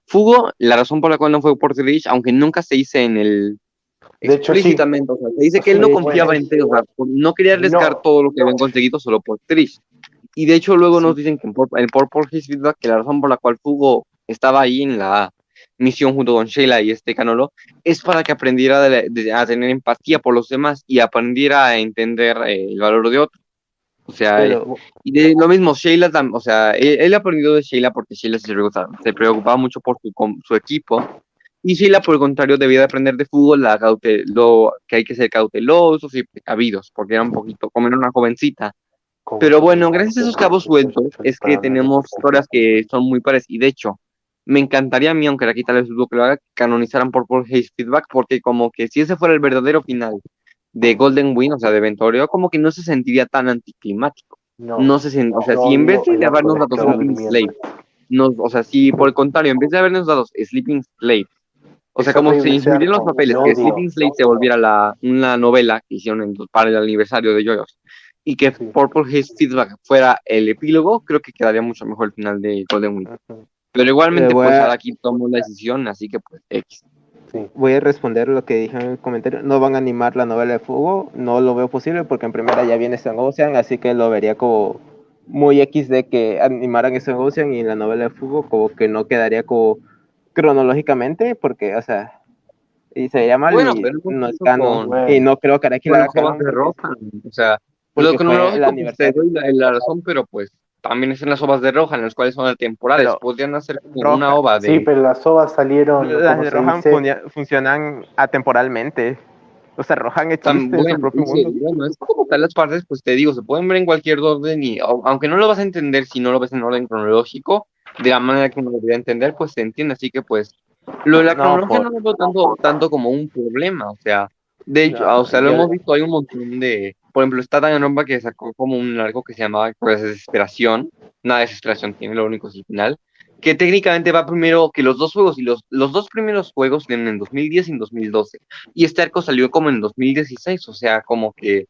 Fugo, la razón por la cual no fue por Trish, aunque nunca se dice en el De hecho, sí. explícitamente, o sea, se dice que él no confiaba bueno. en Trish, o sea, por- no quería arriesgar No. todo lo que habían conseguido solo por Trish. Y de hecho luego nos dicen que en, en Purple Haze Feedback que la razón por la cual Fugo estaba ahí en la misión junto con Sheila y este Canolo es para que aprendiera de la- de- a tener empatía por los demás y aprendiera a entender eh, el valor de otro. O sea, Pero, y de lo mismo, Sheila, tam- o sea, él, él aprendió de Sheila porque Sheila se preocupaba, se preocupaba mucho por su, com- su equipo. Y Sheila, por el contrario, debía de aprender de fútbol la caute- lo, que hay que ser cautelosos y precavidos, porque era un poquito, como era una jovencita. Con- Pero bueno, gracias a esos cabos sueltos, es que tenemos historias que son muy pares. Y de hecho, me encantaría a mí, aunque aquí tal vez dudo que lo haga, canonizaran por Paul Hayes Feedback, porque como que si ese fuera el verdadero final de Golden Wing, o sea, de Ventoreo, como que no se sentiría tan anticlimático. No, No se sent- o sea, no, si en vez no, de no, habernos no, dado Sleeping Slave, nos, o sea, si por el contrario, en vez de habernos dado Sleeping Slave, o sea, como sea, incluyeron los papeles, que Sleeping Slave se volviera la, una novela que hicieron en- para el aniversario de Joyos, y que Sí. Purple Haze Feedback fuera el epílogo, creo que quedaría mucho mejor el final de Golden Wing. Ujú, Pero igualmente, pues a- ahora aquí tomo la decisión, así que pues X. sí. voy a responder lo que dije en el comentario. No van a animar la novela de Fugo, no lo veo posible porque en primera ya viene Stone Ocean, así que lo vería como muy X de que animaran Stone Ocean y la novela de Fugo como que no quedaría como cronológicamente porque, o sea, y se llama mal Bueno, y pero no es canon con- y no creo que Araki la Bueno, haga porque- Rohan, o sea, lo cronológico, pues, la, la razón, pero pues también están las ovas de Rohan, las cuales son temporales, Pero- podrían hacer como una ova de... Sí, pero las ovas salieron. Las ¿cómo de Rohan dice? funcionan atemporalmente. O sea, Rohan existe Tan en su bueno, propio sí, mundo. bueno, es como tal las partes, pues te digo, se pueden ver en cualquier orden y au- aunque no lo vas a entender si no lo ves en orden cronológico, de la manera que uno debería entender, pues se entiende, así que pues lo de la No, cronología por- no lo veo tanto, tanto como un problema, o sea, de hecho, No, o sea, lo yo- hemos visto, hay un montón de, por ejemplo, está Danganronpa que sacó como un largo que se llamaba pues, Desesperación, nada de desesperación tiene, lo único es el final, que técnicamente va primero que los dos juegos, y los, los dos primeros juegos vienen en 2010 y en 2012, y este arco salió como en 2016, o sea, como que,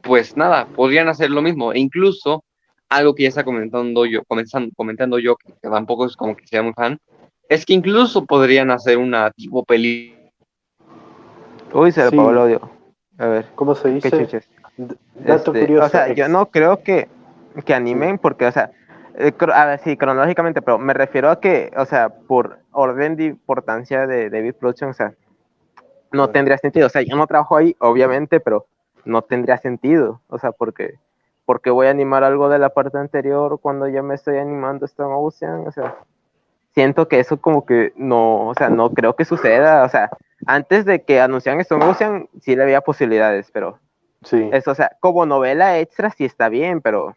pues nada, podrían hacer lo mismo, e incluso algo que ya está comentando yo, comenzando, comentando yo, que tampoco es como que sea muy fan, es que incluso podrían hacer una tipo peli. Uy, se le Sí. apagó el audio. A ver, ¿Cómo se qué dice? chuches. Dato Este, curioso. O sea, yo no creo que, que animen porque, o sea, eh, a ver, sí, cronológicamente, pero me refiero a que, o sea, por orden de importancia de David Production, o sea, no tendría sentido. O sea, yo no trabajo ahí, obviamente, pero no tendría sentido. O sea, porque, porque voy a animar algo de la parte anterior cuando ya me estoy animando Stone Ocean, o sea, siento que eso como que no, o sea, no creo que suceda. O sea, antes de que anunciaran Stone Ocean, sí le había posibilidades, pero Sí. eso, o sea, como novela extra sí está bien, pero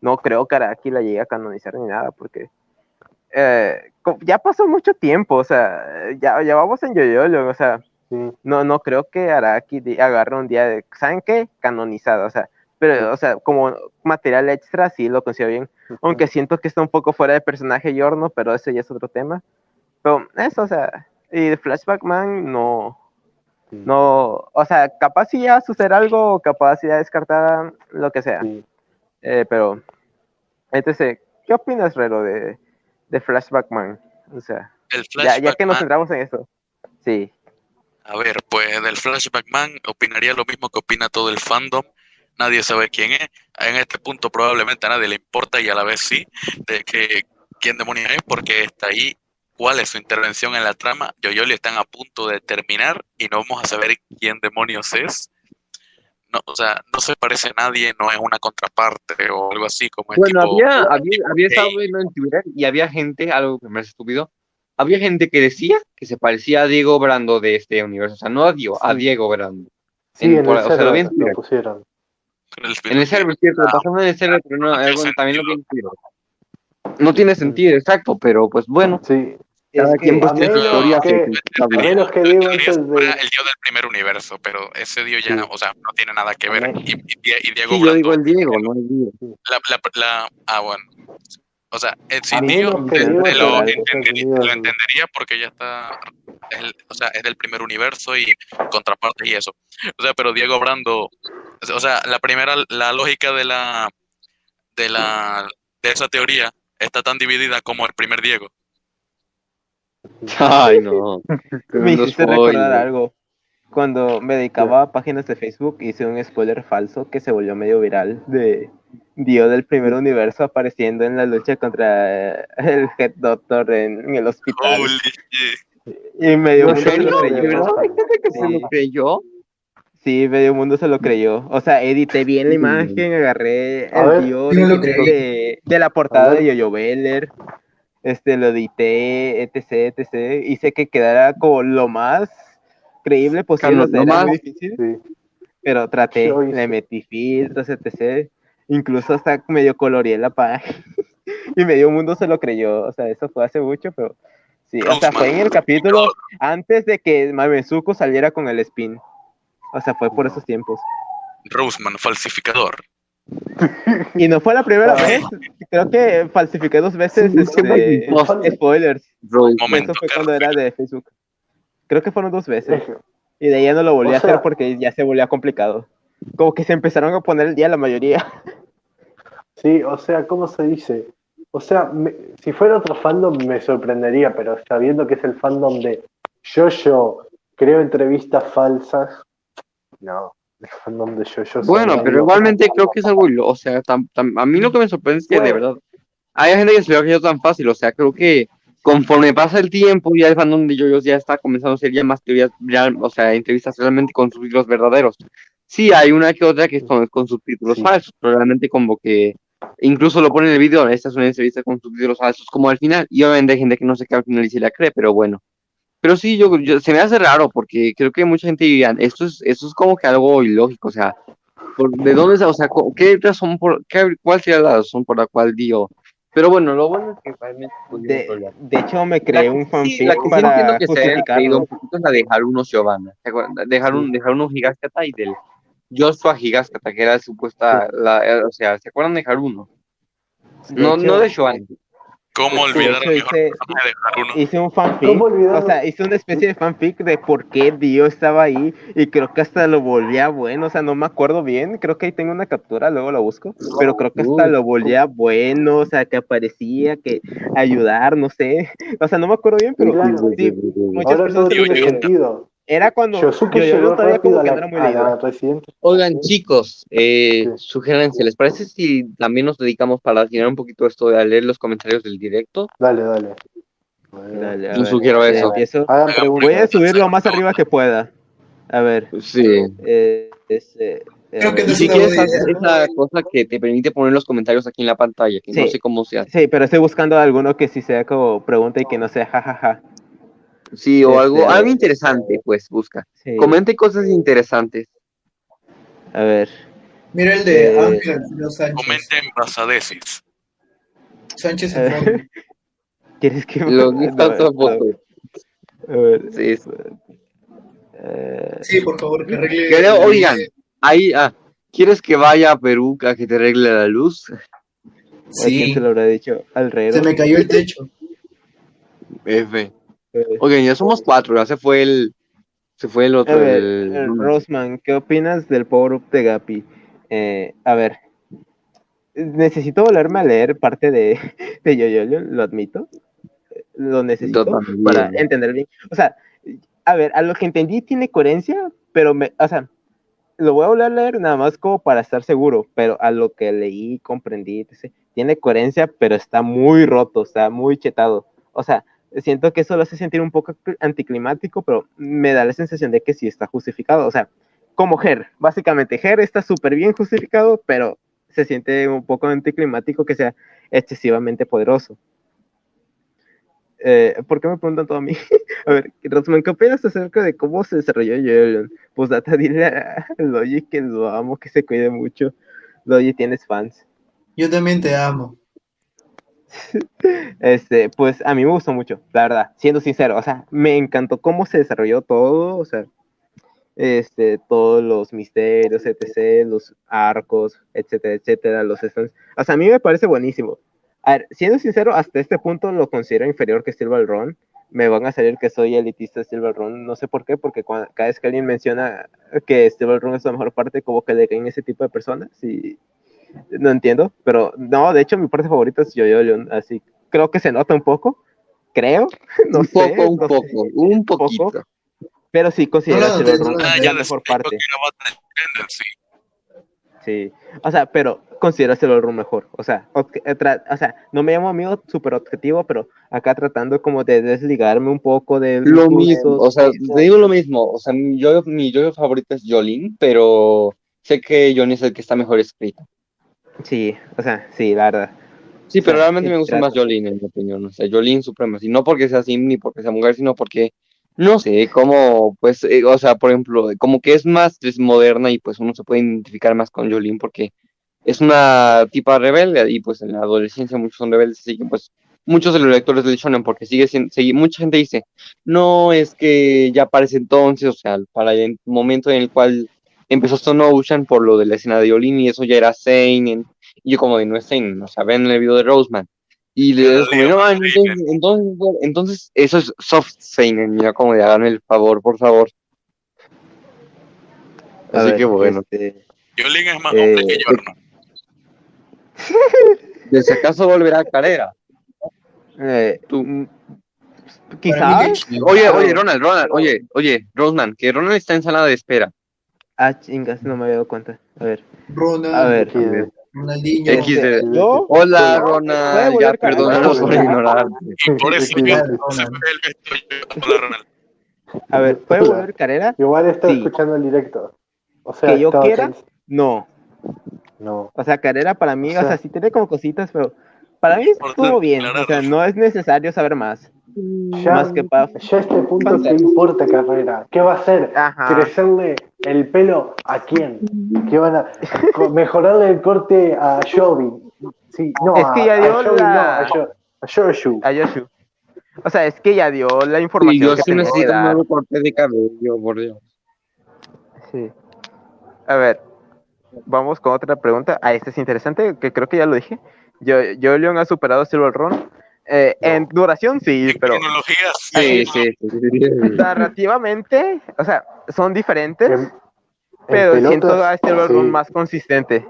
no creo que Araki la llegue a canonizar ni nada, porque eh, ya pasó mucho tiempo, o sea, ya, ya vamos en Yoyolo, o sea, sí. no, no creo que Araki agarre un día de, ¿saben qué? Canonizada, o sea, Pero, o sea, como material extra, sí lo considero bien. Aunque siento que está un poco fuera de personaje Yorno, pero ese ya es otro tema. Pero eso, o sea, y de Flashback Man, no. Sí. No, o sea, capaz si ya suceder algo, capaz si ya descartar lo que sea. Sí. Eh, pero, entonces, ¿qué opinas, Rero, de, de Flashback Man? O sea, El ya, ya que nos centramos en eso. Sí. a ver, pues del Flashback Man opinaría lo mismo que opina todo el fandom. Nadie sabe quién es. En este punto probablemente a nadie le importa y a la vez sí, de que quién demonios es, porque está ahí. ¿Cuál es su intervención en la trama? Yoyoli están a punto de terminar y no vamos a saber quién demonios es. No, o sea, no se parece a nadie, no es una contraparte o algo así como el Bueno, tipo. había, había, había estado viendo en Twitter y había gente, algo que me parece estúpido, había gente que decía que se parecía a Diego Brando de este universo, o sea, no a Diego, a. Diego Brando. Sí, En- en el o sea, lo vi en server lo Twitter. pusieron. En el server, cierto, lo pasaron en el server, pero no, algo también lo vi sentido. en Twitter. No tiene sentido, exacto, pero pues bueno, Sí, cada Es quien que- a tiene su menos teoría que- que- a menos que En Diego teoría antes fuera de... el dios del primer universo, pero ese dios ya, Sí. o sea, no tiene nada que ver. Y, y- y Diego Sí, yo digo Brando, el Diego, no el Diego. la, la, la- ah, bueno. O sea, el te lo, entendería, Dios. lo entendería porque ya está, el- o sea, es del primer universo y contraparte y eso. O sea, pero Diego Brando, o sea, la primera, la lógica de la, de la, de esa teoría está tan dividida como el primer Diego. Ay, [LAUGHS] no. Me hiciste recordar algo. Cuando me dedicaba a páginas de Facebook, hice un spoiler falso que se volvió medio viral de Dio del primer universo apareciendo en la lucha contra el Head Doctor en, en el hospital. Holy. Y medio No, mundo se ¿en lo creyó. ¿De verdad? ¿Hay gente que se Sí. lo creyó? Sí, medio mundo se lo creyó. O sea, edité bien la [LAUGHS] imagen, agarré A el creí. de, de la portada de Yoyo Beller. Este, lo edité, etc, etc. Hice que quedara como lo más creíble posible. Claro, o sea, lo era más- muy difícil, Sí. pero traté, le metí filtros, etc. Incluso hasta medio coloreé la página. [LAUGHS] y medio mundo se lo creyó. O sea, eso fue hace mucho, pero sí. O sea, fue en el capítulo antes de que Mamezuko saliera con el spin. O sea, fue por esos tiempos. Roseman, falsificador. Y no fue la primera Ah. vez. Creo que falsifiqué dos veces Sí, este, spoilers. Momento, Eso fue cuando era de Facebook. Creo que fueron dos veces. Es- Y de ahí ya no lo volví O a sea- hacer porque ya se volvía complicado. Como que se empezaron a poner el día la mayoría. [LAUGHS] Sí, o sea, ¿cómo se dice? O sea, me- si fuera otro fandom me sorprendería, pero sabiendo que es el fandom de yo yo creo entrevistas falsas, no, [LAUGHS] el fandom de yo. Bueno, pero igualmente creo que es algo, o sea, tam- tam- a mí lo que me sorprende es que de Bueno. verdad hay gente que se lo ha creydo tan fácil, o sea, creo que conforme pasa el tiempo ya el fandom de yoyos ya está comenzando a ser ya más teorías, real- o sea, entrevistas realmente con subtítulos verdaderos. Sí, hay una que otra que son con subtítulos Sí. falsos, pero realmente como que incluso lo pone en el video, esta es una entrevista con subtítulos falsos como al final, y obviamente hay gente que no se queda al final y se la cree, pero bueno. Pero sí, yo, yo- se me hace raro porque creo que mucha gente diría, esto es, esto es como que algo ilógico, o sea, por- ¿de dónde, o sea, qué razón por, qué- cuál sería la razón por la cual dio? Pero bueno, lo bueno es que realmente De, de hecho, me La creé que un sí- fanfic la que sí para que justificarlo. un poquito es la de Haruno Giovanna. ¿te acuerdas? Dejar un, dejar uno Higaskata y del Joshua Higaskata, que era supuesta, la, eh, o sea, ¿se acuerdan de Haruno? De No, hecho, no de Giovanna. ¿Cómo olvidar al mejor hice, de Haruno? hice un fanfic. O sea, hice una especie de fanfic de por qué Dio estaba ahí y creo que hasta lo volvía bueno. O sea, no me acuerdo bien. Creo que ahí tengo una captura, luego la busco. Pero creo que hasta lo volvía bueno. O sea, que aparecía, que ayudar, no sé. [LAUGHS] O sea, no me acuerdo bien, pero Claro. sí, muchas Ahora personas tiene sentido. Era cuando Yosuke yo, yo llegó todavía como que la, era muy leído. Oigan, chicos, eh, Sí. sugerencia, ¿les parece si también nos dedicamos para tirar un poquito esto de a leer los comentarios del directo? Dale, dale. Yo ver, sugiero eh, eso. Hagan Voy a subir lo más arriba que pueda. A ver. Sí. Eh, este, eh, Creo a que si quieres, esa cosa que te permite poner los comentarios aquí en la pantalla, que no sé cómo se hace. Sí, pero estoy buscando alguno que sí sea como pregunta y que no sea jajaja. Sí, o Este, algo, algo interesante, pues busca. Sí. Comente cosas interesantes. A ver. Mira el de Eh, Ángel Alfredo Sánchez. Comenten basadesis. Sánchez [LAUGHS] Eh. ¿Quieres que Lo no, dijo tampoco. a ver. Sí, sí. Eh, Sí, por favor, que arregle. Creo, oigan, ahí, ah, ¿Quieres que vaya a Perú a que te arregle la luz? ¿A quién Sí, se lo habrá dicho? Al rey. se me cayó el techo. F. Ok, ya somos cuatro, ya se fue el. Se fue el A otro. ver, el- eh, Rosman, ¿qué opinas del power up de Gapi? Eh, a ver, necesito volverme a leer parte de, [LAUGHS] de Yoyolio, lo admito. Lo necesito Yo también. para entender bien. O sea, a ver, a lo que entendí tiene coherencia, pero me, o sea, lo voy a volver a leer nada más como para estar seguro, pero a lo que leí, comprendí, etc., tiene coherencia, pero está muy roto, está muy chetado. O sea, siento que eso lo hace sentir un poco cl- anticlimático, pero me da la sensación de que sí está justificado. O sea, como Her, básicamente, Her está súper bien justificado, pero se siente un poco anticlimático que sea excesivamente poderoso. Eh, ¿Por qué me preguntan todo a mí? [LAUGHS] a ver, Rosman, ¿qué opinas acerca de cómo se desarrolló Yoyon? Pues data, dile a Logi que lo amo, que se cuide mucho. Logi, tienes fans. Yo también te amo. [LAUGHS] Este, pues a mí me gustó mucho, la verdad, siendo sincero, o sea, me encantó cómo se desarrolló todo, o sea, este, todos los misterios, etc., los arcos, etcétera, etcétera, los stands, o sea, a mí me parece buenísimo. A ver, siendo sincero, hasta este punto lo considero inferior que Silver Run, me van a salir que soy elitista de Silver Run, no sé por qué, porque cuando- cada vez que alguien menciona que Silver Run es la mejor parte, como que le caen ese tipo de personas, y no entiendo, pero no, de hecho mi parte favorita es Yo-Yo Leon, así creo que se nota un poco, creo, [LAUGHS] no un sé, poco, un no sé, poco, un poquito. pero sí considero No no Ah, la mejor parte, sí. sí, o sea, pero considero Silver Run mejor, o sea, eh, o sea, no me llamo amigo súper objetivo, pero acá tratando como de desligarme un poco de Lo mismo, o sea, te digo lo mismo, o sea, mi yo, mi yo favorito es Jolene, pero sé que Johnny es el que está mejor escrito. Sí, o sea, sí, la verdad, Sí, pero sea, realmente me gusta trata. más Jolene, en mi opinión, o sea, Jolene suprema, y no porque sea así ni porque sea mujer, sino porque, no sé, como, pues, eh, o sea, por ejemplo, como que es más es moderna y pues uno se puede identificar más con Jolene porque es una tipa rebelde y pues en la adolescencia muchos son rebeldes, así que pues muchos de los lectores del shonen porque sigue siendo, sigue- mucha gente dice, no, es que ya para ese entonces, o sea, para el momento en el cual empezó Stone Ocean por lo de la escena de Jolene y eso ya era seinen, y yo como de no es seinen, o sea, ven el video de Roseman, y le digo como, no, entonces, entonces, entonces, eso es soft seinen, ya como de háganme el favor, por favor. A Así ver, que bueno, este, Yolin es más Eh, hombre que Yorno. [LAUGHS] de si acaso volverá a carrera. eh, Tú. mm, quizás, Oye, oye, Ronald, Ronald, oye, oye, Roseman, que Ronald está en sala de espera. Ah, chingas, no me había dado cuenta, a ver, Ronald, a ver. Ronaldinho. Yo, Hola, Ronald, ya perdónanos por. [LAUGHS] Y por eso vestuario. Hola, Ronald. a ver, ¿puede volver carrera? Igual está Sí. escuchando el directo. O sea, Que yo quiera. tenso. No, No. o sea, carrera para mí, O o sea, sea- sí tiene como cositas, pero para mí estuvo bien, o sea, no es necesario saber más, Ya, más que para... ya a este punto, ¿qué importa carrera? ¿Qué va a hacer? Ajá, ¿Crecerle el pelo a quién? ¿Qué van a co- mejorarle el corte a Joby? Sí, no, Es a, que ya a dio Joby la- no, a, Jo- a Joshua. a Yoshu. O sea, es que ya dio la Y información yo que sí necesito un nuevo corte de cabello, por Dios. Sí. A ver, vamos con otra pregunta. Ah, esta es interesante, que creo que ya lo dije. Yo, yo Leon ha superado a Silver Run. Eh, En duración sí, En pero tecnología, Sí, sí. sí, [LAUGHS] narrativamente, o sea, son diferentes, En- en pero pelotas, siento a Silver sí, Run más consistente.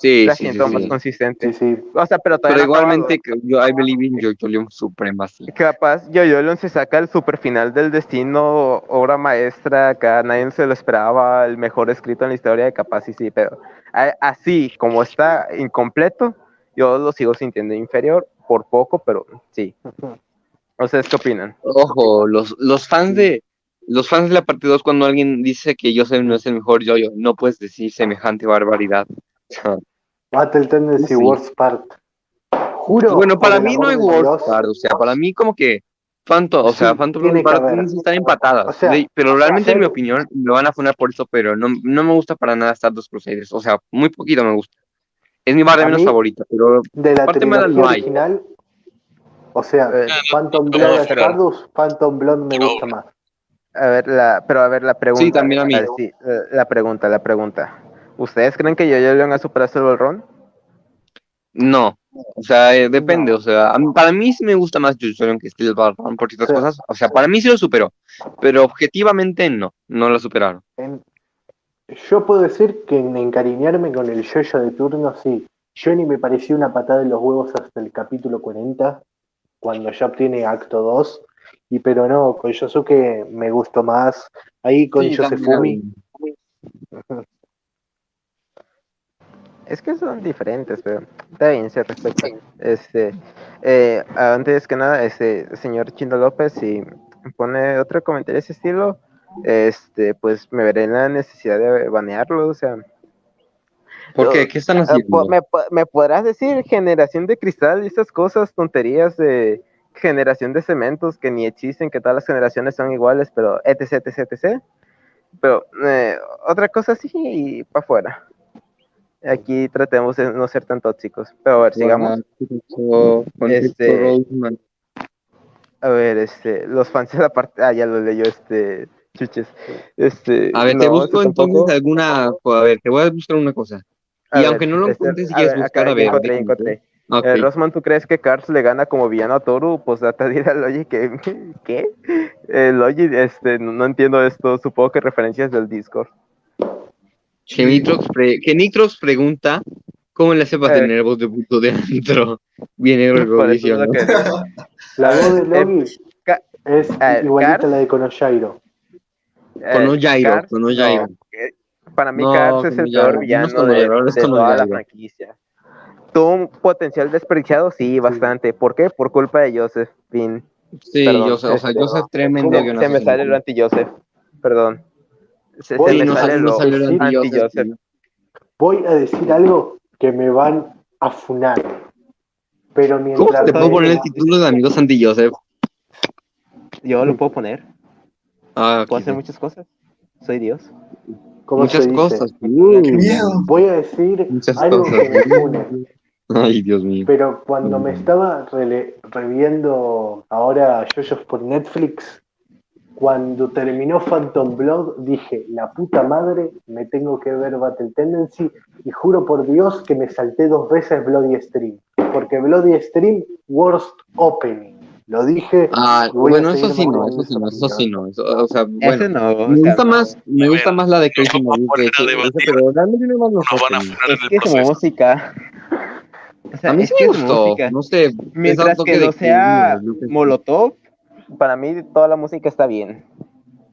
Sí, La sí, siento sí, más sí. consistente. Sí, sí. O sea, pero Pero no igualmente, que yo I believe in Jojo Leon Supremacy. Capaz, Yo-Yo Leon se saca el super final del destino, obra maestra, acá nadie se lo esperaba, el mejor escrito en la historia de capaz y sí, pero a- así como está incompleto, yo lo sigo sintiendo inferior por poco, pero sí. ¿Ustedes qué opinan? Ojo, los, los fans de los fans de la parte 2, cuando alguien dice que Joseph no es el mejor yo no puedes decir semejante barbaridad. Battle Tendency Sí. Worst Part. Juro. bueno, para mí no hay Dios, Card, o sea, para mí como que Phantom, o sea, Sí, Phantom Part haber. están empatadas. O sea, pero realmente en mi opinión me van a funar por eso, pero no, no me gusta para nada Stardust Crusaders, o sea, muy poquito me gusta. Es mi barra menos mí- favorita, pero De la Metal trilogía no hay. original. O sea, Eh, Phantom no, Blood no. Stardust, Phantom Blood me No. gusta más. A ver, la, pero a ver la pregunta. Sí, también a mí. sí, eh, la pregunta, la pregunta. ¿Ustedes creen que yo Leon ha superado a Silver Run? No, o sea, eh, depende, o sea, mí- para mí sí me gusta más Jujutsu que Steel Ball Run por ciertas Sí. cosas, o sea, para mí sí lo superó, pero objetivamente no, no lo superaron. En- yo puedo decir que en encariñarme con el yoyo de turno, sí. Johnny me pareció una patada en los huevos hasta el capítulo 40, cuando ya obtiene acto 2. Y pero no, con Yosuke me gustó más. Ahí con Sí, Yosefumi. [LAUGHS] Es que son diferentes, pero está bien, se respeta. Este, eh, antes que nada, este señor Chindo López, si pone otro comentario de ese estilo, este, pues me veré en la necesidad de banearlo, o sea, ¿Por qué? ¿Qué están haciendo? ¿Me, me podrás decir generación de cristal y esas cosas, tonterías de generación de cementos que ni existen, que todas las generaciones son iguales, pero etc, etc, etc. Pero eh, otra cosa sí y para afuera. Aquí tratemos de no ser tan tóxicos. Pero a ver, sigamos. Este-. A ver, este, los fans de la parte. Ah, ya lo leyó este. Este, A ver, te busco entonces tampoco. alguna, a ver, te voy a buscar una cosa. A Y ver, aunque no lo este, encuentres, si quieres ver, buscar, acá a ver. encontré, encontré. Eh, Rosman, ¿tú crees que Cars le gana como villano a Toru? Pues date dirá oye que [LAUGHS] ¿qué? El oye, este, no, no entiendo esto, supongo que referencias del Discord. Que Nitrox, pre- que Nitrox pregunta cómo le hace para Eh. tener voz de puto de antro. [LAUGHS] Viene es que- La voz de [LAUGHS] Eh, Logi es eh, igualita a la de Konoshiro. Con un Jairo, Cars, con un no, Jairo. para mí No, Cars es el peor no villano de, toda la franquicia. Tuvo un potencial desperdiciado, sí, bastante. ¿Por qué? Por culpa de Joseph Pin. Sí, Perdón, yo sé, o sea, este, yo sé tremendo ¿cómo? guion Se me sale lo anti-Joseph. Perdón. Se, se me no sale no lo anti-Joseph. Voy a decir algo que me van a funar. Pero ¿Cómo mientras. te puedo poner el título de amigos anti-Joseph? Yo lo puedo poner. Ah, Puedo hacer muchas cosas. Soy Dios. ¿cómo Muchas se dice? cosas. ¡Qué miedo! Voy a decir muchas algo cosas. que me fune. Ay, Dios mío. Pero cuando me estaba reviendo ahora JoJo's por Netflix, cuando terminó Phantom Blood, dije, la puta madre, me tengo que ver Battle Tendency y juro por Dios que me salté dos veces Bloody Stream. Porque Bloody Stream, worst opening. Lo dije. Ah, bueno, eso sí no, eso sí no, eso sí no. Eso, o sea, Ese bueno. no. o Me sea, gusta más, me gusta ver, más la de Crazy que, que pero realmente no más los Nos van a funar en Es el que proceso. música. [LAUGHS] O sea, A mí es sí que me gustó, música. no sé. Mientras que no sea. Molotov, para mí toda la música está bien.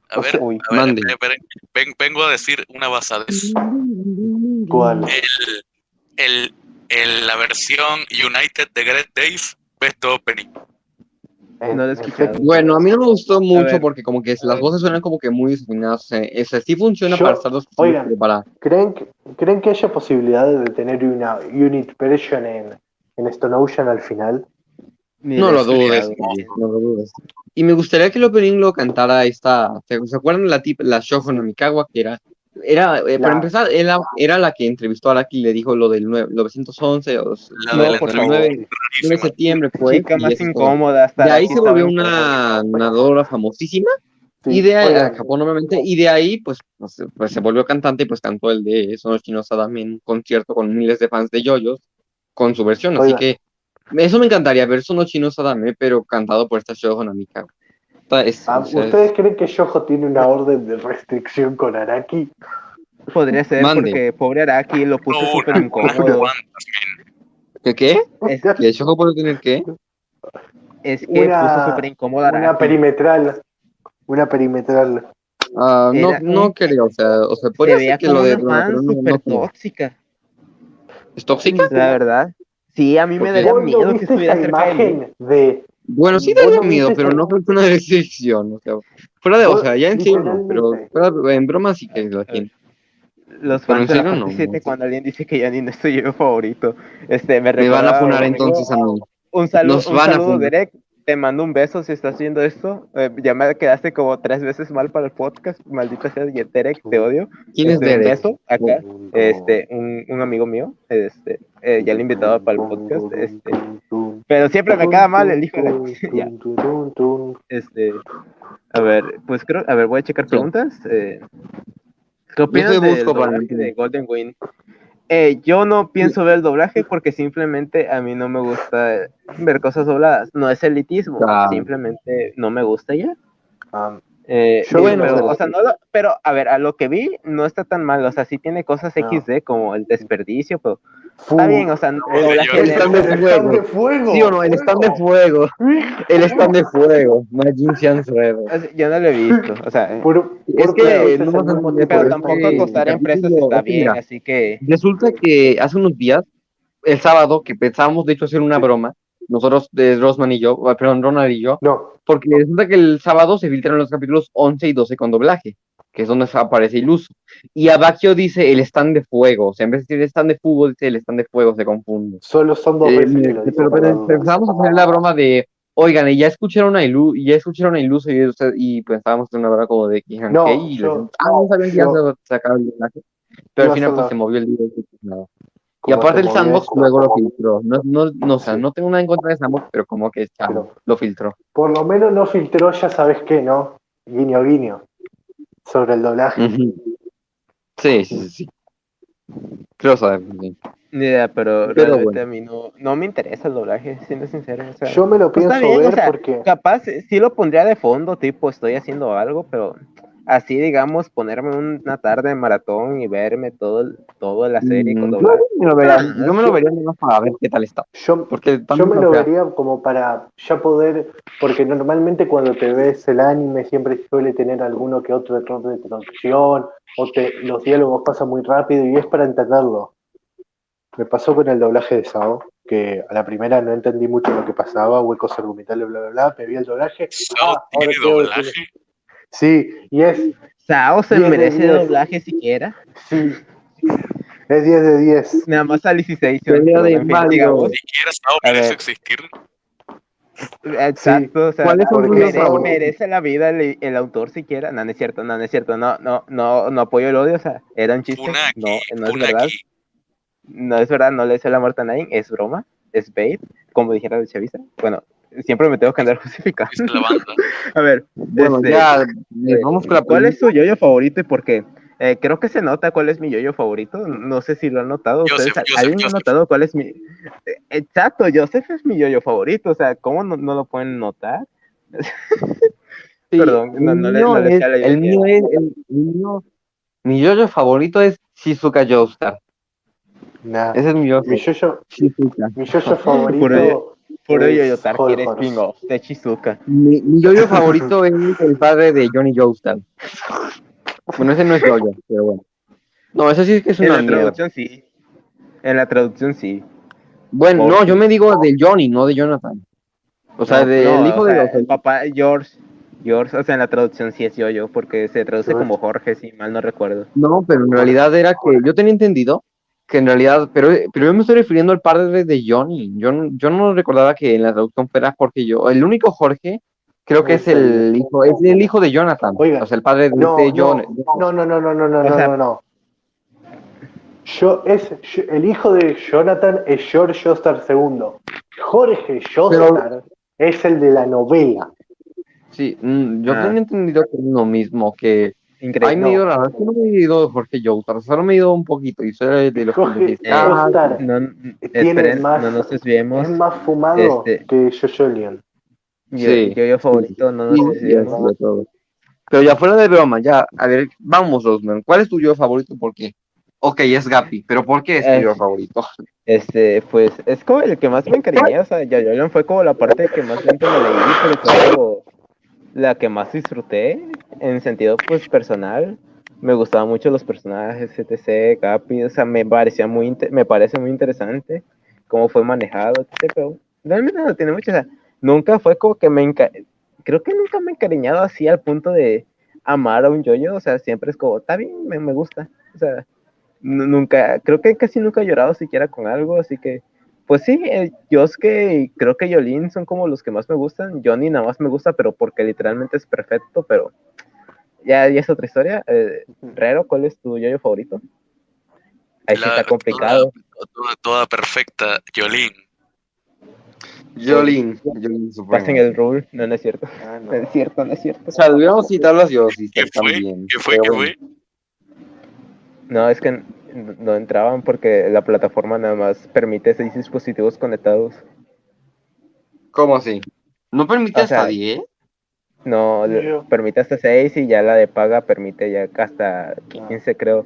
A ver, uy, a ven- vengo a decir una basadez. ¿Cuál? El, el, el- la versión United de Great Days, Best Opening. En No lo he escuchado. efecto. Bueno, a mí no me gustó mucho porque como que las voces suenan como que muy desafinadas. O sea, sí funciona Yo- para estar dos oigan. para ¿Creen que, ¿Creen que haya posibilidades de tener una unit version en, en Stone Ocean al final? No lo dudes, escuchado. no lo dudes. Y me gustaría que el opening lo cantara esta. ¿Se acuerdan de la tip, la Shoujo Namikawa? Que era. Era, eh, para La- empezar, era, era la que entrevistó a Araki y le dijo lo del nue- 911 o La No, de la por entrevista favor. 9, 9 de septiembre, pues. Chica y más incómoda. Hasta De ahí se volvió una nadadora famosísima. Sí. Y de Oigan, a Japón, obviamente, y de ahí, pues, pues, pues, se volvió cantante y pues cantó el de Sonoshino Sadame en un concierto con miles de fans de Yoyos con su versión. Así que eso me encantaría ver Sonoshino Sadame, pero cantado por esta. Está- es- ah, o sea, ¿Ustedes creen que Yojo tiene una orden de restricción con Araki? Podría ser Mande. porque pobre Araki lo puso No, súper una, incómodo. ¿Qué qué? Es, ¿Que Shoujo puede tener qué? es que Una- puso súper incómodo a Una Araki. perimetral. Una perimetral. Ah, no, Era no creo, o sea, o sea, Se puede veía ser que lo de una fan no- no súper creo. tóxica. ¿Es tóxica? La verdad. Sí, a mí me daría ¿Cuándo miedo que estuviera esa cerca de imagen de Bueno, sí ¿Vos daría no miedo, viste pero esa- no fue una [LAUGHS] restricción, o sea, fuera de, o Vos, sea, ya en serio no, pero fuera- en broma sí que la tiene. Los fans de la no, parte 7 no. cuando alguien dice que Yanni no es [LAUGHS] tu yo favorito. Este, me, Me van a amigo- entonces a mí. Un saludo, Nos un van a saludo funar. Derek. Te mando un beso si estás viendo esto. Eh, ya me quedaste como tres veces mal para el podcast. Maldita sea, Derek, te odio. ¿Quién es Este, Un Derek? beso acá. Este, un, un amigo mío. Este, eh, ya lo invitaba para el podcast. Este, pero siempre me queda mal el hijo de. [LAUGHS] Este, a ver, pues creo, a ver, voy a checar preguntas. Eh, ¿Qué opinas busco mentir. de Golden Wind? Eh, yo no pienso ver el doblaje porque simplemente a mí no me gusta ver cosas dobladas. No es elitismo, Ah. simplemente no me gusta ya. Am, Eh, Yo, bueno, pero, o sea, no lo- pero a ver, a lo que vi no está tan mal. O sea, sí tiene cosas No. XD como el desperdicio, pero fu- está bien. O sea, no, El- stand de fuego. stand de fuego. ¿Sí o no? El stand de fuego. El stand de fuego. Majin Sean sea, yo no lo he visto. O sea, Puro- Es puro que no mismo poner- pero tampoco acostar en presas capítulo- está bien, mira. así que Resulta que hace unos días, el sábado, que pensábamos de hecho hacer una broma, nosotros, de Rosman y yo, ah, perdón, Ronald y yo, No, porque resulta que el sábado se filtraron los capítulos 11 y 12 con doblaje, que es donde aparece Iluso. Y Abakio dice el stand de fuego, o sea, en vez de decir el stand de fútbol, dice el stand de fuego, se confunde. solo son dos Eh, veces dice, pero, pero a hacer la broma de, oigan, ya escucharon a Ilu, y ya escucharon a Iluso, y, usted- y estábamos en una broma como de dijeron, No. Y yo- les ah, no sabían que ya se sacaba el doblaje. Pero al final pues se movió el video y pues, nada. Y aparte el sandbox luego lo filtró. No, no, no, o sea, no tengo nada en contra de sandbox, pero como que ya, Pero- lo filtró. Por lo menos no filtró, ya sabes qué, ¿no? Guiño, guiño. Sobre el doblaje. Sí, sí, sí, sí. Creo saber. sí. ni idea, pero, Pero realmente bueno. a mí no, no me interesa el doblaje, siendo sincero. O sea, Yo me lo pienso bien, ver o sea, porque. capaz sí lo pondría de fondo, tipo, estoy haciendo algo, pero así, digamos, ponerme una tarde de maratón y verme todo, toda la serie con Mm, yo doblaje. me lo vería, Ah, yo me lo vería nada más para ver qué tal está. Yo, Porque yo me lo vería como para ya poder. Porque normalmente cuando te ves el anime siempre suele tener alguno que otro error de traducción. O te, los diálogos pasan muy rápido y es para entenderlo. Me pasó con el doblaje de Sao, que a la primera no entendí mucho lo que pasaba, huecos argumentales, bla, bla, bla. Me vi el doblaje. Sao ah, tiene doblaje. tiene- Sí, y es Sao se de merece doblaje siquiera. Sí. Es 10 de 10. Nada más de en fin, Mario. digamos, Ni siquiera Sao merece existir. Exacto, o sea, merece la vida el, el autor siquiera. No, no es cierto, no, no es cierto. No, no, no, no apoyo el odio, o sea, era un chiste. No, no es verdad. No es verdad, no le hice la muerte a nadie, es broma, es bait, como dijera el Chavisa. Bueno, siempre me tengo que andar [LAUGHS] justificando. Es la banda. A ver, Bueno, este, ya eh, vamos con la ¿cuál es su yoyo favorito y por qué? Eh, creo que se nota cuál es mi yoyo favorito. No sé si lo han notado. Joseph, ¿Ustedes, Joseph, ¿Alguien ha notado cuál es mi. Eh, Exacto, Joseph es mi yoyo favorito. O sea, ¿cómo no, no lo pueden notar? [LAUGHS] Sí, Perdón, no- el no le- mío no es- el mío es, el, el mío, mi yoyo favorito es Shizuka Joestar. Nah. Ese es mi yoyo. Mi yoyo, Shizuka. mi yoyo [LAUGHS] favorito. Puro- yoyo Tar quiere Horrors. spin-off de Shizuka. Mi, mi yoyo [LAUGHS] favorito es el padre de Johnny Joestar. Bueno, ese no es yoyo, pero bueno. No, ese sí es que es En una la mierda. traducción sí. En la traducción sí. Bueno, no, yo me digo de Johnny, no de Jonathan. O sea, No, del no, hijo o de los... el papá George. George, o sea, en la traducción sí es yoyo, porque se traduce como Jorge, si mal no recuerdo. No, pero en realidad era que yo tenía entendido que en realidad, pero, pero yo me estoy refiriendo al padre de Johnny. Yo, no- yo no recordaba que en la traducción fuera Jorge yo. El único Jorge creo que es el hijo, es el hijo de Jonathan. Oiga, o sea, el padre de, No, de no, John. no, no, no, no, no, no, O no, sea- no, no. Yo, es, yo- el hijo de Jonathan es George Joestar II. Jorge Joestar es el de la novela. Sí, mm, yo Ah. tenía entendido que es lo mismo, que Increíble. Ay, me verdad es que no me he ido de Jorge Joestar, solo me he ido un poquito y soy de los que ah, No, esperen, más- no nos desviemos. es más fumado Este- que Jojolion. Yo, Sí. yo, yo favorito, no nos sí, sí, desviemos. Pero ya fuera de broma, ya, a ver, vamos, Rosman, ¿cuál es tu yo favorito? ¿Por qué? Ok, es Gapi, pero ¿por qué es tu Eh, yo favorito? Este, pues, es como el que más me encariñé, o sea, fue como la parte que más lento me leí, pero fue la que más disfruté, en sentido, pues, personal. Me gustaban mucho los personajes, etc, Capi, o sea, me parecía muy, me parece muy interesante cómo fue manejado, etc, pero realmente no tiene mucho, o sea, nunca fue como que me creo que nunca me he encariñado así al punto de amar a un yoyo, o sea, siempre es como, está bien, me, me gusta, o sea, nu- nunca, creo que casi nunca he llorado siquiera con algo, así que, pues sí, eh, Yosuke y creo que Yolin son como los que más me gustan, Johnny nada más me gusta, pero porque literalmente es perfecto, pero ya, ya es otra historia. Eh, Rero, ¿cuál es tu yoyo favorito? Ahí sí está complicado. Toda, toda- toda perfecta, Yolín. Jolín, Jolín Pasen el rule, no, no es cierto. Ah, no. [LAUGHS] No es cierto, no es cierto. O sea, deberíamos citar las ¿Qué fue? también. ¿Qué fue? ¿Qué fue? No, es que no entraban porque la plataforma nada más permite seis dispositivos conectados. ¿Cómo así? ¿No permite O sea, hasta 10? No, permite hasta 6 y ya la de paga permite ya hasta 15, creo.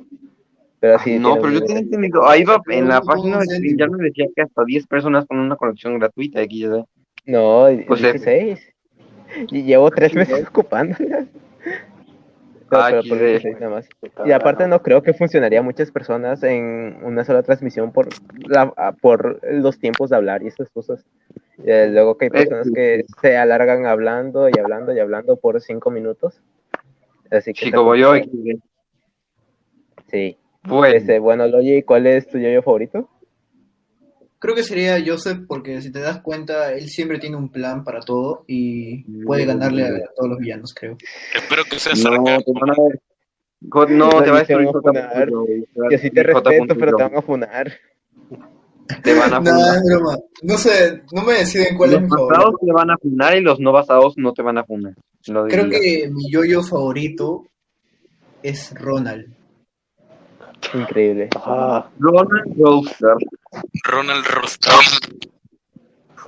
Pero sí, no, tiene pero yo tenía entendido. Ahí va, en la No, página de ya me decía que hasta 10 personas con una conexión gratuita. Aquí ya No, sea- 16. Y llevo tres meses ocupándola. No, Ah, pero XD. por 16 nada más. Y aparte no creo que funcionaría muchas personas en una sola transmisión por la, por los tiempos de hablar y esas cosas. Eh, luego que hay Eh, personas que se alargan hablando y hablando y hablando por cinco minutos. Así que Sí, como yo. XD. Sí. Bueno, Este, bueno, Logi, ¿cuál es tu yo favorito? Creo que sería Joseph porque si te das cuenta, él siempre tiene un plan para todo y puede ganarle a, a todos los villanos, creo. Espero que sea no, no, No, te va a destruir a J. funar. Punto, güey. Te respeto, pero te van a funar. Te van a Nah, funar. es broma. No sé, no me deciden cuál es Los mi basados favorito. te van a funar y los no basados no te van a funar. Creo que mi yoyo favorito es Ronald. Increíble. Ah, Ronald Roaster. Ronald Rostar.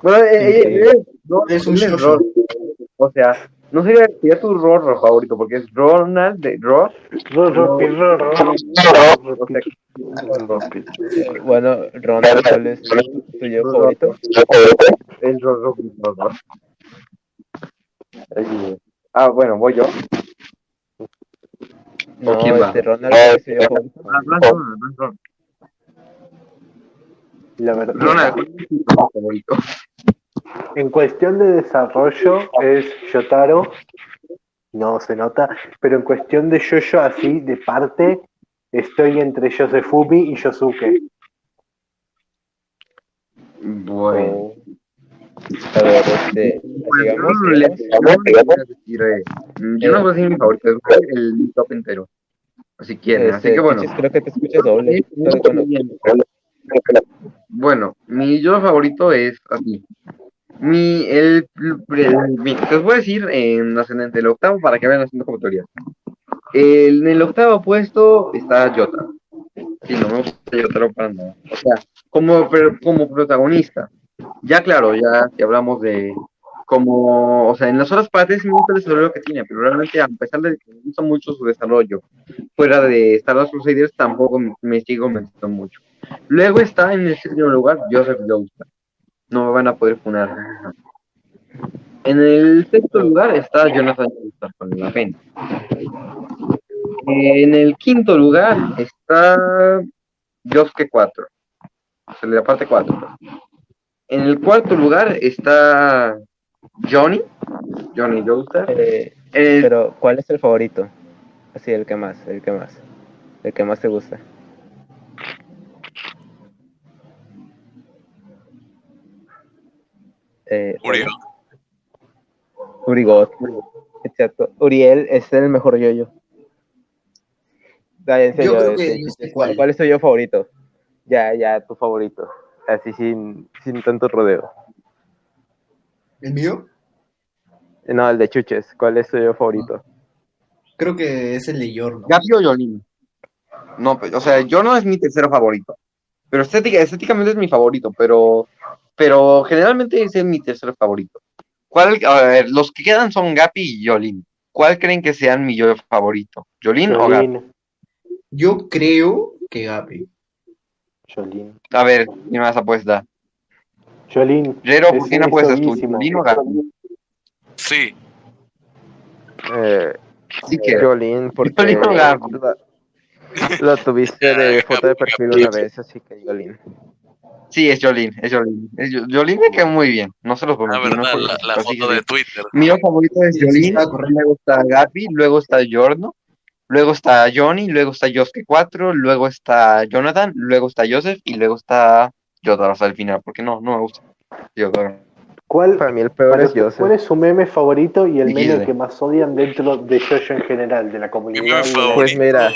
Bueno, eh, eh, eh, no, Es un. Rol. O sea, no sería, sería tu Rorro favorito, porque es Ronald de Ross. ro, ro, pi, ro, ro. O sea, Eh, Bueno, Ronald, ¿cuál es tu favorito? es Rorro. Rorro. Ah, bueno, voy yo. No, quién va? este Ronald, ¿cuál es tu yo favorito? Ronald, Ronald. La verdad. Ronald, ¿cuál es tu favorito? En cuestión de desarrollo es Yotaro, no se nota, pero en cuestión de yo así, de parte, estoy entre Yosefumi y Yosuke. Bueno. Este, no, no yo no voy a decir mi favorito, el top entero. Si quieren, así que bueno. Chichis, creo que te escuchas doble. Pero bueno, mi yo favorito es así. Mi, el, el- mi- te os voy a decir en ascendente, el octavo para que vayan haciendo como teoría. El- en el octavo puesto está Jota. Sí, no me gusta Jotaro para nada. O sea, como, pero como protagonista. Ya claro, ya si hablamos de como, o sea, en las otras partes me gusta el desarrollo que tiene, pero realmente a pesar de que me gusta mucho su desarrollo, fuera de Star Wars Crusaders tampoco me, me sigo aumentando mucho. Luego está en el séptimo lugar Joseph Joestar. No me van a poder funar. En el sexto lugar está Jonathan Joestar con la pena. En el quinto lugar está Josuke 4. O sea, la parte 4. En el cuarto lugar está Johnny. Johnny Joestar. eh, El- pero ¿cuál es el favorito? Así, el que más, el que más. El que más te gusta. Eh, Uriel. Urigot. Exacto. Uriel es el mejor yo-yo. Dale, en serio, Yo creo que no sé este, cuál. ¿cuál es tu yo favorito? Ya, ya, tu favorito. Así sin, sin tanto rodeo. ¿El mío? No, el de Chuches. ¿Cuál es tu yo favorito? Creo que es el de Yorno. Gapi o Jolín. No, pues, o sea, yo no es mi tercero favorito. Pero estética, estéticamente es mi favorito, pero, pero generalmente ese es mi tercer favorito. ¿Cuál, a ver, los que quedan son Gapi y Jolín. ¿Cuál creen que sean mi yo favorito? ¿Jolín o Gapi? Yo creo que Gapi. Jolín, A ver, ¿qué más apuesta? Jolín. Rero, ¿por qué no es apuestas tú? ¿Jolín o Gapi? Sí, Eh, Sí que. Jolín, porque Jolín o la, la tuviste de foto de perfil una vez, así que Jolín. Sí, es Jolín, es Jolín. Jolín me queda muy bien, no se los la prometo. verdad, no la, la foto de Twitter. Mi favorito es Sí, sí, Jolín, luego está Gapi, luego está Jorno, luego está Johnny, luego está Josuke 4, luego está Jonathan, luego está Joseph y luego está Jotaro hasta el final, porque no, no me gusta. Jotaro. ¿Cuál, Para mí el peor para es Joseph. ¿Cuál es su meme favorito y el meme que más odian dentro de Jojo en general, de la comunidad? Pues mira.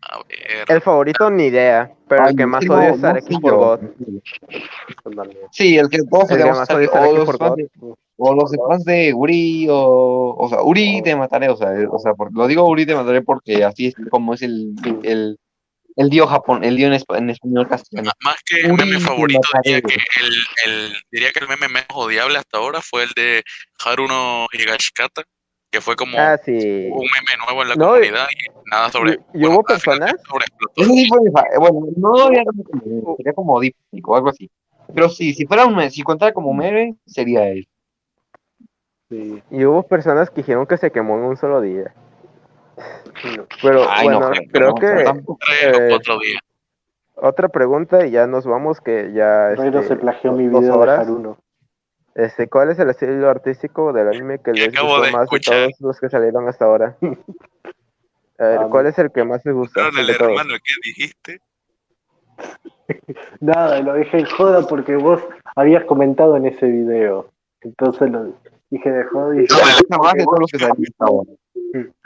A ver. El favorito ni idea, pero Ay, el que más no, odio es no yo. God. Sí, el que El más odio es o O los fans de Uri o, o sea, Uri de Mataré, o sea, eh, o sea, por- lo digo Uri de Mataré porque así es como es el, el el Dio Japón, el Dio en, en español castellano. Más que Uri meme favorito, diría que el, el, diría que el meme menos odiable hasta ahora fue el de Haruno Higashikata, que fue como Ah, sí. un meme nuevo en la No, comunidad y nada sobre. y- bueno, hubo personas- sobreexplotó. Ese tipo de bueno, no sería como, sería como díptico o algo así. Pero sí, si fuera un me- si contara como meme, sería él. Sí, Y hubo personas que dijeron que se quemó en un solo día. no. Pero Ay, no bueno, creo, creo no, pero que tampoco. Tres o eh, cuatro días. otra pregunta y ya nos vamos, que ya... Reino este, se plagió mi video de horas. Haruno. Este, ¿Cuál es el estilo artístico del anime que les gustó de más de escuchar. todos los que salieron hasta ahora? [LAUGHS] A ver, Ah, ¿cuál es el que más les gusta? Pero El de hermano que dijiste. [LAUGHS] Nada, lo dije en joda porque vos habías comentado en ese video. Entonces lo dije de joda y No, más de todos los que hasta ahora.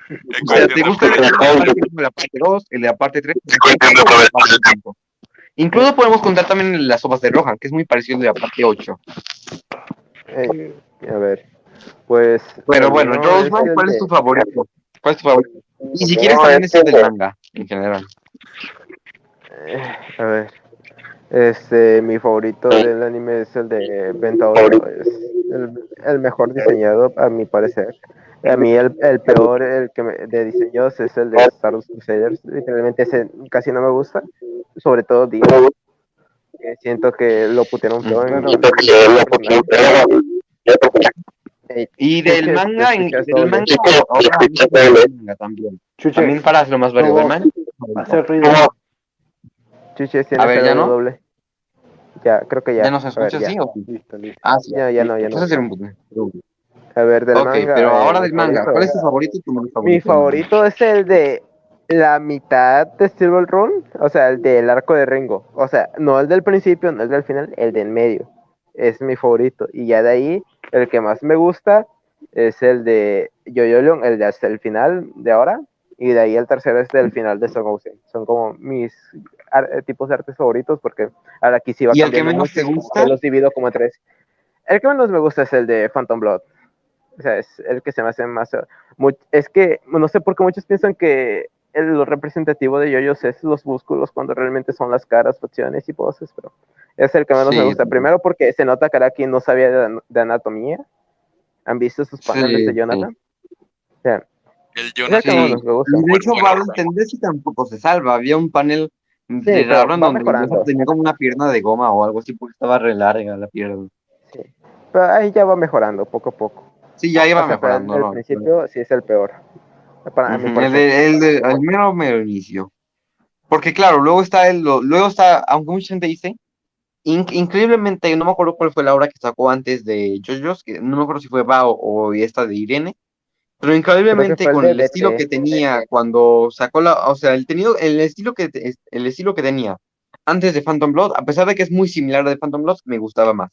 O sea, ¿te gusta de el de la parte 1, la parte 2, el de la parte 3, el de la parte 5? Incluso podemos contar también las sopas de Rohan, que es muy parecido al de la parte 8. Eh, a ver, pues... Pero bueno, Roseman, el ¿cuál es de- tu favorito? ¿Cuál es tu favorito? Y si quieres también es el del manga, en general. Eh, a ver. Este, mi favorito del anime es el de Ventauro. Es el, el mejor diseñado, a mi parecer. A mí el, el peor el que me- de diseños es el de Star Wars Crusaders. Literalmente ese casi no me gusta. Sobre todo Dio. que siento que lo putearon feo en Eh, Y del manga, en, del manga, también. También para lo más variado del manga. doble. Ya, creo que ya. ¿Ya no se A ver, escucha ya. o sí? Listo, listo. Ah, sí. Ya, ya no, ya no. A ver, del Ok, manga. pero eh, ahora del manga. ¿Cuál es tu favorito y tu favorito? Mi favorito es el de la mitad de Silver Run, o sea, el del arco de Ringo. O sea, no el del principio, no el del final, el del medio. Es mi favorito. Y ya de ahí, el que más me gusta es el de Yoyolion, el de hasta el final de ahora. Y de ahí el tercero es del final de Son. Son como mis eh, tipos de artes favoritos porque ahora aquí sí va ¿Y el que cambiando menos te mucho, gusta? yo Los divido como tres. El que menos me gusta es el de Phantom Blood. O sea, es el que se me hace más... mu- es que no sé por qué muchos piensan que el, lo representativo de yoyos es los músculos cuando realmente son las caras, facciones y poses, pero es el que menos Sí. me gusta. Primero porque se nota que Araki no sabía de, de anatomía. ¿Han visto sus paneles Sí, de Jonathan? O sea, El es el que Jonathan. Sí. menos me gusta. De hecho, Bueno, va a bueno. entender si tampoco se salva. Había un panel va donde tenía como una pierna de goma o algo así porque estaba re larga la pierna. Sí. Pero ahí ya va mejorando poco a poco. Sí, ya iba O sea, pero mejorando. al ¿no? principio sí es el peor. Para el, de, el, de, el mero mero inicio. Porque claro, luego está el, lo- luego está, aunque mucha gente dice, inc- increíblemente, no me acuerdo cuál fue la obra que sacó antes de JoJo's, que no me acuerdo si fue Bao o esta de Irene, pero increíblemente el con el estilo que tenía cuando sacó la, o sea, el tenido, el estilo que te- el estilo que tenía antes de Phantom Blood, a pesar de que es muy similar al de Phantom Blood, me gustaba más.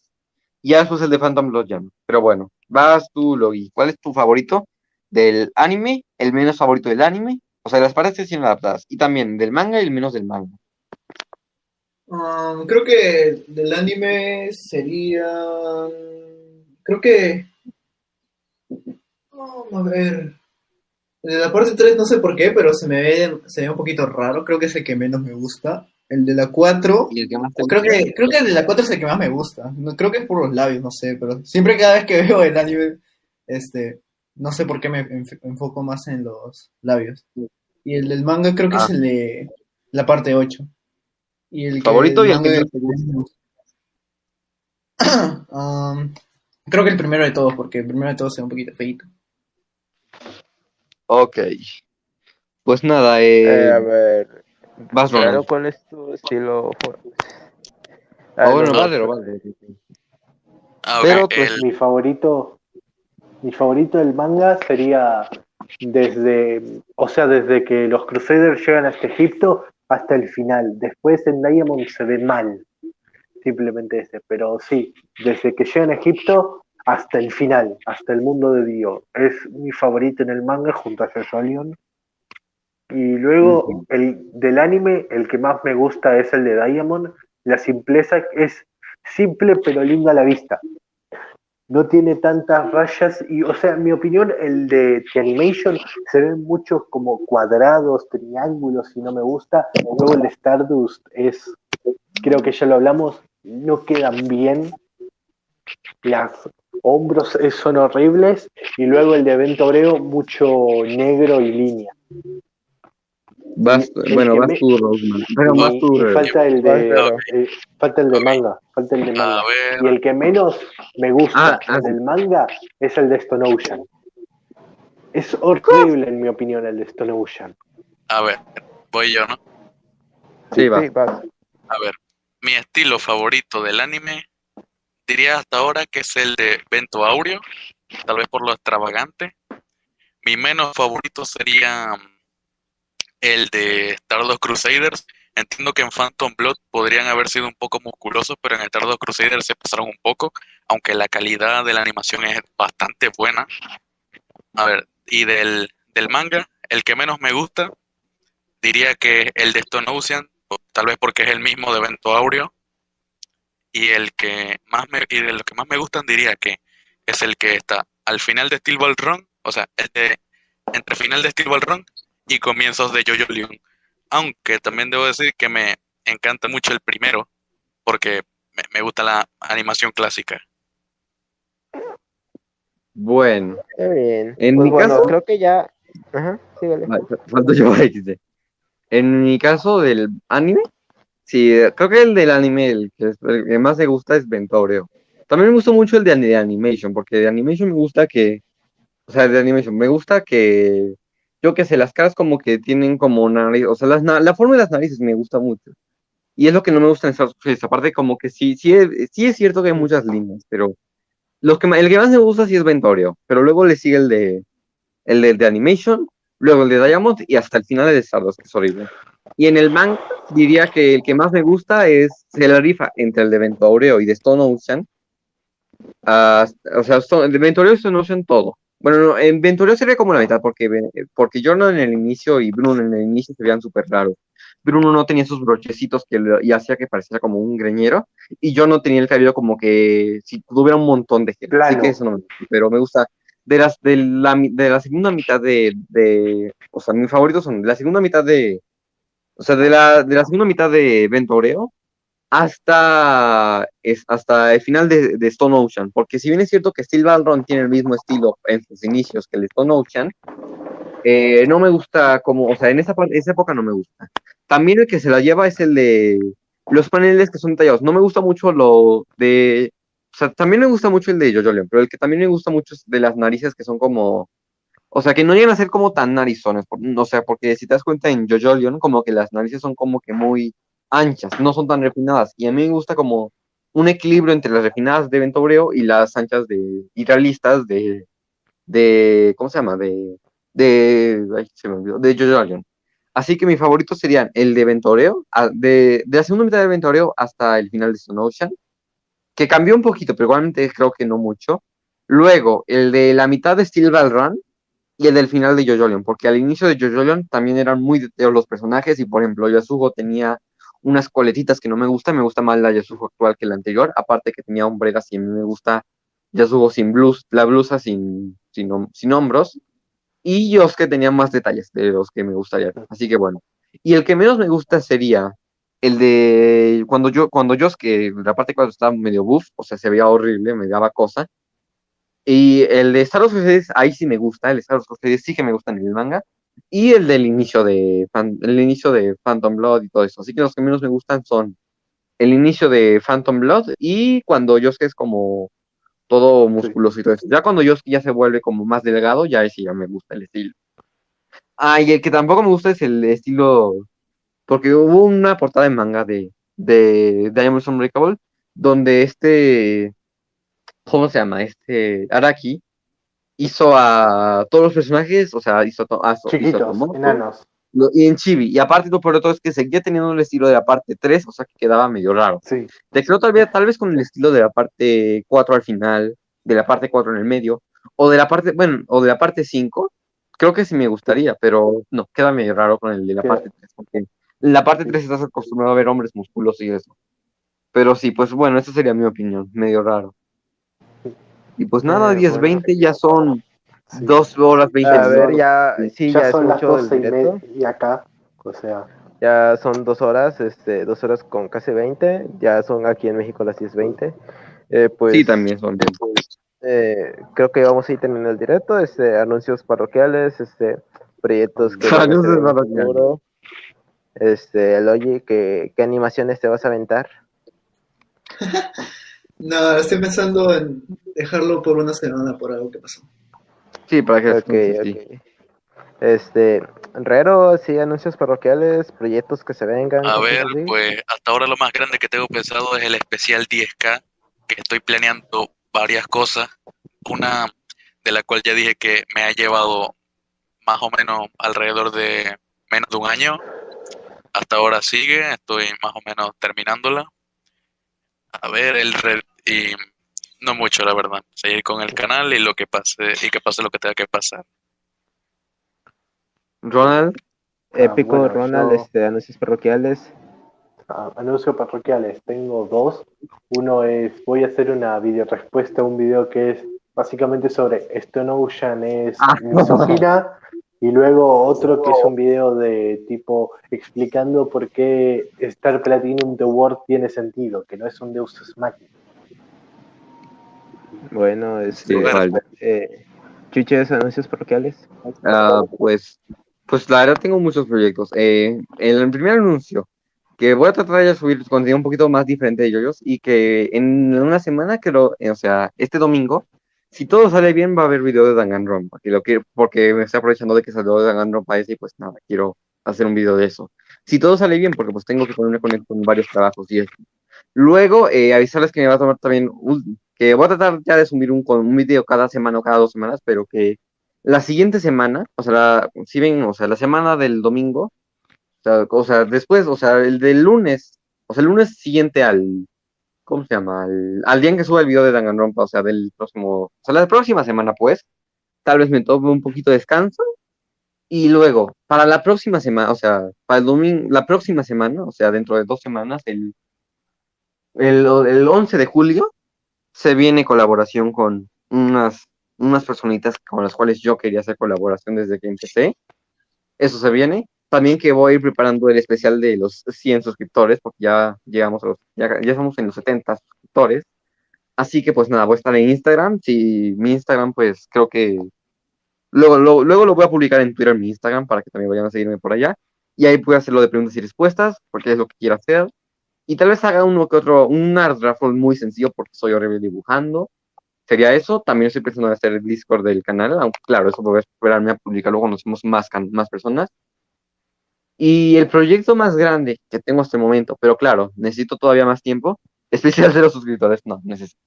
Y ya después el de Phantom Blood ya no. Pero bueno, vas tú, Logi. ¿Cuál es tu favorito del anime? El menos favorito del anime. O sea, las partes sin adaptadas. Y también del manga y el menos del manga. Um, creo que del anime sería. Creo que. A ver. De la parte 3 no sé por qué, pero se me ve, se ve un poquito raro. Creo que es el que menos me gusta. El de la 4. Y el que más te Creo gusta. que, creo que el de la 4 es el que más me gusta. No, creo que es por los labios, no sé, pero siempre cada vez que [LAUGHS] veo el anime, este, no sé por qué me enf- enfoco más en los labios. Y el del manga creo que Ah. es el de la parte 8. Y el Favorito y el que te gusta. [COUGHS] Um, creo que el primero de todos, porque el primero de todos es un poquito feito. Ok. Pues nada, eh, Eh, a ver, vas claro. ¿cuál es tu estilo? for- Ah, bueno, no, vale, vale. Ah, Pero, pues, el- Mi favorito, mi favorito del manga sería desde, o sea, desde que los Crusaders llegan hasta Egipto hasta el final. Después en Diamond se ve mal, simplemente ese. Pero sí, desde que llegan a Egipto hasta el final, hasta el mundo de Dio. Es mi favorito en el manga junto a Leon. Y luego el del anime, el que más me gusta es el de Diamond. La simpleza es simple pero linda a la vista. no tiene tantas rayas y, o sea, en mi opinión, el de The Animation se ven muchos como cuadrados, triángulos y no me gusta. Luego el de Stardust es, creo que ya lo hablamos, no quedan bien. Las hombros eh, son horribles y luego el de Evento Obreo mucho negro y línea. Vas, bueno, vas tú, Rosman. Pero vas tú, falta el de eh, falta el de manga, falta el de manga. Y el que menos me gusta Ah, ah, del manga es el de Stone Ocean. Es horrible, en mi opinión, el de Stone Ocean. a ver, voy yo, ¿no? Sí, va. Sí, vas. A ver, mi estilo favorito del anime, diría hasta ahora que es el de Vento Aureo, tal vez por lo extravagante. Mi menos favorito sería mm, el de Stardust Crusaders. Entiendo que en Phantom Blood podrían haber sido un poco musculosos, pero en Stardust Crusaders se pasaron un poco, aunque la calidad de la animación es bastante buena. A ver, y del, del manga, el que menos me gusta, diría que el de Stone Ocean, tal vez porque es el mismo de Vento Aureo. Y el que más me, y de los que más me gustan diría que es el que está al final de Steel Ball Run, o sea, el de entre final de Steel Ball Run y comienzos de Jojo Leon. Aunque también debo decir que me encanta mucho el primero, porque me, me gusta la animación clásica. Bueno, bien. En Pues mi bueno, caso- creo que ya. Ajá, sígale. vale, yo. [LAUGHS] En mi caso del anime, sí, creo que el del anime, el que, más me gusta es Ventoreo. También me gustó mucho el de, de Animation, porque de Animation me gusta que, o sea, de Animation, me gusta que, yo que sé, las caras como que tienen como nariz, o sea, las, la forma de las narices me gusta mucho. Y es lo que no me gusta en Star Wars. Aparte, como que sí, sí, sí es cierto que hay muchas líneas, pero los que, el que más me gusta sí es Ventoreo, pero luego le sigue el de, el de, de Animation, luego el de Diamond y hasta el final el de Stardust, que es horrible. Y en el manga diría que el que más me gusta es se la rifa entre el de Ventoreo y de Stone Ocean. Ah, o sea, Stone- de Ventoreo y Stone Ocean todo. Bueno, no, en Ventoreo sería como la mitad, porque, porque Jordan en el inicio y Bruno en el inicio se veían súper raros. Bruno no tenía sus brochecitos que le- y hacía que pareciera como un greñero, y yo no tenía el cabello como que si tuviera un montón de gel. Así que eso no me gusta, pero me gusta de las de la, de la segunda mitad de, de o sea, mis favoritos son de la segunda mitad de o sea, de la, de la segunda mitad de Ventoreo hasta, es, hasta el final de, Stone Ocean, porque si bien es cierto que Steel Ball tiene el mismo estilo en sus inicios que el Stone Ocean, eh, no me gusta como, o sea, en esa, esa época no me gusta. También el que se la lleva es el de los paneles que son detallados. No me gusta mucho lo de, o sea, también me gusta mucho el de Jojo pero el que también me gusta mucho es de las narices que son como, o sea, que no llegan a ser como tan narizones, por- o sea, porque si te das cuenta en Jojo Leon, como que las narices son como que muy anchas, no son tan refinadas, y a mí me gusta como un equilibrio entre las refinadas de Ventobreo y las anchas de, y realistas de, de, ¿cómo se llama? De, de, ay, se me olvidó, de Jojo Leon. Así que mis favoritos serían el de Ventoreo, de, de la segunda mitad de Ventoreo hasta el final de Stone Ocean, que cambió un poquito, pero igualmente creo que no mucho. Luego, el de la mitad de Steel Ball Run y el del final de Jojo Leon, porque al inicio de Jojo Leon también eran muy detalles los personajes y, por ejemplo, Yasugo tenía unas coletitas que no me gustan, me gusta más la Yasugo actual que la anterior, aparte que tenía hombreras y a mí me gusta Yasugo sin blus, la blusa sin, sin, sin hombros, y Yosuke tenía más detalles de los que me gustaría, así que bueno. Y el que menos me gusta sería el de cuando yo, cuando Yosuke, la parte cuando estaba medio buff, o sea, se veía horrible, me daba cosa. Y el de Star Wars Crusaders, ahí sí me gusta, el de Star Wars Crusaders sí que me gusta en el manga. Y el del inicio de, Fan- el inicio de Phantom Blood y todo eso. Así que los que menos me gustan son el inicio de Phantom Blood y cuando Yosuke es como todo musculoso y todo eso. Ya cuando Yosuke ya se vuelve como más delgado, ya ese ya me gusta el estilo. Ah, y el que tampoco me gusta es el estilo, porque hubo una portada en manga de, de Diamond Unbreakable, donde este, ¿cómo se llama? Este Araki hizo a todos los personajes, o sea, hizo, a- hizo a Chiquitos, Tomoko, enanos. lo- y en Chibi. Y aparte, lo peor de todo es que seguía teniendo el estilo de la parte 3, o sea, que quedaba medio raro. Sí. Te creo tal vez, tal vez con el estilo de la parte 4 al final, de la parte 4 en el medio, o de la parte, bueno, o de la parte 5, creo que sí me gustaría, pero no, queda medio raro con el de la parte 3, porque en la parte 3 estás acostumbrado a ver hombres musculosos y eso. Pero sí, pues bueno, esa sería mi opinión, medio raro. Y pues nada, Eh, 10.20 ya son Sí. 2 horas 20 A ver, minutos. ya, sí, ya, ya es son las mucho el 12 y directo. media acá. O sea, Ya son dos horas, este, dos horas con casi 20. Ya son aquí en México las 10.20. Eh, pues, sí, también son bien. eh, creo que vamos a ir terminando el directo. Este, anuncios parroquiales, este, proyectos que [LAUGHS] Anuncios parroquiales. Este, el oye, ¿qué, ¿qué animaciones te vas a aventar? [LAUGHS] No, estoy pensando en dejarlo por una semana por algo que pasó. Sí, para que Ok, sí. ok. Este, Rero, sí, anuncios parroquiales, proyectos que se vengan. A ver, así. pues hasta ahora lo más grande que tengo pensado es el especial 10K, que estoy planeando varias cosas. Una de la cual ya dije que me ha llevado más o menos alrededor de menos de un año. Hasta ahora sigue, estoy más o menos terminándola. A ver, el red y no mucho, la verdad. Seguir con el canal y lo que pase y que pase lo que tenga que pasar. Ronald, Épico, Ah, bueno, Ronald, yo- este, anuncios parroquiales. ah, anuncios parroquiales. Tengo dos. Uno es, voy a hacer una video respuesta a un video que es básicamente sobre Stone Ocean es Ah. misógina. [LAUGHS] Y luego otro que es un video de tipo explicando por qué Star Platinum The World tiene sentido, que no es un Deus Ex Machina. Bueno, sí, este, vale. eh, Chuches, anuncios parroquiales. Ah, pues, pues la verdad tengo muchos proyectos. Eh, el primer anuncio, que voy a tratar de subir contenido un poquito más diferente de yoyos y que en una semana, creo, eh, o sea, este domingo, si todo sale bien, va a haber video de Danganronpa, que porque me estoy aprovechando de que salió Danganronpa ese y pues nada, quiero hacer un video de eso. Si todo sale bien, porque pues tengo que ponerme con, con varios trabajos y eso. Luego, eh, avisarles que me va a tomar también, que voy a tratar ya de subir un, video cada semana o cada dos semanas, pero que la siguiente semana, o sea, si ven, o sea, la semana del domingo, o sea, o sea, después, o sea, el del lunes, o sea, el lunes siguiente al, ¿cómo se llama? Al, día en que suba el video de Danganronpa, o sea, del próximo, o sea, la próxima semana, pues, tal vez me tome un poquito de descanso, y luego, para la próxima semana, o sea, para el domingo, la próxima semana, o sea, dentro de dos semanas, el, el, el 11 de julio, se viene colaboración con unas, unas personitas con las cuales yo quería hacer colaboración desde que empecé. Eso se viene. También que voy a ir preparando el especial de los 100 suscriptores, porque ya llegamos a los, ya, ya estamos en los 70 suscriptores. Así que pues nada, voy a estar en Instagram. Si mi Instagram, pues creo que luego, luego, luego lo voy a publicar en Twitter, mi Instagram, para que también vayan a seguirme por allá. Y ahí puedo hacer lo de preguntas y respuestas, porque es lo que quiero hacer. Y tal vez haga uno que otro, un art raffle muy sencillo, porque soy horrible dibujando. Sería eso. También estoy pensando en hacer el Discord del canal, aunque claro, eso voy a esperarme a publicarlo cuando somos más, más personas. Y el proyecto más grande que tengo hasta el momento, pero claro, necesito todavía más tiempo, [LAUGHS] especial de los suscriptores, no, necesito.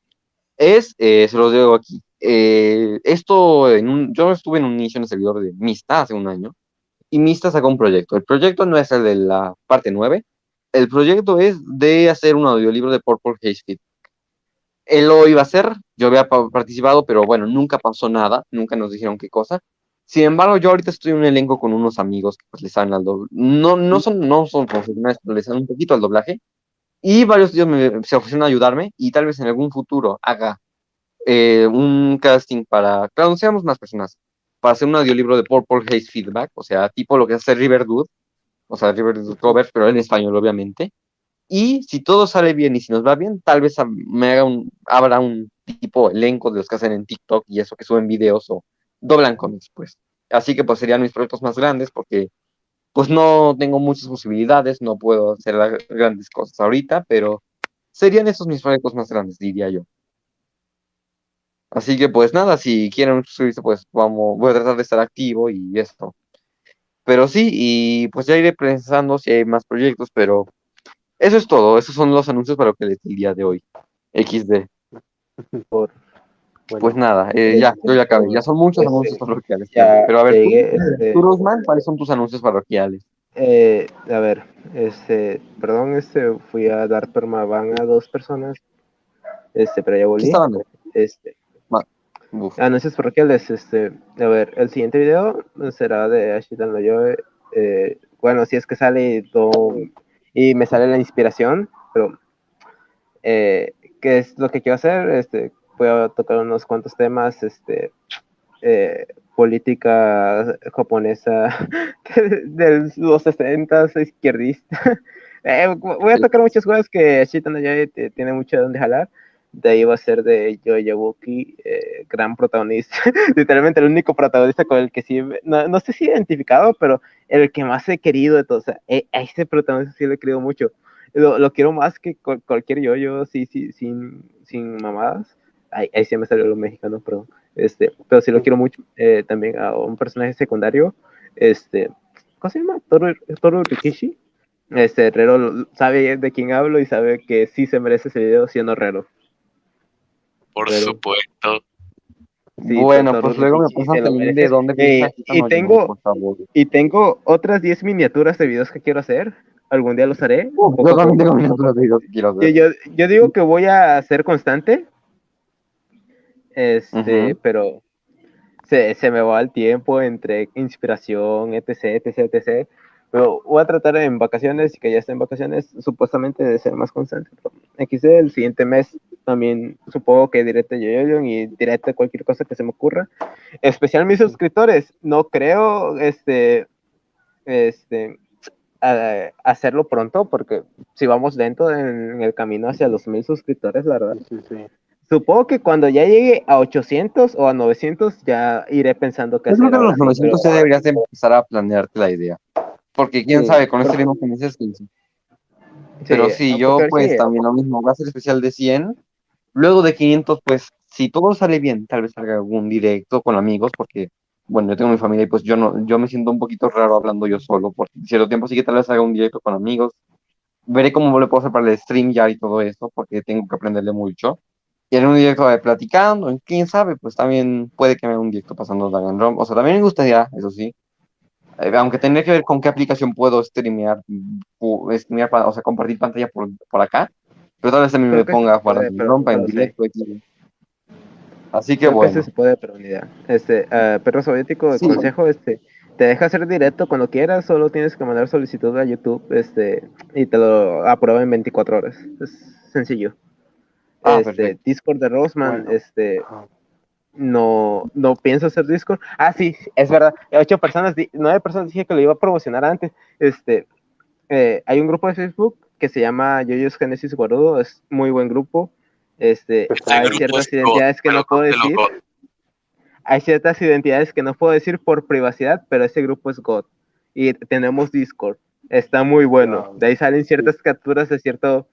Es, eh, se los digo aquí, eh, esto, en un, yo estuve en un inicio en el servidor de Mista hace un año, y Mista sacó un proyecto. El proyecto no es el de la parte 9, el proyecto es de hacer un audiolibro de Purple Haze Feedback. Él lo iba a hacer, yo había pa- participado, pero bueno, nunca pasó nada, nunca nos dijeron qué cosa. Sin embargo, yo ahorita estoy en un elenco con unos amigos que pues le saben al doblaje. No, no son, no son profesionales, pero le saben un poquito al doblaje. Y varios de ellos me, se ofrecieron a ayudarme y tal vez en algún futuro haga eh, un casting para, claro, seamos más personas, para hacer un audiolibro de Purple Haze Feedback, o sea, tipo lo que hace River Dude, o sea, River Dude Covers, pero en español, obviamente. Y si todo sale bien y si nos va bien, tal vez me haga un, habrá un tipo elenco de los que hacen en TikTok y eso que suben videos o doblan cómics, pues. Así que pues serían mis proyectos más grandes porque pues no tengo muchas posibilidades, no puedo hacer grandes cosas ahorita, pero serían esos mis proyectos más grandes, diría yo. Así que pues nada, si quieren suscribirse, pues vamos, voy a tratar de estar activo y esto. Pero sí, y pues ya iré pensando si hay más proyectos, pero eso es todo, esos son los anuncios para lo que les el día de hoy. XD. [LAUGHS] Por, Bueno, Pues nada, eh, ya, yo ya acabé, ya son muchos Pues, anuncios parroquiales. ya Pero a ver, tú, este, tú, Rosman, ¿cuáles son tus anuncios parroquiales? eh, a ver, este, perdón, este, fui a dar permaban a dos personas, este, pero ya ¿Qué volví. estaban? dando? Este, Uf. anuncios parroquiales, este, a ver, el siguiente video será de Ashitan Loyoe, eh, bueno, si es que sale y, y me sale la inspiración, pero eh, ¿qué es lo que quiero hacer? Este, voy a tocar unos cuantos temas, este, eh, política japonesa [LAUGHS] de los 60, izquierdista. [LAUGHS] Eh, voy a tocar muchas cosas que Shita no tiene mucho de donde jalar. De ahí va a ser de Yo Yabuki, eh, gran protagonista. [LAUGHS] Literalmente el único protagonista con el que sí, no, no sé si identificado, pero el que más he querido de todos. O sea, eh, a ese protagonista sí le he querido mucho. Lo, lo quiero más que cualquier yo, yo sí, sí, sin, sin mamadas. Ahí, ahí sí me salió lo mexicano, perdón. Este, pero sí lo quiero mucho. Eh, también a un personaje secundario, este, ¿cómo se llama? Toru, Toru Rikishi. Este, Herrero sabe de quién hablo y sabe que sí se merece ese video siendo Herrero. Por supuesto. Sí, bueno, pues luego me pasan también de dónde eh, y, tengo y tengo otras 10 miniaturas de videos que quiero hacer. Algún día los haré. Uh, yo también tengo miniaturas de videos que quiero hacer. Yo, yo, digo que voy a ser constante. Este, pero se, se, me va el tiempo entre inspiración, etc, etc, etc. Pero voy a tratar en vacaciones y que ya esté en vacaciones, supuestamente de ser más constante. Aquí el siguiente mes también supongo que directo yo y directo cualquier cosa que se me ocurra. Especial mis suscriptores, no creo este, este, hacerlo pronto porque si vamos lento en, el camino hacia los mil suscriptores, la verdad. Supongo que cuando ya llegue a 800 o a 900 ya iré pensando que... Yo creo que a los 900 ya deberías empezar a planearte la idea. Porque quién sabe, con este ritmo que me dices 15. Pero sí, yo pues también lo mismo, va a ser especial de 100. Luego de 500, pues si todo sale bien, tal vez salga algún directo con amigos, porque, bueno, yo tengo mi familia y pues yo no yo me siento un poquito raro hablando yo solo, por cierto tiempo, sí que tal vez haga un directo con amigos. Veré cómo le puedo hacer para el stream ya y todo esto, porque tengo que aprenderle mucho. Y en un directo de platicando, quién sabe, pues también puede que me haga un directo pasando Dragon O sea, también me gustaría, eso sí, eh, aunque tendría que ver con qué aplicación puedo streamear, streamear o sea, compartir pantalla por, por acá, pero tal vez también me ponga a jugar rompa en directo. Así que bueno. se puede, pero ni idea. Este, uh, perro soviético, el consejo, este, te deja hacer directo cuando quieras, solo tienes que mandar solicitud a YouTube, este, y te lo aprueba en 24 horas. Es sencillo. Ah, este, Discord de Roseman, este, no, no pienso hacer Discord. Ah, sí, es verdad. Ocho personas, nueve personas dije que lo iba a promocionar antes. Este, eh, hay un grupo de Facebook que se llama Yoyos Genesis Guarudo, es muy buen grupo. Este, este hay ciertas identidades que no puedo decir. Hay ciertas identidades que no puedo decir por privacidad, pero ese grupo es God. Y tenemos Discord. Está muy bueno. De ahí salen ciertas capturas de cierto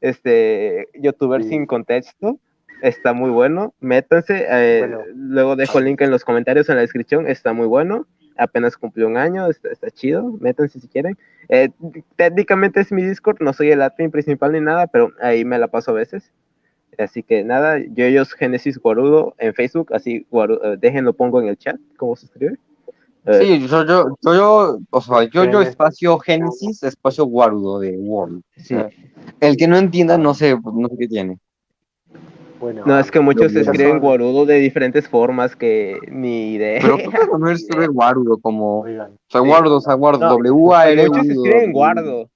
este youtuber sin contexto está muy bueno. Métanse. Eh, luego dejo el link en los comentarios en la descripción. Está muy bueno. Apenas cumplió un año. Está, chido. Métanse si quieren. Eh, técnicamente es mi Discord. No soy el admin principal ni nada, pero ahí me la paso a veces. Así que nada, yo ellos Genesis Guarudo en Facebook, así eh, déjenlo pongo en el chat, cómo se escribe. Sí, yo, yo, yo, o sea, yo, yo espacio Genesis, espacio Guarudo de World. Sí. El que no entienda, no sé, no sé qué tiene no, es que muchos escriben guarudo de diferentes formas que ni idea. Pero tú puedes poner escribe guarudo [LAUGHS] como. O sea, guardo, o sea, guardo, W A R. Muchos escriben guardo.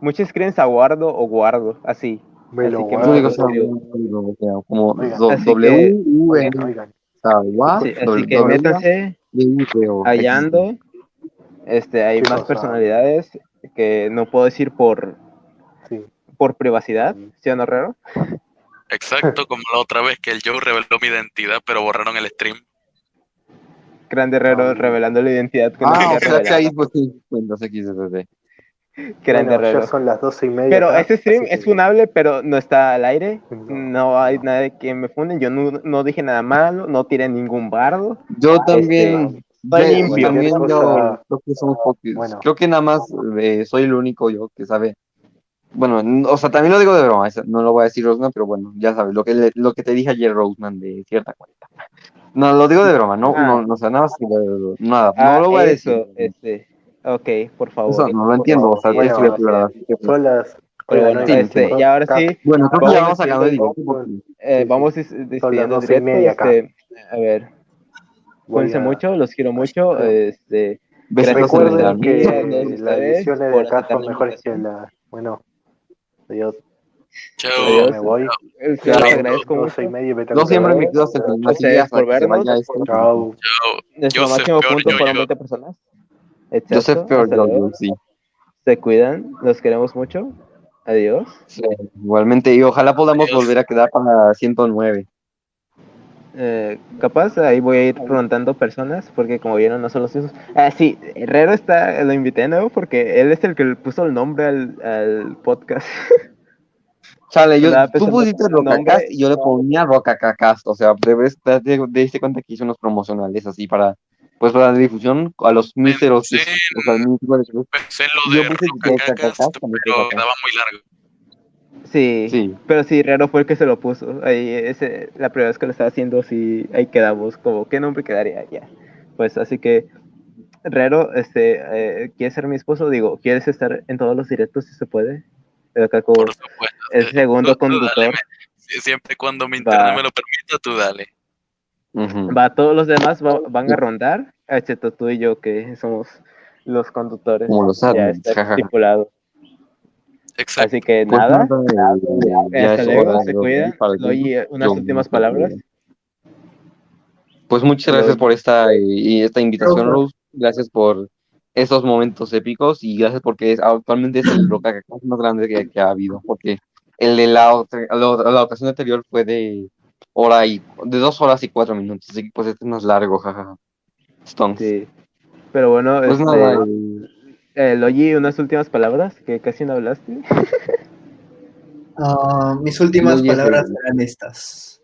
Muchos escriben saguardo o guardo, así. Bueno, así que yo digo como W U N. así que métanse hallando. Este, hay más personalidades que no puedo decir por por privacidad, ¿sí o no, raro? Exacto, como la otra vez que el Joe reveló mi identidad, pero borraron el stream. Grande Herrero revelando la identidad. Que ah, o sea que ahí pues sí, no sé qué Grande Herrero. son las doce y media. Pero este stream es funable, pero no está al aire. No, hay nadie que me funden. Yo no, no, dije nada malo, no tiré ningún bardo. Yo este, también. Estoy limpio. También yo creo que. Bueno. Creo que nada más eh, soy el único yo que sabe bueno, o sea, también lo digo de broma, no lo voy a decir Roseman, pero bueno, ya sabes, lo que, lo que te dije ayer Roseman de cierta cuenta. No, lo digo de broma, no, no, no, o sea, nada, nada, no ah, lo voy a decir. Este, ok, por favor. Eso no lo entiendo, o sea, estoy de verdad. Son las... Bueno, este, y ahora sí. Bueno, creo que ya vamos sacando el directo. Eh, vamos despidiendo el directo. Este, a ver, cuídense mucho, los quiero mucho. Este, Recuerden que las ediciones de acá son mejores que la. Bueno, Adiós. Chao. Adiós. Me voy. Les Claro. agradezco mucho. Doce y media me tengo Yo que siempre me quedo hasta el final sí, hasta por vernos. esto. Chao. Chao. Nuestro máximo punto fueron Yoyo. 20 personas. Yo sé Exacto. peor, yo, luego. sí. Se cuidan. Los queremos mucho. Adiós. Sí, Igualmente, y ojalá podamos Adiós. volver a quedar para 109. Eh, capaz ahí voy a ir preguntando personas porque como vieron no son los mismos. Ah, sí, Herrero está, lo invité de nuevo porque él es el que le puso el nombre al, al podcast. [LAUGHS] Chale, yo, tú pusiste. Rocacast y yo le ponía Rocacacast. O sea, debes te, te, te diste cuenta que hice unos promocionales así para, pues para la difusión a los míseros. Sí. O sea, míseros. Pensé en lo de Rocacacast, también pero quedaba muy largo. Sí, Sí. pero sí, Herrero fue el que se lo puso. Ahí, ese, la primera vez que lo estaba haciendo, sí, ahí quedamos, como, ¿qué nombre quedaría? Ya. Pues así que, Herrero, este, eh, ¿quieres ser mi esposo? Digo, ¿quieres estar en todos los directos si se puede? Acá como Por supuesto. el segundo Tú- tú dale, conductor. me- siempre cuando mi internet Va. me lo permita, tú dale. Ujú. Va, todos los demás va- van a rondar, excepto tú y yo, que somos los conductores. Como los ya está estipulado. Exacto. Así que Pues nada, nada, ya hasta luego, se cuidan. Doy unas yo últimas palabras. Pues muchas gracias por esta, y esta invitación, Rose. Gracias por estos momentos épicos y gracias porque es, actualmente es el [CLEARS THROAT] Rocacacast más grande que, que ha habido. Porque el de la, otra- la, la ocasión anterior fue de hora y de dos horas y cuatro minutos. Así que pues este es más largo, jajaja. Stones. Sí. Pero bueno, Pues este, nada, eh, Logi, unas últimas palabras que casi no hablaste. [LAUGHS] Ah, mis últimas palabras serán estas.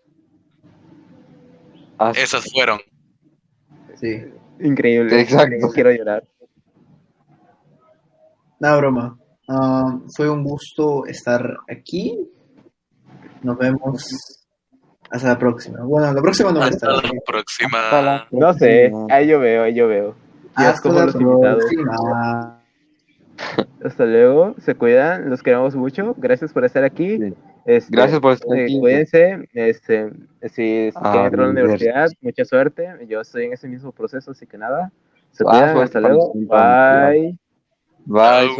haz- Esas fueron. Sí. Increíble. Exacto. Quiero llorar. Nada, broma. Ah, fue un gusto estar aquí. Nos vemos hasta la próxima. Bueno, la próxima no va a estar. Hasta la próxima. hasta la No sé, ahí yo veo, ahí yo veo. Hasta como la próxima. [LAUGHS] Hasta luego, se cuidan, los queremos mucho. Gracias por estar aquí. Sí. Este, Gracias por estar eh, aquí. cuídense. Este, si Ah, quieren entrar a la universidad, mucha suerte. Yo estoy en ese mismo proceso, así que nada. Se Ah, cuidan, suerte hasta luego. Bye. Bye.